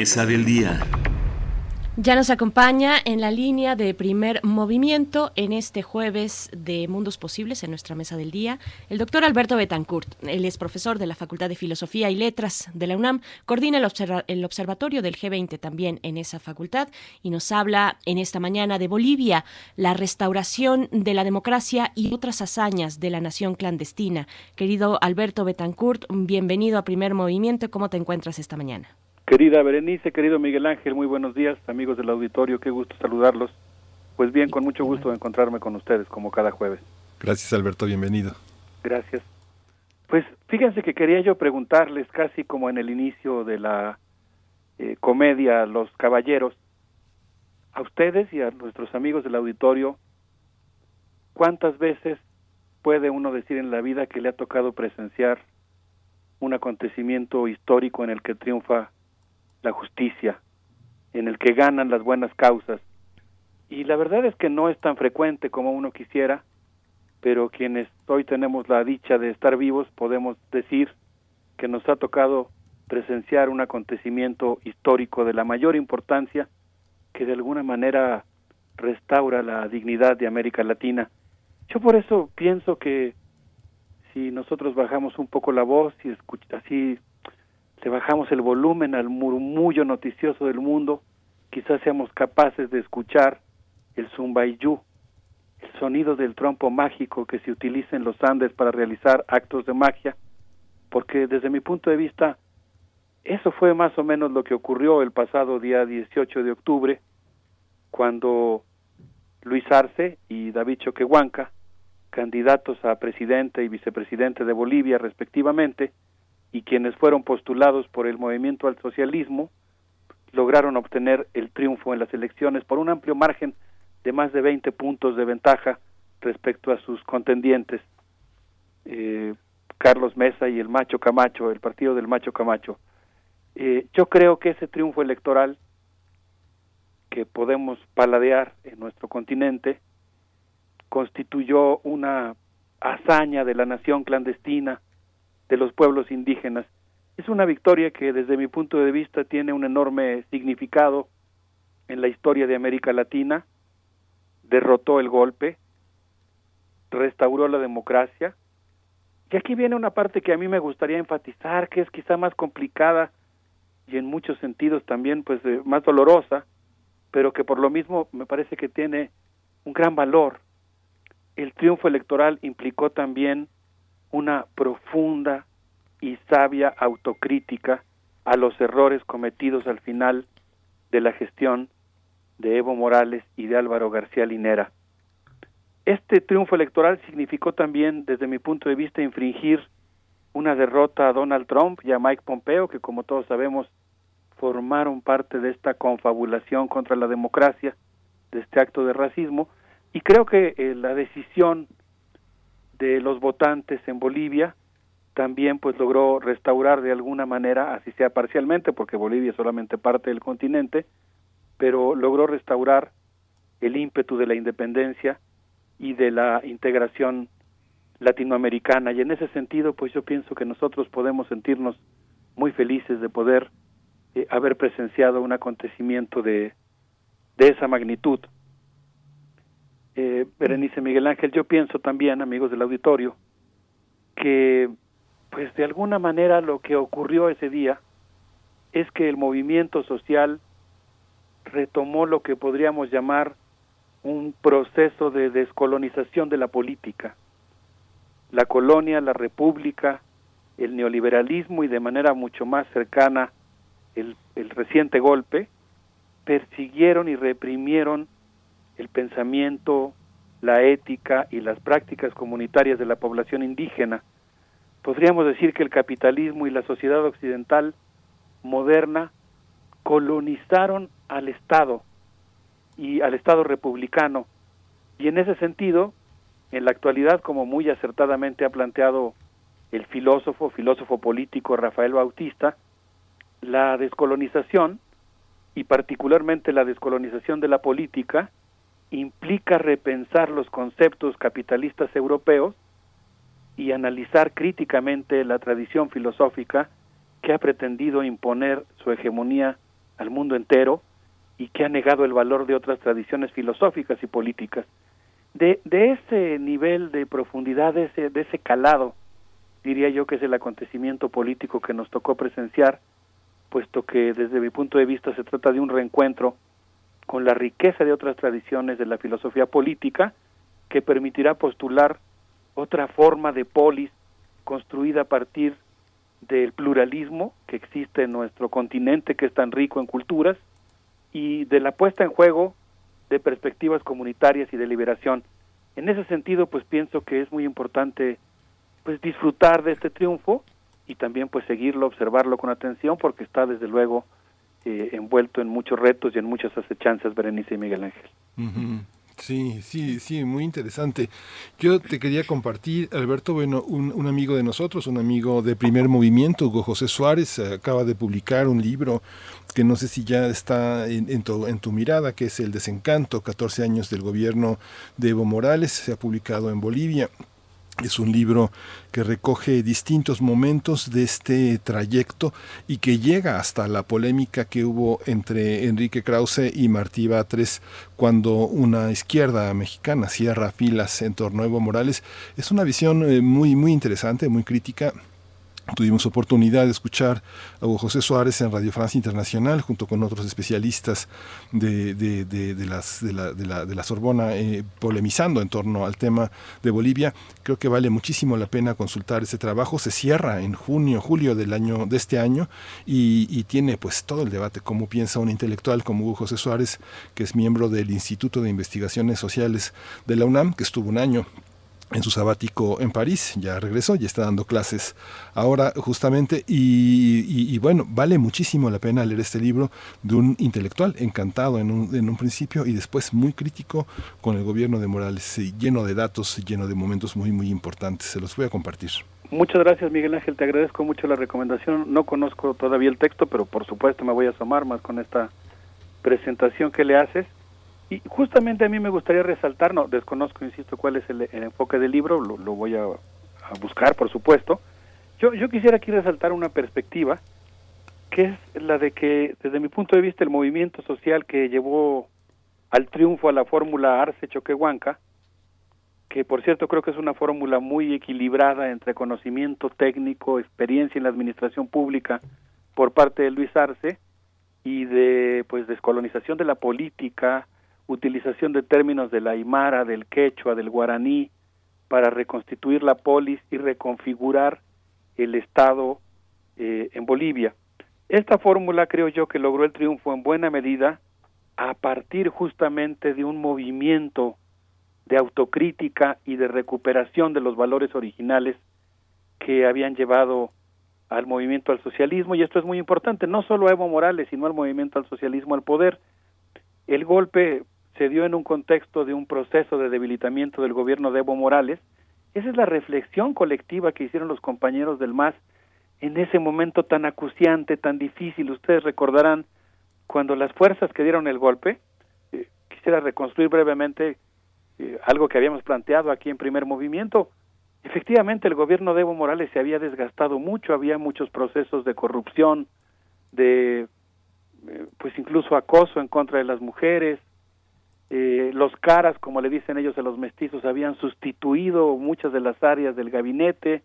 Mesa del día. Ya nos acompaña en la línea de primer movimiento en este jueves de Mundos Posibles en nuestra mesa del día el doctor Alberto Betancourt. Él es profesor de la Facultad de Filosofía y Letras de la UNAM, coordina el, observatorio del G20 también en esa facultad y nos habla en esta mañana de Bolivia, la restauración de la democracia y otras hazañas de la nación clandestina. Querido Alberto Betancourt, bienvenido a primer movimiento. ¿Cómo te encuentras esta mañana? Querida Berenice, querido Miguel Ángel, muy buenos días, amigos del auditorio, qué gusto saludarlos. Pues bien, con mucho gusto de encontrarme con ustedes, como cada jueves. Gracias, Alberto, bienvenido. Gracias. Pues fíjense que quería yo preguntarles, casi como en el inicio de la eh, comedia Los Caballeros, a ustedes y a nuestros amigos del auditorio, ¿cuántas veces puede uno decir en la vida que le ha tocado presenciar un acontecimiento histórico en el que triunfa la justicia, en el que ganan las buenas causas. Y la verdad es que no es tan frecuente como uno quisiera, pero quienes hoy tenemos la dicha de estar vivos podemos decir que nos ha tocado presenciar un acontecimiento histórico de la mayor importancia que de alguna manera restaura la dignidad de América Latina. Yo por eso pienso que si nosotros bajamos un poco la voz y así le bajamos el volumen al murmullo noticioso del mundo, quizás seamos capaces de escuchar el zumbayú, el sonido del trompo mágico que se utiliza en los Andes para realizar actos de magia, porque desde mi punto de vista, eso fue más o menos lo que ocurrió el pasado día 18 de octubre, cuando Luis Arce y David Choquehuanca, candidatos a presidente y vicepresidente de Bolivia respectivamente, y quienes fueron postulados por el movimiento al socialismo lograron obtener el triunfo en las elecciones por un amplio margen de más de 20 puntos de ventaja respecto a sus contendientes, eh, Carlos Mesa y el Macho Camacho, el partido del Macho Camacho. Eh, yo creo que ese triunfo electoral que podemos paladear en nuestro continente constituyó una hazaña de la nación clandestina, de los pueblos indígenas. Es una victoria que desde mi punto de vista tiene un enorme significado en la historia de América Latina, derrotó el golpe, restauró la democracia. Y aquí viene una parte que a mí me gustaría enfatizar, que es quizá más complicada y en muchos sentidos también pues eh, más dolorosa, pero que por lo mismo me parece que tiene un gran valor. El triunfo electoral implicó también una profunda y sabia autocrítica a los errores cometidos al final de la gestión de Evo Morales y de Álvaro García Linera. Este triunfo electoral significó también, desde mi punto de vista, infringir una derrota a Donald Trump y a Mike Pompeo, que como todos sabemos formaron parte de esta confabulación contra la democracia, de este acto de racismo, y creo que eh, la decisión de los votantes en Bolivia también pues logró restaurar de alguna manera, así sea parcialmente, porque Bolivia es solamente parte del continente, pero logró restaurar el ímpetu de la independencia y de la integración latinoamericana. Y en ese sentido, pues yo pienso que nosotros podemos sentirnos muy felices de poder eh, haber presenciado un acontecimiento de, de esa magnitud. Eh, Berenice Miguel Ángel, yo pienso también, amigos del auditorio, que pues de alguna manera lo que ocurrió ese día es que el movimiento social retomó lo que podríamos llamar un proceso de descolonización de la política. La colonia, la república, el neoliberalismo y de manera mucho más cercana el, el reciente golpe, persiguieron y reprimieron el pensamiento, la ética y las prácticas comunitarias de la población indígena. Podríamos decir que el capitalismo y la sociedad occidental moderna colonizaron al Estado y al Estado republicano. Y en ese sentido, en la actualidad, como muy acertadamente ha planteado el filósofo, filósofo político Rafael Bautista, la descolonización, y particularmente la descolonización de la política, implica repensar los conceptos capitalistas europeos y analizar críticamente la tradición filosófica que ha pretendido imponer su hegemonía al mundo entero y que ha negado el valor de otras tradiciones filosóficas y políticas. De, de ese nivel de profundidad, de ese, de ese calado, diría yo que es el acontecimiento político que nos tocó presenciar, puesto que desde mi punto de vista se trata de un reencuentro con la riqueza de otras tradiciones de la filosofía política que permitirá postular otra forma de polis construida a partir del pluralismo que existe en nuestro continente, que es tan rico en culturas, y de la puesta en juego de perspectivas comunitarias y de liberación. En ese sentido, pues pienso que es muy importante pues disfrutar de este triunfo y también pues seguirlo, observarlo con atención porque está desde luego eh, envuelto en muchos retos y en muchas acechanzas, Berenice y Miguel Ángel. Sí, sí, sí, muy interesante. Yo te quería compartir, Alberto, bueno, un, amigo de nosotros, un amigo de primer movimiento, Hugo José Suárez, acaba de publicar un libro que no sé si ya está en, tu, en tu mirada, que es El desencanto, 14 años del gobierno de Evo Morales, se ha publicado en Bolivia. Es un libro que recoge distintos momentos de este trayecto y que llega hasta la polémica que hubo entre Enrique Krause y Martí Batres cuando una izquierda mexicana cierra filas en torno a Evo Morales. Es una visión eh, muy, muy interesante, muy crítica Tuvimos oportunidad de escuchar a Hugo José Suárez en Radio Francia Internacional junto con otros especialistas de, la, Sorbona eh, polemizando en torno al tema de Bolivia. Creo que vale muchísimo la pena consultar ese trabajo. Se cierra en junio, julio del año, de este año y, y tiene pues todo el debate, cómo piensa un intelectual como Hugo José Suárez, que es miembro del Instituto de Investigaciones Sociales de la UNAM, que estuvo un año en su sabático en París, ya regresó, ya está dando clases ahora justamente y, bueno, vale muchísimo la pena leer este libro de un intelectual encantado en un, en un principio y después muy crítico con el gobierno de Morales, lleno de datos, lleno de momentos muy, muy importantes. Se los voy a compartir. Muchas gracias Miguel Ángel, te agradezco mucho la recomendación. No conozco todavía el texto, pero por supuesto me voy a asomar más con esta presentación que le haces y justamente a mí me gustaría resaltar, no, desconozco, insisto, cuál es el, enfoque del libro, lo, voy a, buscar, por supuesto. Yo, yo quisiera aquí resaltar una perspectiva, que es la de que, desde mi punto de vista, el movimiento social que llevó al triunfo a la fórmula Arce-Choquehuanca, que por cierto creo que es una fórmula muy equilibrada entre conocimiento técnico, experiencia en la administración pública por parte de Luis Arce y de pues descolonización de la política, utilización de términos de la aymara, del quechua, del guaraní, para reconstituir la polis y reconfigurar el Estado eh, en Bolivia. Esta fórmula creo yo que logró el triunfo en buena medida a partir justamente de un movimiento de autocrítica y de recuperación de los valores originales que habían llevado al movimiento al socialismo y esto es muy importante, no solo a Evo Morales, sino al movimiento al socialismo al poder. El golpe se dio en un contexto de un proceso de debilitamiento del gobierno de Evo Morales. Esa es la reflexión colectiva que hicieron los compañeros del MAS en ese momento tan acuciante, tan difícil. Ustedes recordarán cuando las fuerzas que dieron el golpe, eh, quisiera reconstruir brevemente eh, algo que habíamos planteado aquí en primer movimiento. Efectivamente, el gobierno de Evo Morales se había desgastado mucho, había muchos procesos de corrupción, de eh, pues incluso acoso en contra de las mujeres, eh, los caras, como le dicen ellos a los mestizos, habían sustituido muchas de las áreas del gabinete,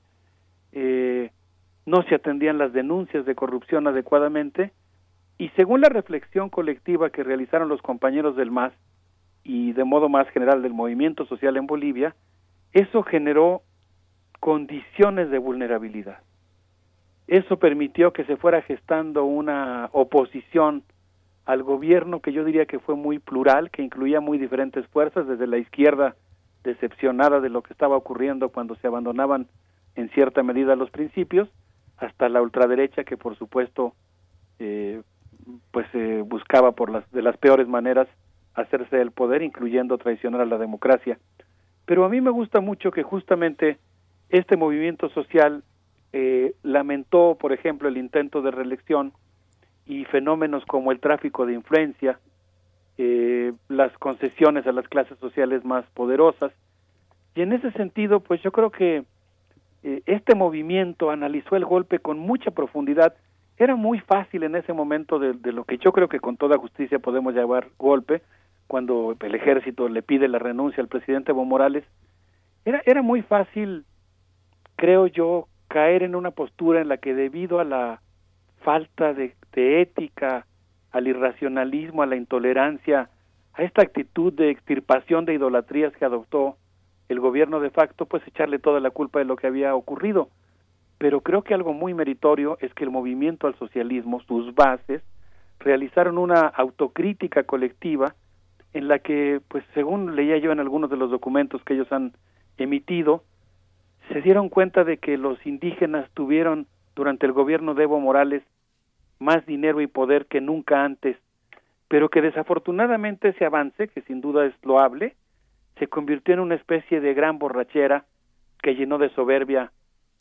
eh, no se atendían las denuncias de corrupción adecuadamente, y según la reflexión colectiva que realizaron los compañeros del MAS y de modo más general del movimiento social en Bolivia, eso generó condiciones de vulnerabilidad. Eso permitió que se fuera gestando una oposición al gobierno que yo diría que fue muy plural, que incluía muy diferentes fuerzas, desde la izquierda decepcionada de lo que estaba ocurriendo cuando se abandonaban en cierta medida los principios, hasta la ultraderecha que por supuesto eh, pues eh, buscaba por las de las peores maneras hacerse el poder, incluyendo traicionar a la democracia. Pero a mí me gusta mucho que justamente este movimiento social eh, lamentó, por ejemplo, el intento de reelección y fenómenos como el tráfico de influencia, eh, las concesiones a las clases sociales más poderosas. Y en ese sentido, pues yo creo que eh, este movimiento analizó el golpe con mucha profundidad. Era muy fácil en ese momento de, de, lo que yo creo que con toda justicia podemos llamar golpe, cuando el ejército le pide la renuncia al presidente Evo Morales. Era, era muy fácil, creo yo, caer en una postura en la que debido a la falta de, ética, al irracionalismo, a la intolerancia, a esta actitud de extirpación de idolatrías que adoptó el gobierno de facto, pues echarle toda la culpa de lo que había ocurrido. Pero creo que algo muy meritorio es que el movimiento al socialismo, sus bases, realizaron una autocrítica colectiva en la que, pues según leía yo en algunos de los documentos que ellos han emitido, se dieron cuenta de que los indígenas tuvieron durante el gobierno de Evo Morales más dinero y poder que nunca antes, pero que desafortunadamente ese avance, que sin duda es loable, se convirtió en una especie de gran borrachera que llenó de soberbia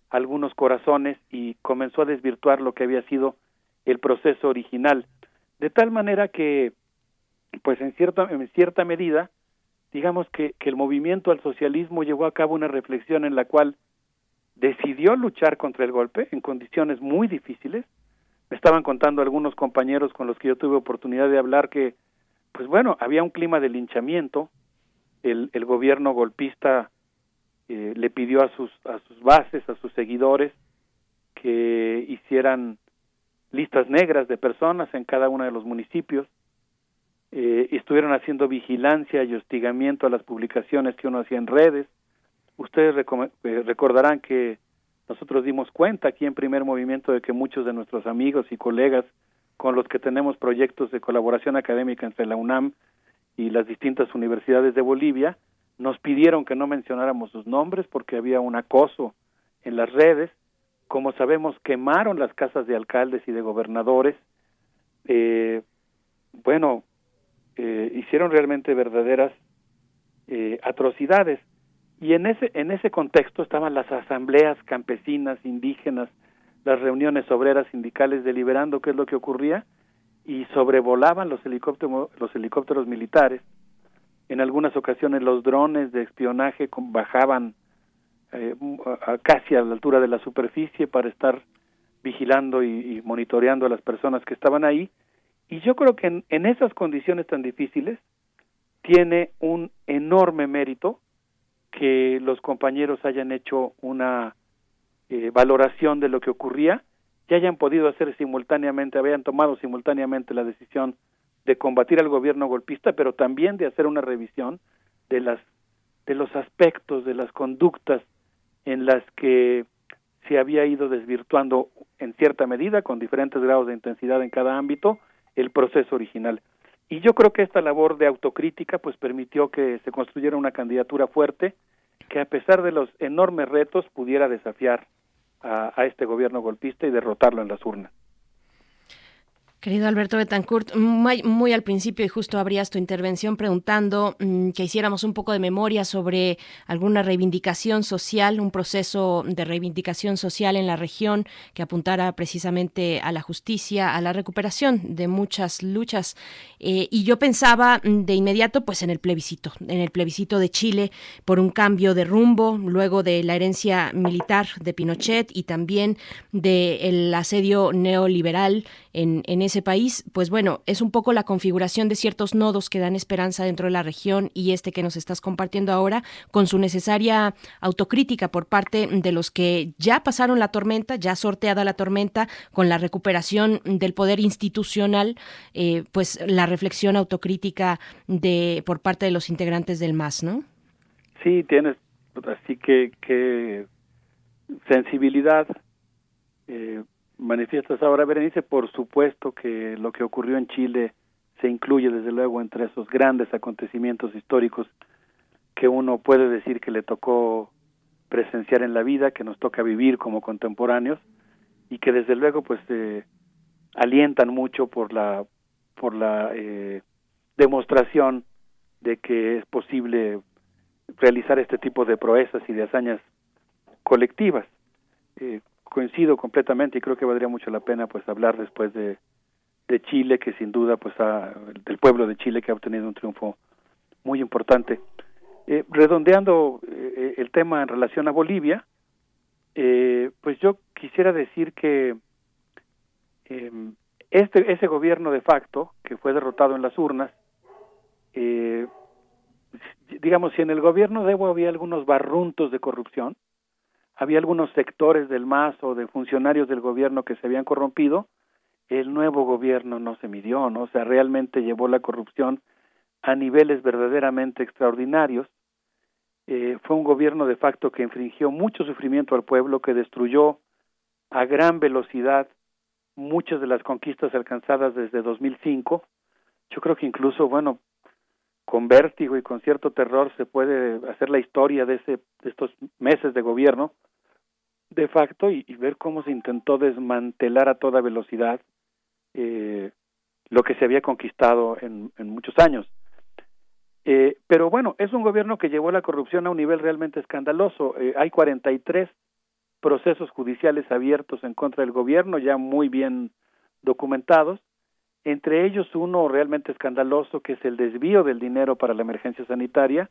algunos corazones y comenzó a desvirtuar lo que había sido el proceso original, de tal manera que, pues en cierta, medida, digamos que el movimiento al socialismo llevó a cabo una reflexión en la cual decidió luchar contra el golpe en condiciones muy difíciles, me estaban contando algunos compañeros con los que yo tuve oportunidad de hablar que, pues bueno, había un clima de linchamiento, el, el gobierno golpista eh, le pidió a sus, a sus bases, a sus seguidores, que hicieran listas negras de personas en cada uno de los municipios, eh, estuvieron haciendo vigilancia y hostigamiento a las publicaciones que uno hacía en redes. Ustedes eh, recordarán que nosotros dimos cuenta aquí en primer movimiento de que muchos de nuestros amigos y colegas con los que tenemos proyectos de colaboración académica entre la UNAM y las distintas universidades de Bolivia, nos pidieron que no mencionáramos sus nombres porque había un acoso en las redes. Como sabemos, quemaron las casas de alcaldes y de gobernadores. Eh, bueno, eh, hicieron realmente verdaderas eh, atrocidades. Y en ese, en ese contexto estaban las asambleas campesinas, indígenas, las reuniones obreras sindicales deliberando qué es lo que ocurría y sobrevolaban los helicópteros, los helicópteros militares. En algunas ocasiones los drones de espionaje bajaban eh, casi a la altura de la superficie para estar vigilando y, monitoreando a las personas que estaban ahí. Y yo creo que en esas condiciones tan difíciles tiene un enorme mérito que los compañeros hayan hecho una eh, valoración de lo que ocurría y hayan podido hacer simultáneamente, habían tomado simultáneamente la decisión de combatir al gobierno golpista, pero también de hacer una revisión de las de los aspectos, de las conductas en las que se había ido desvirtuando en cierta medida, con diferentes grados de intensidad en cada ámbito, el proceso original. Y yo creo que esta labor de autocrítica pues permitió que se construyera una candidatura fuerte que a pesar de los enormes retos pudiera desafiar a, a este gobierno golpista y derrotarlo en las urnas. Querido Alberto Betancourt, muy, al principio y justo abrías tu intervención preguntando mm, que hiciéramos un poco de memoria sobre alguna reivindicación social, un proceso de reivindicación social en la región que apuntara precisamente a la justicia, a la recuperación de muchas luchas. Eh, y yo pensaba mm, de inmediato pues en el plebiscito, en el plebiscito de Chile por un cambio de rumbo, luego de la herencia militar de Pinochet y también del asedio neoliberal en, ese país, pues bueno, es un poco la configuración de ciertos nodos que dan esperanza dentro de la región y este que nos estás compartiendo ahora, con su necesaria autocrítica por parte de los que ya pasaron la tormenta, ya sorteada la tormenta, con la recuperación del poder institucional, eh, pues la reflexión autocrítica de por parte de los integrantes del MAS, ¿no? Sí, tienes así que, que sensibilidad eh, manifiestas ahora, Berenice, por supuesto que lo que ocurrió en Chile se incluye desde luego entre esos grandes acontecimientos históricos que uno puede decir que le tocó presenciar en la vida, que nos toca vivir como contemporáneos y que desde luego pues eh, alientan mucho por la por la eh, demostración de que es posible realizar este tipo de proezas y de hazañas colectivas. Eh, coincido completamente y creo que valdría mucho la pena pues hablar después de, de Chile que sin duda pues ha, del pueblo de Chile que ha obtenido un triunfo muy importante. Eh, redondeando eh, el tema en relación a Bolivia eh, pues yo quisiera decir que em, este ese gobierno de facto que fue derrotado en las urnas digamos si en el gobierno de Evo había algunos barruntos de corrupción había algunos sectores del MAS o de funcionarios del gobierno que se habían corrompido, el nuevo gobierno no se midió, ¿no? O sea, realmente llevó la corrupción a niveles verdaderamente extraordinarios. Eh, fue un gobierno de facto que infringió mucho sufrimiento al pueblo, que destruyó a gran velocidad muchas de las conquistas alcanzadas desde 2005. Yo creo que incluso, bueno, con vértigo y con cierto terror se puede hacer la historia de, ese, de estos meses de gobierno de facto y, ver cómo se intentó desmantelar a toda velocidad eh, lo que se había conquistado en, en muchos años. Eh, pero bueno, es un gobierno que llevó la corrupción a un nivel realmente escandaloso. Eh, hay 43 procesos judiciales abiertos en contra del gobierno, ya muy bien documentados, entre ellos uno realmente escandaloso que es el desvío del dinero para la emergencia sanitaria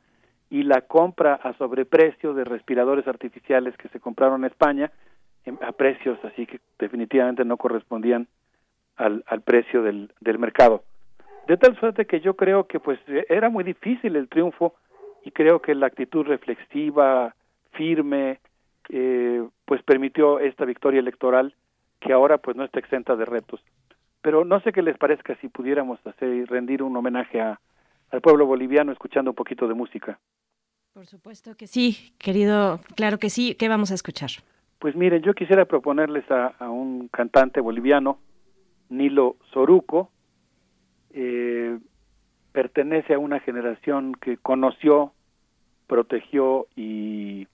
y la compra a sobreprecio de respiradores artificiales que se compraron en España a precios así que definitivamente no correspondían al, al precio del, del mercado. De tal suerte que yo creo que pues era muy difícil el triunfo y creo que la actitud reflexiva, firme, eh, pues permitió esta victoria electoral que ahora pues no está exenta de retos pero no sé qué les parezca si pudiéramos hacer rendir un homenaje a, al pueblo boliviano escuchando un poquito de música. Por supuesto que sí, querido, claro que sí. ¿Qué vamos a escuchar? Pues miren, yo quisiera proponerles a, un cantante boliviano, Nilo Soruco, eh, pertenece a una generación que conoció protegió y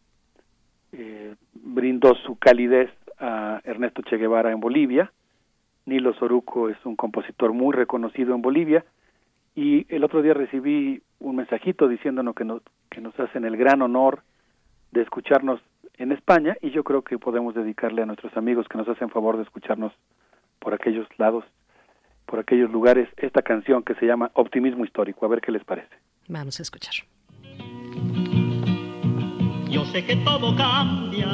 eh, brindó su calidez a Ernesto Che Guevara en Bolivia. Nilo Soruco es un compositor muy reconocido en Bolivia y el otro día recibí un mensajito diciéndonos que nos, que nos hacen el gran honor de escucharnos en España y yo creo que podemos dedicarle a nuestros amigos que nos hacen favor de escucharnos por aquellos lados, por aquellos lugares, esta canción que se llama Optimismo Histórico. A ver qué les parece. Vamos a escuchar. Yo sé que todo cambia,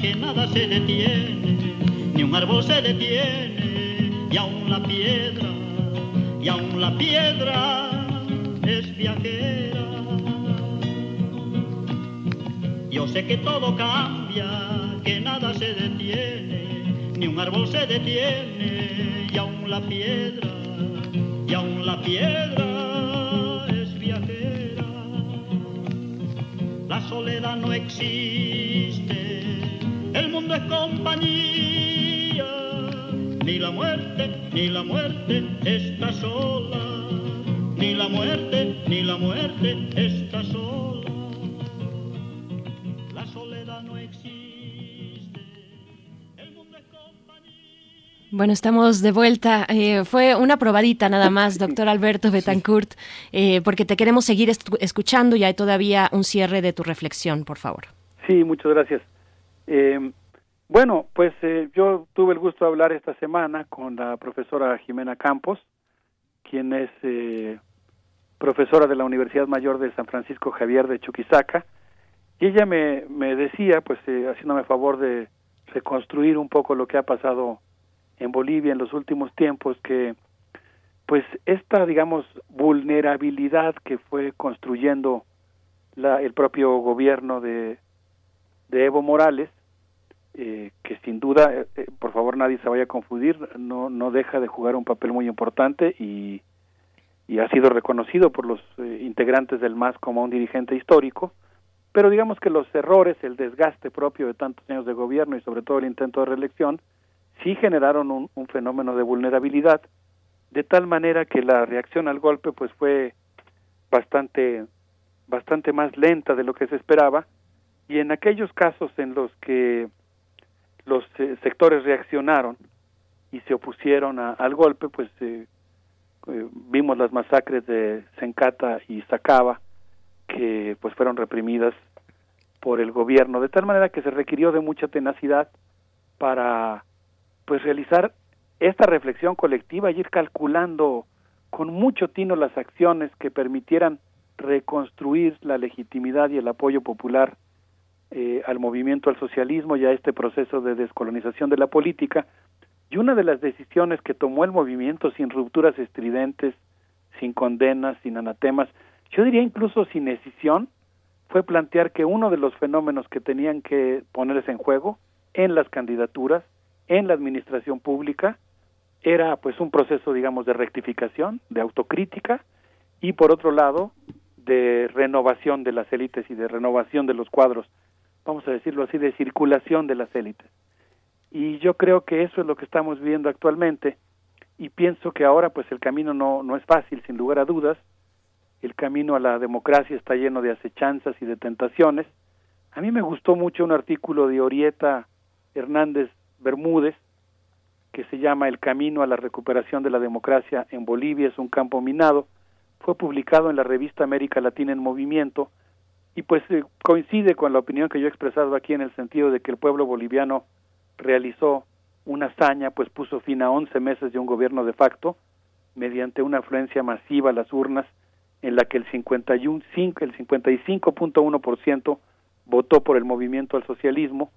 que nada se detiene, ni un árbol se detiene, y aún la piedra, y aún la piedra es viajera. Yo sé que todo cambia, que nada se detiene, ni un árbol se detiene, y aún la piedra, y aún la piedra es viajera. La soledad no existe, el mundo es compañía, ni la muerte, ni la muerte está sola, ni la muerte, ni la muerte está sola. La soledad no existe. Bueno, estamos de vuelta. Eh, fue una probadita nada más, doctor Alberto Betancourt, eh, porque te queremos seguir escuchando y hay todavía un cierre de tu reflexión, por favor. Sí, muchas gracias. Eh, bueno, pues yo tuve el gusto de hablar esta semana con la profesora Jimena Campos, quien es profesora de la Universidad Mayor de San Francisco Javier de Chuquisaca, y ella me, me decía, pues haciéndome favor de reconstruir un poco lo que ha pasado en Bolivia en los últimos tiempos que pues esta digamos vulnerabilidad que fue construyendo la, el propio gobierno de, de Evo Morales eh, que sin duda eh, eh, por favor nadie se vaya a confundir no no deja de jugar un papel muy importante y y ha sido reconocido por los integrantes del MAS como un dirigente histórico pero digamos que los errores el desgaste propio de tantos años de gobierno y sobre todo el intento de reelección sí generaron un, un, fenómeno de vulnerabilidad, de tal manera que la reacción al golpe pues fue bastante, bastante más lenta de lo que se esperaba, y en aquellos casos en los que los eh, sectores reaccionaron y se opusieron a, al golpe, pues eh, eh, vimos las masacres de Sencata y Sacaba, que pues fueron reprimidas por el gobierno, de tal manera que se requirió de mucha tenacidad para pues realizar esta reflexión colectiva y ir calculando con mucho tino las acciones que permitieran reconstruir la legitimidad y el apoyo popular eh, al movimiento al socialismo y a este proceso de descolonización de la política. Y una de las decisiones que tomó el movimiento sin rupturas estridentes, sin condenas, sin anatemas, yo diría incluso sin decisión, fue plantear que uno de los fenómenos que tenían que ponerse en juego en las candidaturas en la administración pública era pues un proceso digamos de rectificación, de autocrítica y por otro lado de renovación de las élites y de renovación de los cuadros, vamos a decirlo así, de circulación de las élites. Y yo creo que eso es lo que estamos viendo actualmente y pienso que ahora pues el camino no, no es fácil, sin lugar a dudas, el camino a la democracia está lleno de acechanzas y de tentaciones. A mí me gustó mucho un artículo de Orieta Hernández Bermúdez, que se llama El Camino a la Recuperación de la Democracia en Bolivia es un campo minado, fue publicado en la revista América Latina en Movimiento y pues eh, coincide con la opinión que yo he expresado aquí en el sentido de que el pueblo boliviano realizó una hazaña, pues puso fin a 11 meses de un gobierno de facto mediante una afluencia masiva a las urnas en la que el 51, el 55.1% votó por el movimiento al socialismo,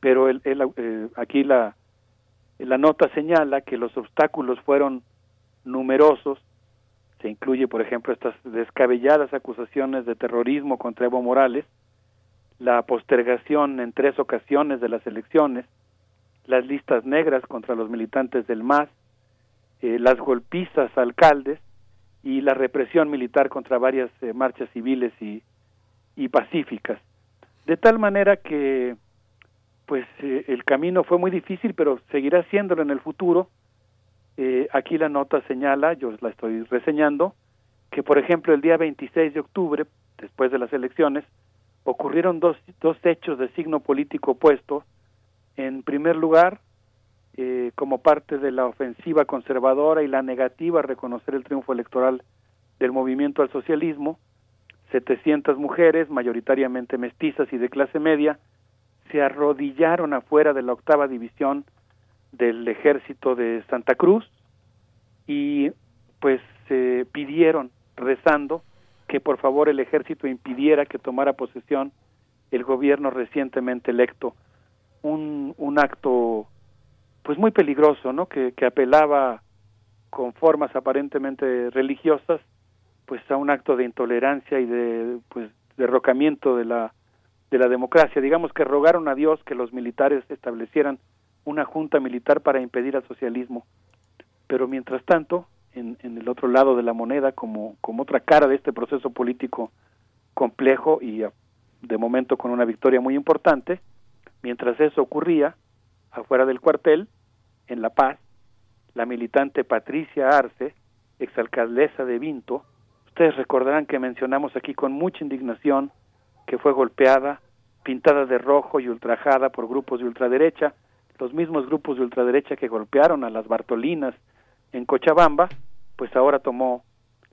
pero el, eh, aquí la, la nota señala que los obstáculos fueron numerosos, se incluye, por ejemplo, estas descabelladas acusaciones de terrorismo contra Evo Morales, la postergación en tres ocasiones de las elecciones, las listas negras contra los militantes del MAS, eh, las golpizas a alcaldes y la represión militar contra varias eh, marchas civiles y, y pacíficas. De tal manera que pues eh, el camino fue muy difícil, pero seguirá siéndolo en el futuro. Eh, aquí la nota señala, yo la estoy reseñando, que por ejemplo el día 26 de octubre después de las elecciones, ocurrieron dos, dos hechos de signo político opuesto. En primer lugar, eh, como parte de la ofensiva conservadora y la negativa a reconocer el triunfo electoral del movimiento al socialismo, 700 mujeres, mayoritariamente mestizas y de clase media, se arrodillaron afuera de la octava división del ejército de Santa Cruz y pues se pidieron rezando que por favor el ejército impidiera que tomara posesión el gobierno recientemente electo. Un, un acto pues muy peligroso no que, que apelaba con formas aparentemente religiosas pues a un acto de intolerancia y de pues derrocamiento de la de la democracia. Digamos que rogaron a Dios que los militares establecieran una junta militar para impedir al socialismo. Pero mientras tanto en, en el otro lado de la moneda como como otra cara de este proceso político complejo y de momento con una victoria muy importante mientras eso ocurría afuera del cuartel en La Paz la militante Patricia Arce exalcaldesa de Vinto Ustedes recordarán que mencionamos aquí con mucha indignación que fue golpeada, pintada de rojo y ultrajada por grupos de ultraderecha, los mismos grupos de ultraderecha que golpearon a las Bartolinas en Cochabamba, pues ahora tomó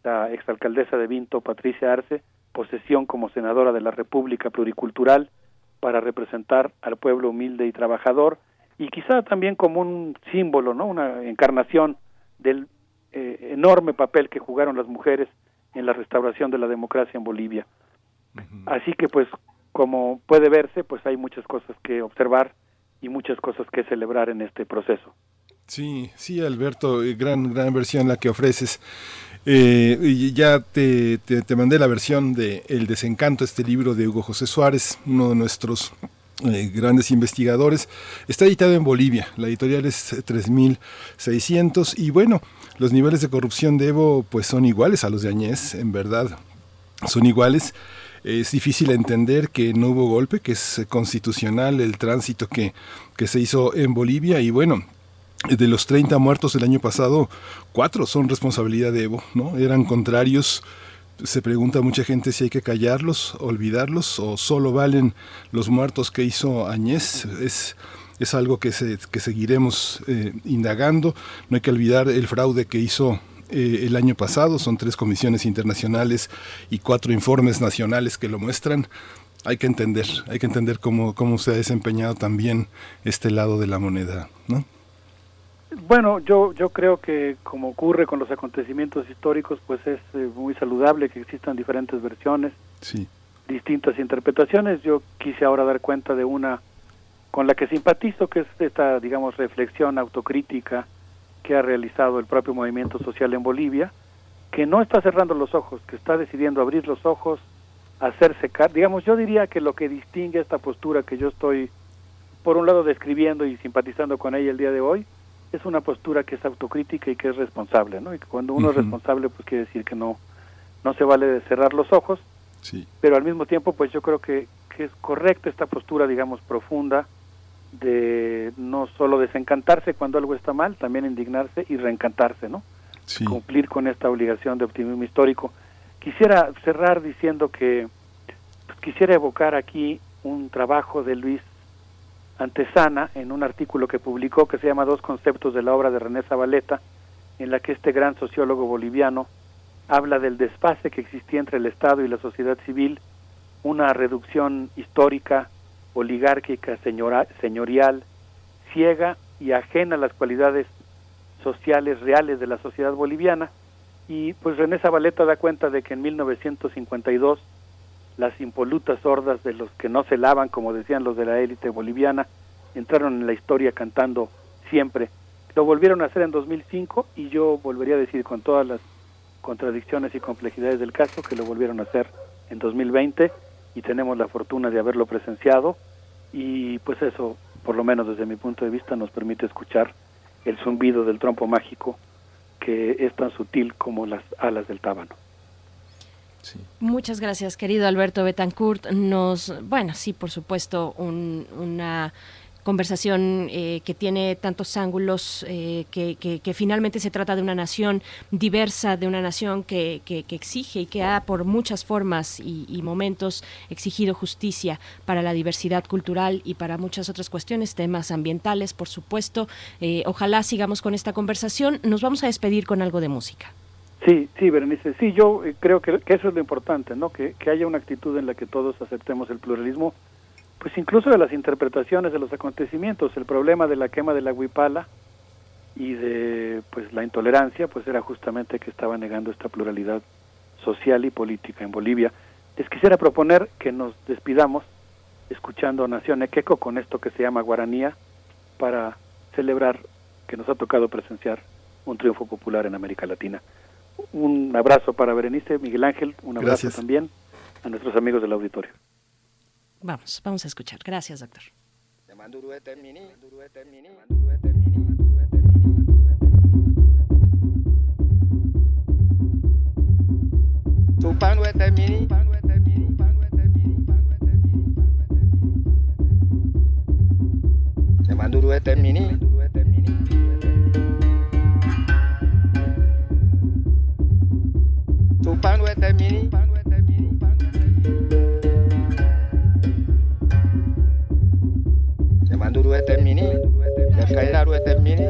la exalcaldesa de Vinto, Patricia Arce, posesión como senadora de la República Pluricultural para representar al pueblo humilde y trabajador y quizá también como un símbolo, ¿no? Una encarnación del eh, enorme papel que jugaron las mujeres en la restauración de la democracia en Bolivia. Así que pues como puede verse, pues hay muchas cosas que observar y muchas cosas que celebrar en este proceso. Sí, sí, Alberto, eh, gran, gran versión la que ofreces. Eh, ya te, te, mandé la versión de El desencanto, este libro de Hugo José Suárez, uno de nuestros eh, grandes investigadores. Está editado en Bolivia, la editorial es 3600 y bueno, los niveles de corrupción de Evo pues son iguales a los de Añez, en verdad, son iguales. Es difícil entender que no hubo golpe, que es constitucional el tránsito que, que se hizo en Bolivia y bueno, de los 30 muertos del año pasado, cuatro son responsabilidad de Evo, ¿no? Eran contrarios. Se pregunta mucha gente si hay que callarlos, olvidarlos o solo valen los muertos que hizo Añez. Es es algo que, que seguiremos eh, indagando. No hay que olvidar el fraude que hizo eh, el año pasado, son tres comisiones internacionales y cuatro informes nacionales que lo muestran. Hay que entender, hay que entender cómo, cómo se ha desempeñado también este lado de la moneda, ¿no? Bueno, yo, yo creo que como ocurre con los acontecimientos históricos, pues es eh, muy saludable que existan diferentes versiones, sí. distintas interpretaciones. Yo quise ahora dar cuenta de una con la que simpatizo, que es esta, digamos, reflexión autocrítica que ha realizado el propio movimiento social en Bolivia, que no está cerrando los ojos, que está decidiendo abrir los ojos, hacerse cargo. Digamos, yo diría que lo que distingue esta postura que yo estoy, por un lado, describiendo y simpatizando con ella el día de hoy, es una postura que es autocrítica y que es responsable, ¿no? Y que cuando uno es responsable, pues quiere decir que no, no se vale de cerrar los ojos, sí. pero al mismo tiempo, pues yo creo que, que es correcta esta postura, digamos, profunda, de no solo desencantarse cuando algo está mal, también indignarse y reencantarse, ¿no? Cumplir con esta obligación de optimismo histórico. Quisiera cerrar diciendo que pues, quisiera evocar aquí un trabajo de Luis Antesana en un artículo que publicó que se llama Dos conceptos de la obra de René Zabaleta, en la que este gran sociólogo boliviano habla del desfase que existía entre el Estado y la sociedad civil, una reducción histórica oligárquica, señorial, ciega y ajena a las cualidades sociales reales de la sociedad boliviana. Y pues René Zabaleta da cuenta de que en 1952 las impolutas hordas de los que no se lavan, como decían los de la élite boliviana, entraron en la historia cantando siempre. Lo volvieron a hacer en 2005 y yo volvería a decir con todas las contradicciones y complejidades del caso que lo volvieron a hacer en 2020 y tenemos la fortuna de haberlo presenciado y pues eso, por lo menos desde mi punto de vista, nos permite escuchar el zumbido del trompo mágico que es tan sutil como las alas del tábano. Muchas gracias, querido Alberto Betancourt. Nos, bueno, sí, por supuesto, una conversación eh, que tiene tantos ángulos, eh, que, finalmente se trata de una nación diversa, de una nación que, que exige y que ha por muchas formas y, y, momentos exigido justicia para la diversidad cultural y para muchas otras cuestiones, temas ambientales, por supuesto. ojalá sigamos con esta conversación. Nos vamos a despedir con algo de música. Sí, sí, Berenice, sí, yo eh, creo que, eso es lo importante, ¿no? Que, que haya una actitud en la que todos aceptemos el pluralismo, pues incluso de las interpretaciones de los acontecimientos. El problema de la quema de la huipala y de pues la intolerancia, pues era justamente que estaba negando esta pluralidad social y política en Bolivia. Les quisiera proponer que nos despidamos escuchando Nación Equeco con esto que se llama Guaranía para celebrar que nos ha tocado presenciar un triunfo popular en América Latina un abrazo para Berenice, Miguel Ángel, un abrazo también a nuestros amigos del auditorio. Vamos, vamos a escuchar. Gracias, doctor. Manduru es del mini, el Cailaru es del mini,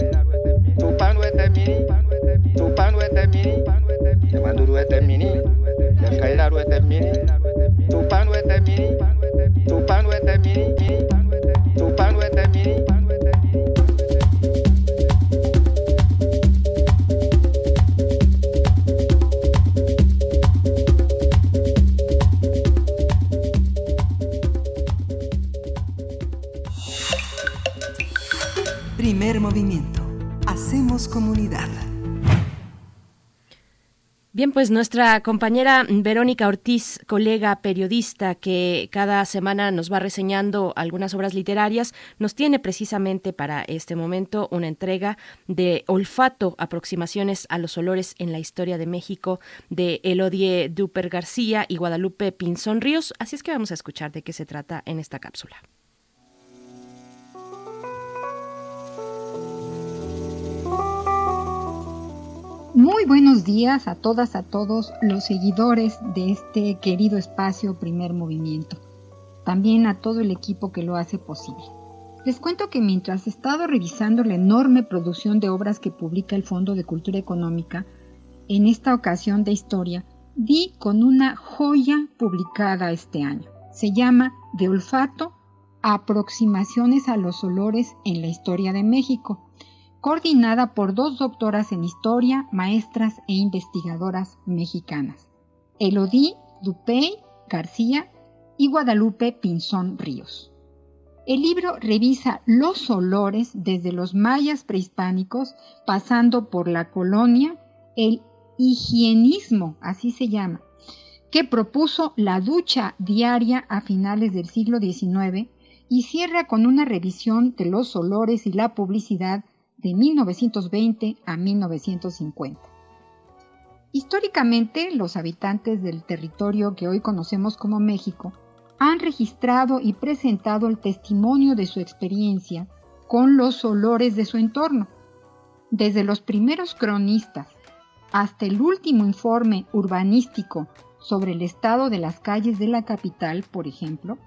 Tupanu es del mini, Tupanu es del mini, el Manduru es del mini, el Cailaru es del mini, Tupanu es del mini, Tupanu es del mini, Tupanu es del mini. Movimiento. Hacemos comunidad. Bien, pues nuestra compañera Verónica Ortiz, colega periodista que cada semana nos va reseñando algunas obras literarias, nos tiene precisamente para este momento una entrega de Olfato, aproximaciones a los olores en la historia de México, de Elodie Duper García y Guadalupe Pinzón Ríos. Así es que vamos a escuchar de qué se trata en esta cápsula. Muy buenos días a todas, a todos los seguidores de este querido espacio Primer Movimiento. También a todo el equipo que lo hace posible. Les cuento que mientras he estado revisando la enorme producción de obras que publica el Fondo de Cultura Económica, en esta ocasión de historia, di con una joya publicada este año. Se llama De olfato, aproximaciones a los olores en la historia de México coordinada por dos doctoras en historia, maestras e investigadoras mexicanas, Elodie Dupey García y Guadalupe Pinzón Ríos. El libro revisa los olores desde los mayas prehispánicos, pasando por la colonia, el higienismo, así se llama, que propuso la ducha diaria a finales del siglo XIX y cierra con una revisión de los olores y la publicidad de 1920 a 1950. Históricamente, los habitantes del territorio que hoy conocemos como México han registrado y presentado el testimonio de su experiencia con los olores de su entorno. Desde los primeros cronistas hasta el último informe urbanístico sobre el estado de las calles de la capital, por ejemplo,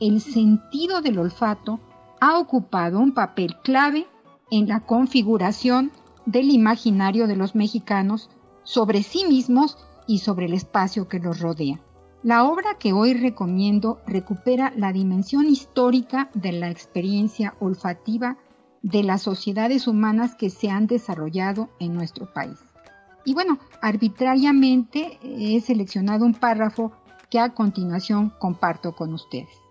el sentido del olfato ha ocupado un papel clave en la configuración del imaginario de los mexicanos sobre sí mismos y sobre el espacio que los rodea. La obra que hoy recomiendo recupera la dimensión histórica de la experiencia olfativa de las sociedades humanas que se han desarrollado en nuestro país. Y bueno, arbitrariamente he seleccionado un párrafo que a continuación comparto con ustedes.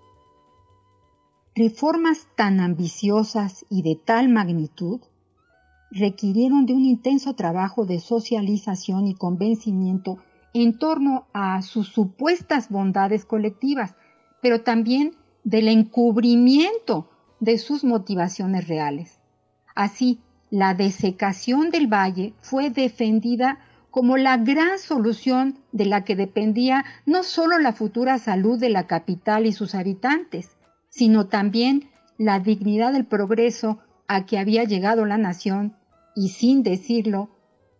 Reformas tan ambiciosas y de tal magnitud requirieron de un intenso trabajo de socialización y convencimiento en torno a sus supuestas bondades colectivas, pero también del encubrimiento de sus motivaciones reales. Así, la desecación del valle fue defendida como la gran solución de la que dependía no solo la futura salud de la capital y sus habitantes, sino también la dignidad del progreso a que había llegado la nación y sin decirlo,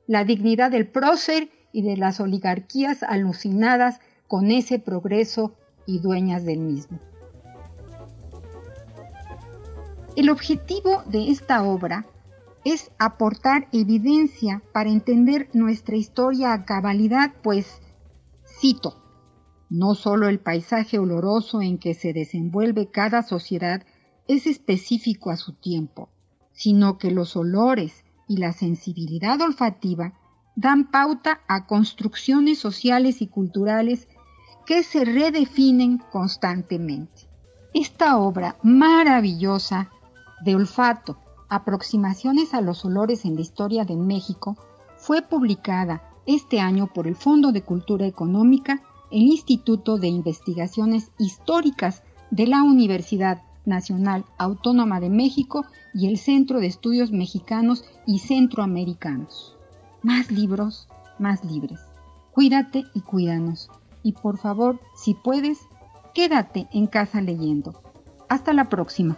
la dignidad del prócer y de las oligarquías alucinadas con ese progreso y dueñas del mismo. El objetivo de esta obra es aportar evidencia para entender nuestra historia a cabalidad, pues, cito, no solo el paisaje oloroso en que se desenvuelve cada sociedad es específico a su tiempo, sino que los olores y la sensibilidad olfativa dan pauta a construcciones sociales y culturales que se redefinen constantemente. Esta obra maravillosa de olfato, aproximaciones a los olores en la historia de México, fue publicada este año por el Fondo de Cultura Económica, el Instituto de Investigaciones Históricas de la Universidad Nacional Autónoma de México y el Centro de Estudios Mexicanos y Centroamericanos. Más libros, más libres. Cuídate y cuídanos. Y por favor, si puedes, quédate en casa leyendo. Hasta la próxima.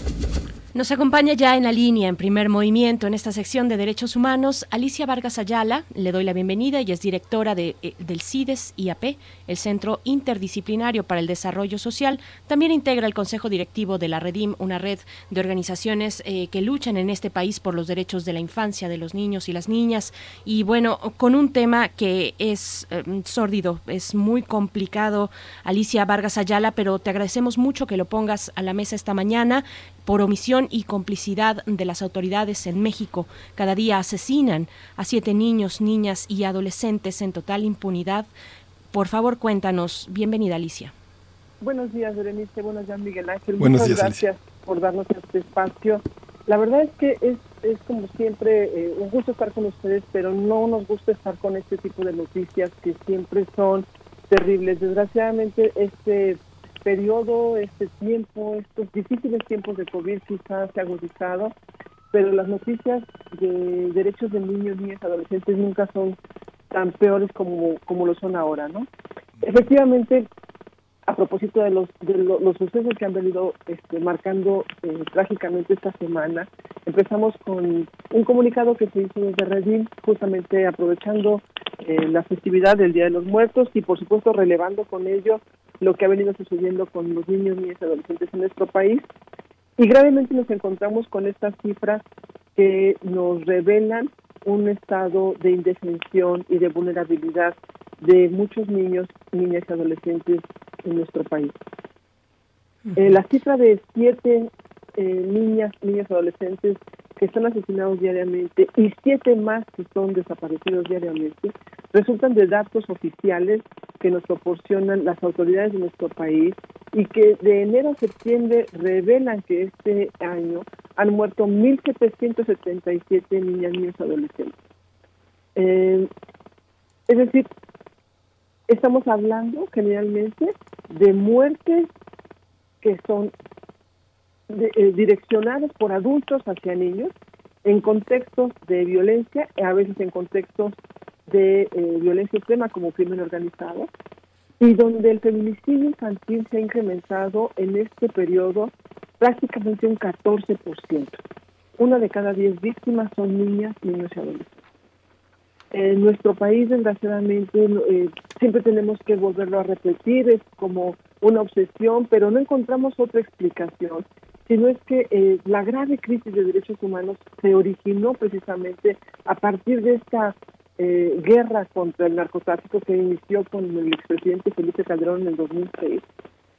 Nos acompaña ya en la línea, en primer movimiento, en esta sección de Derechos Humanos, Alicia Vargas Ayala. Le doy la bienvenida y es directora de, eh, del CIDES IAP, el Centro Interdisciplinario para el Desarrollo Social. También integra el Consejo Directivo de la Redim, una red de organizaciones eh, que luchan en este país por los derechos de la infancia, de los niños y las niñas. Y bueno, con un tema que es eh, sórdido, es muy complicado, Alicia Vargas Ayala, pero te agradecemos mucho que lo pongas a la mesa esta mañana por omisión y complicidad de las autoridades en México. Cada día asesinan a siete niños, niñas y adolescentes en total impunidad. Por favor, cuéntanos. Bienvenida, Alicia. Buenos días, Berenice. Buenos días, Miguel Ángel. Buenos Muchas días, gracias por darnos este espacio. La verdad es que es, es como siempre eh, un gusto estar con ustedes, pero no nos gusta estar con este tipo de noticias que siempre son terribles. Desgraciadamente, este periodo, este tiempo, estos difíciles tiempos de COVID quizás se ha agudizado, pero las noticias de derechos de niños, niñas, adolescentes nunca son tan peores como, como lo son ahora, ¿no? Efectivamente, a propósito de los, de lo- los sucesos que han venido este, marcando eh, trágicamente esta semana, empezamos con un comunicado que se hizo desde Redim, justamente aprovechando eh, la festividad del Día de los Muertos y por supuesto relevando con ello lo que ha venido sucediendo con los niños, niñas y adolescentes en nuestro país. Y gravemente nos encontramos con estas cifras que nos revelan un estado de indefensión y de vulnerabilidad de muchos niños, niñas y adolescentes en nuestro país. Eh, la cifra de siete eh, niñas, niños y adolescentes que están asesinados diariamente y siete más que son desaparecidos diariamente resultan de datos oficiales que nos proporcionan las autoridades de nuestro país y que de enero a septiembre revelan que este año han muerto 1.777 niñas, niños y adolescentes. Eh, es decir, estamos hablando generalmente de muertes que son de- eh, direccionadas por adultos hacia niños en contextos de violencia, a veces en contextos de eh, violencia extrema como crimen organizado, y donde el feminicidio infantil se ha incrementado en este periodo prácticamente un 14%. Una de cada diez víctimas son niñas, niños y adolescentes. En nuestro país, desgraciadamente, eh, siempre tenemos que volverlo a repetir, es como una obsesión, pero no encontramos otra explicación, sino es que eh, la grave crisis de derechos humanos se originó precisamente a partir de esta eh, guerra contra el narcotráfico que inició con el expresidente Felipe Calderón en el 2006,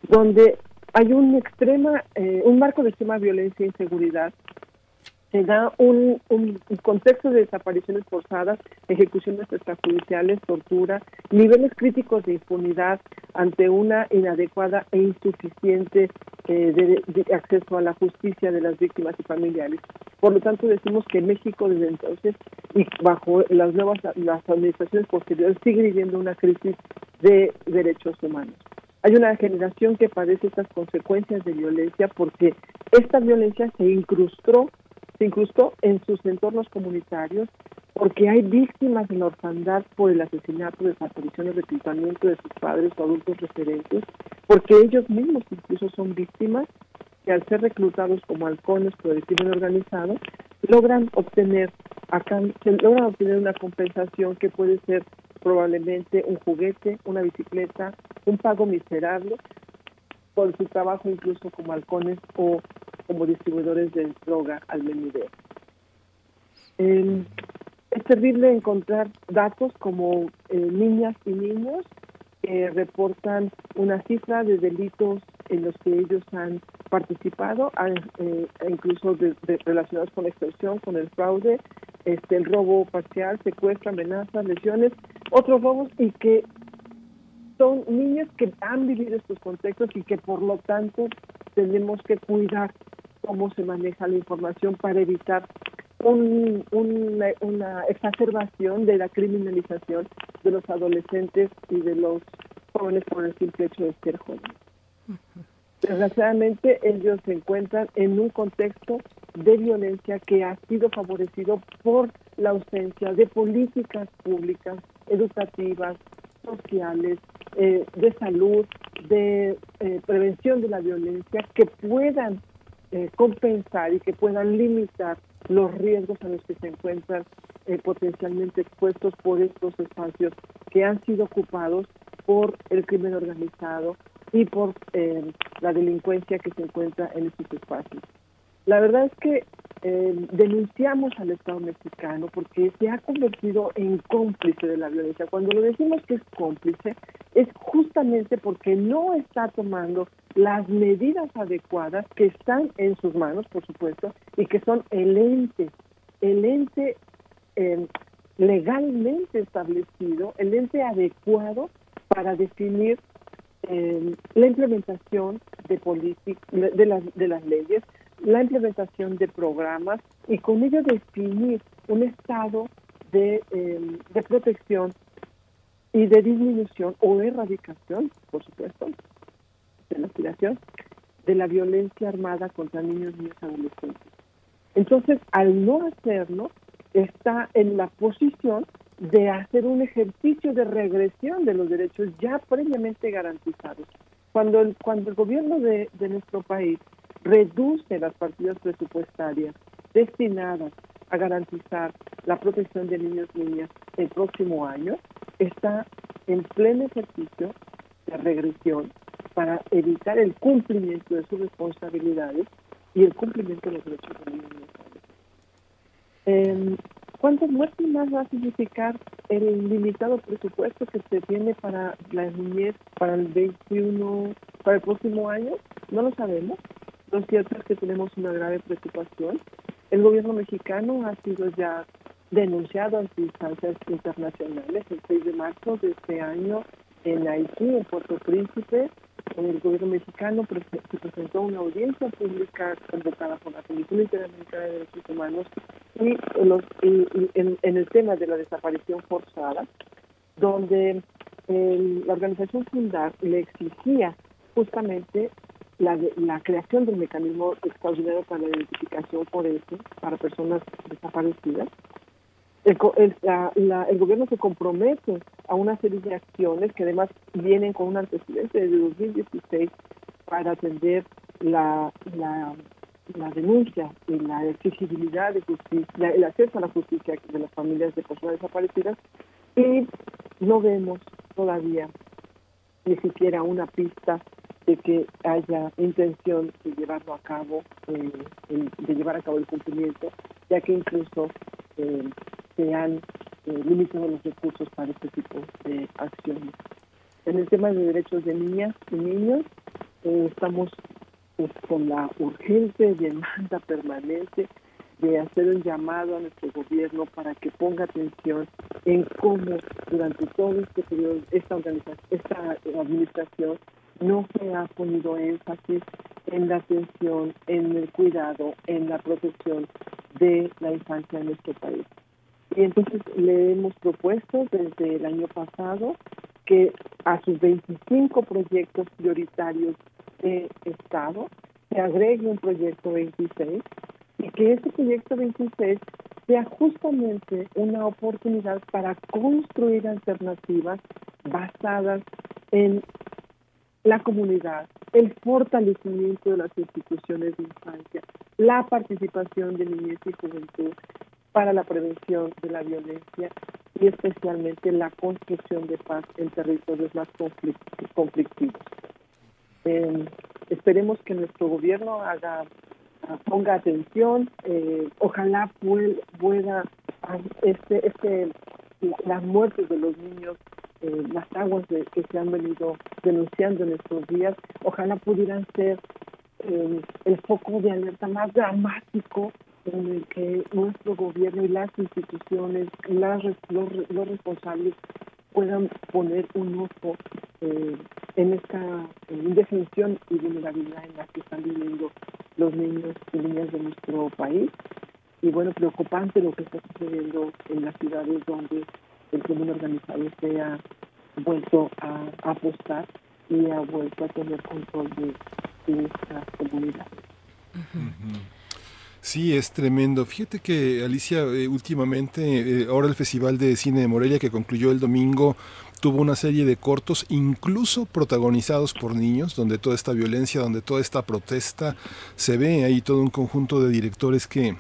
donde hay un extrema, eh, un marco de extrema violencia e inseguridad se da un, un, contexto de desapariciones forzadas, ejecuciones extrajudiciales, tortura, niveles críticos de impunidad ante una inadecuada e insuficiente eh, de, acceso a la justicia de las víctimas y familiares. Por lo tanto, decimos que México desde entonces y bajo las nuevas las administraciones posteriores sigue viviendo una crisis de derechos humanos. Hay una generación que padece estas consecuencias de violencia porque esta violencia se incrustó se incrustó en sus entornos comunitarios porque hay víctimas de la orfandad por el asesinato, desaparición y reclutamiento de sus padres o adultos referentes, porque ellos mismos incluso son víctimas que al ser reclutados como halcones por el crimen organizado, logran obtener acá, logran obtener una compensación que puede ser probablemente un juguete, una bicicleta, un pago miserable por su trabajo incluso como halcones o como distribuidores de droga al menudeo. es terrible encontrar datos como eh, niñas y niños que reportan una cifra de delitos en los que ellos han participado, eh, incluso relacionados con la extorsión, con el fraude, este, el robo parcial, secuestro, amenazas, lesiones, otros robos y que son niños que han vivido estos contextos y que por lo tanto tenemos que cuidar cómo se maneja la información para evitar una, exacerbación de la criminalización de los adolescentes y de los jóvenes por el simple hecho de ser jóvenes. Desgraciadamente ellos se encuentran en un contexto de violencia que ha sido favorecido por la ausencia de políticas públicas, educativas, sociales, eh, de salud, de eh, prevención de la violencia que puedan eh, compensar y que puedan limitar los riesgos a los que se encuentran eh, potencialmente expuestos por estos espacios que han sido ocupados por el crimen organizado y por eh, la delincuencia que se encuentra en estos espacios. La verdad es que eh, denunciamos al Estado mexicano porque se ha convertido en cómplice de la violencia. Cuando lo decimos que es cómplice, es justamente porque no está tomando las medidas adecuadas que están en sus manos, por supuesto, y que son el ente, el ente eh, legalmente establecido, el ente adecuado para definir eh, la implementación de, de, las, de las leyes, la implementación de programas y con ello definir un estado de, em, de protección y de disminución o erradicación, por supuesto, de la aspiración de la violencia armada contra niños, y adolescentes. Entonces, al no hacerlo, está en la posición de hacer un ejercicio de regresión de los derechos ya previamente garantizados. Cuando el, cuando el gobierno de, de nuestro país reduce las partidas presupuestarias destinadas a garantizar la protección de niños y niñas el próximo año, está en pleno ejercicio de regresión para evitar el cumplimiento de sus responsabilidades y el cumplimiento de los derechos de los niños eh, ¿Cuántas muertes más va a significar el limitado presupuesto que se tiene para la niñez para el 21, para el próximo año? No lo sabemos. Lo cierto es que tenemos una grave preocupación. El gobierno mexicano ha sido ya denunciado ante instancias internacionales el 6 de marzo de este año en Haití, en Puerto Príncipe. El gobierno mexicano se presentó una audiencia pública convocada por la Comisión Interamericana de Derechos Humanos y, en, el tema de la desaparición forzada, donde la organización Fundar le exigía justamente la, la creación del mecanismo extraordinario para la identificación por eso, para personas desaparecidas. El, el, gobierno se compromete a una serie de acciones que además vienen con un antecedente de 2016 para atender la, la, la denuncia y la exigibilidad de justicia, el acceso a la justicia de las familias de personas desaparecidas y no vemos todavía ni siquiera una pista de que haya intención de llevarlo a cabo, eh, de llevar a cabo el cumplimiento, ya que incluso eh, se han eh, limitado los recursos para este tipo de acciones. En el tema de derechos de niñas y niños, estamos pues, con la urgente demanda permanente de hacer un llamado a nuestro gobierno para que ponga atención en cómo durante todo este periodo esta organización, esta administración no se ha ponido énfasis en la atención, en el cuidado, en la protección de la infancia en nuestro país. Y entonces le hemos propuesto desde el año pasado que a sus 25 proyectos prioritarios de Estado se agregue un proyecto 26 y que ese proyecto 26 sea justamente una oportunidad para construir alternativas basadas en la comunidad, el fortalecimiento de las instituciones de infancia, la participación de niñez y juventud para la prevención de la violencia y especialmente la construcción de paz en territorios más conflictivos. Eh, esperemos que nuestro gobierno haga ponga atención, eh, ojalá pueda este, este, las muertes de los niños eh, las aguas de, que se han venido denunciando en estos días, ojalá pudieran ser eh, el foco de alerta más dramático en el que nuestro gobierno y las instituciones, las, los, responsables puedan poner un ojo eh, en esta indefensión y vulnerabilidad en la que están viviendo los niños y niñas de nuestro país. Y bueno, preocupante lo que está sucediendo en las ciudades donde el crimen organizado se ha vuelto a, apostar y ha vuelto a tener control de, esta comunidad. Sí, es tremendo. Fíjate que Alicia, eh, últimamente, eh, ahora el Festival de Cine de Morelia que concluyó el domingo, tuvo una serie de cortos, incluso protagonizados por niños, donde toda esta violencia, donde toda esta protesta se ve ahí todo un conjunto de directores que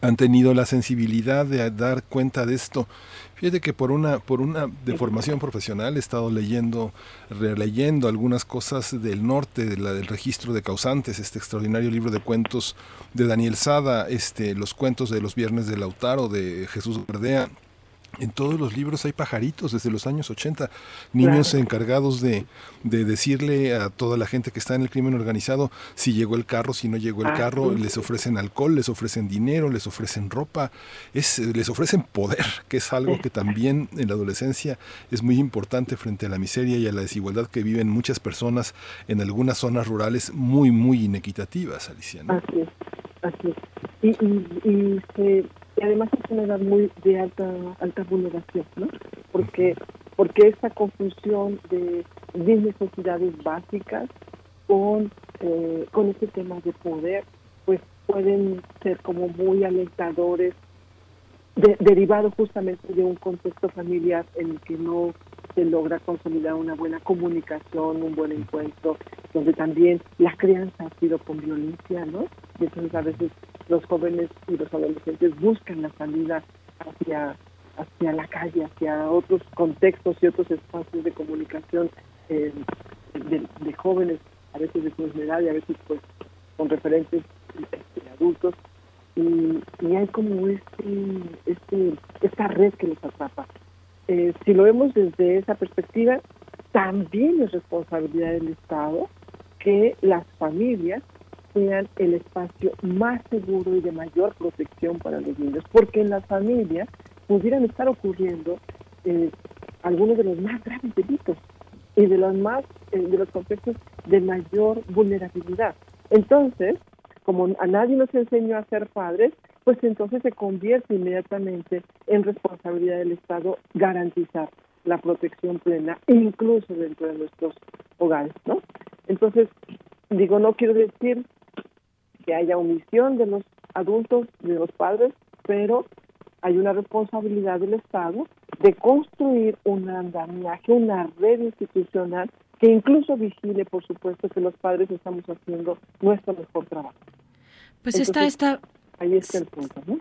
han tenido la sensibilidad de dar cuenta de esto. Fíjate que por una, por una deformación profesional he estado leyendo, releyendo algunas cosas del norte, de la, del registro de causantes, este extraordinario libro de cuentos de Daniel Sada, este, los cuentos de los viernes de Lautaro, de Jesús Verdea, en todos los libros hay pajaritos desde los años 80, niños encargados de, de, decirle a toda la gente que está en el crimen organizado si llegó el carro, si no llegó el ah, carro, les ofrecen alcohol, les ofrecen dinero, les ofrecen ropa, es, les ofrecen poder, que es algo que también en la adolescencia es muy importante frente a la miseria y a la desigualdad que viven muchas personas en algunas zonas rurales muy, muy inequitativas, Alicia. Así es, así es. Y, y, y y además es una edad muy de alta alta vulneración, ¿no? Porque porque esta confusión de mis necesidades básicas con eh, con este tema de poder, pues pueden ser como muy alentadores, de, derivado justamente de un contexto familiar en el que no se logra consolidar una buena comunicación, un buen encuentro, donde también la crianza ha sido con violencia, ¿no? Y entonces a veces los jóvenes y los adolescentes buscan la salida hacia, hacia la calle, hacia otros contextos y otros espacios de comunicación eh, de, jóvenes, a veces de su edad y a veces pues con referentes este, adultos. Y, y, hay como este, este, esta red que les atrapa. Eh, si lo vemos desde esa perspectiva, también es responsabilidad del Estado que las familias sean el espacio más seguro y de mayor protección para los niños, porque en las familias pudieran estar ocurriendo eh, algunos de los más graves delitos y de los más eh, de los contextos de mayor vulnerabilidad. Entonces, como a nadie nos enseñó a ser padres, pues entonces se convierte inmediatamente en responsabilidad del Estado garantizar la protección plena, incluso dentro de nuestros hogares, ¿no? Entonces, digo, no quiero decir que haya omisión de los adultos, de los padres, pero hay una responsabilidad del Estado de construir un andamiaje, una red institucional que incluso vigile, por supuesto, que los padres estamos haciendo nuestro mejor trabajo. Pues está esta Ahí está el punto, ¿no?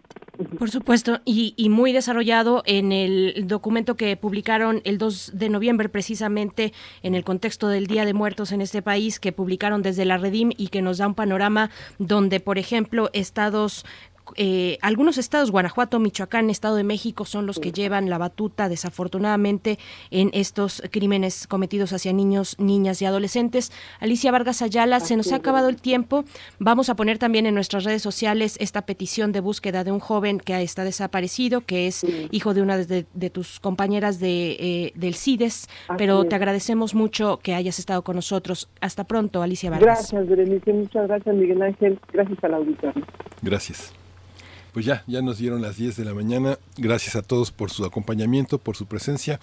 Por supuesto, y, muy desarrollado en el documento que publicaron el 2 de noviembre, precisamente en el contexto del Día de Muertos en este país, que publicaron desde la Redim y que nos da un panorama donde, por ejemplo, estados eh, algunos estados, Guanajuato, Michoacán, Estado de México, son los que llevan la batuta, desafortunadamente, en estos crímenes cometidos hacia niños, niñas y adolescentes. Alicia Vargas Ayala, se nos ha acabado el tiempo. Vamos a poner también en nuestras redes sociales esta petición de búsqueda de un joven que está desaparecido, que es hijo de una de, tus compañeras de, eh, del CIDES, pero te agradecemos mucho que hayas estado con nosotros. Hasta pronto, Alicia Vargas. Gracias, Berenice. Muchas gracias, Miguel Ángel. Gracias al auditorio. Gracias. Pues ya, ya nos dieron las 10 de la mañana. Gracias a todos por su acompañamiento, por su presencia.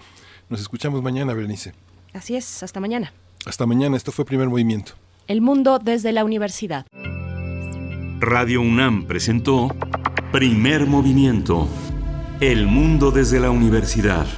Nos escuchamos mañana, Berenice. Así es, hasta mañana. Hasta mañana, esto fue Primer Movimiento. El mundo desde la universidad. Radio UNAM presentó Primer Movimiento. El mundo desde la universidad.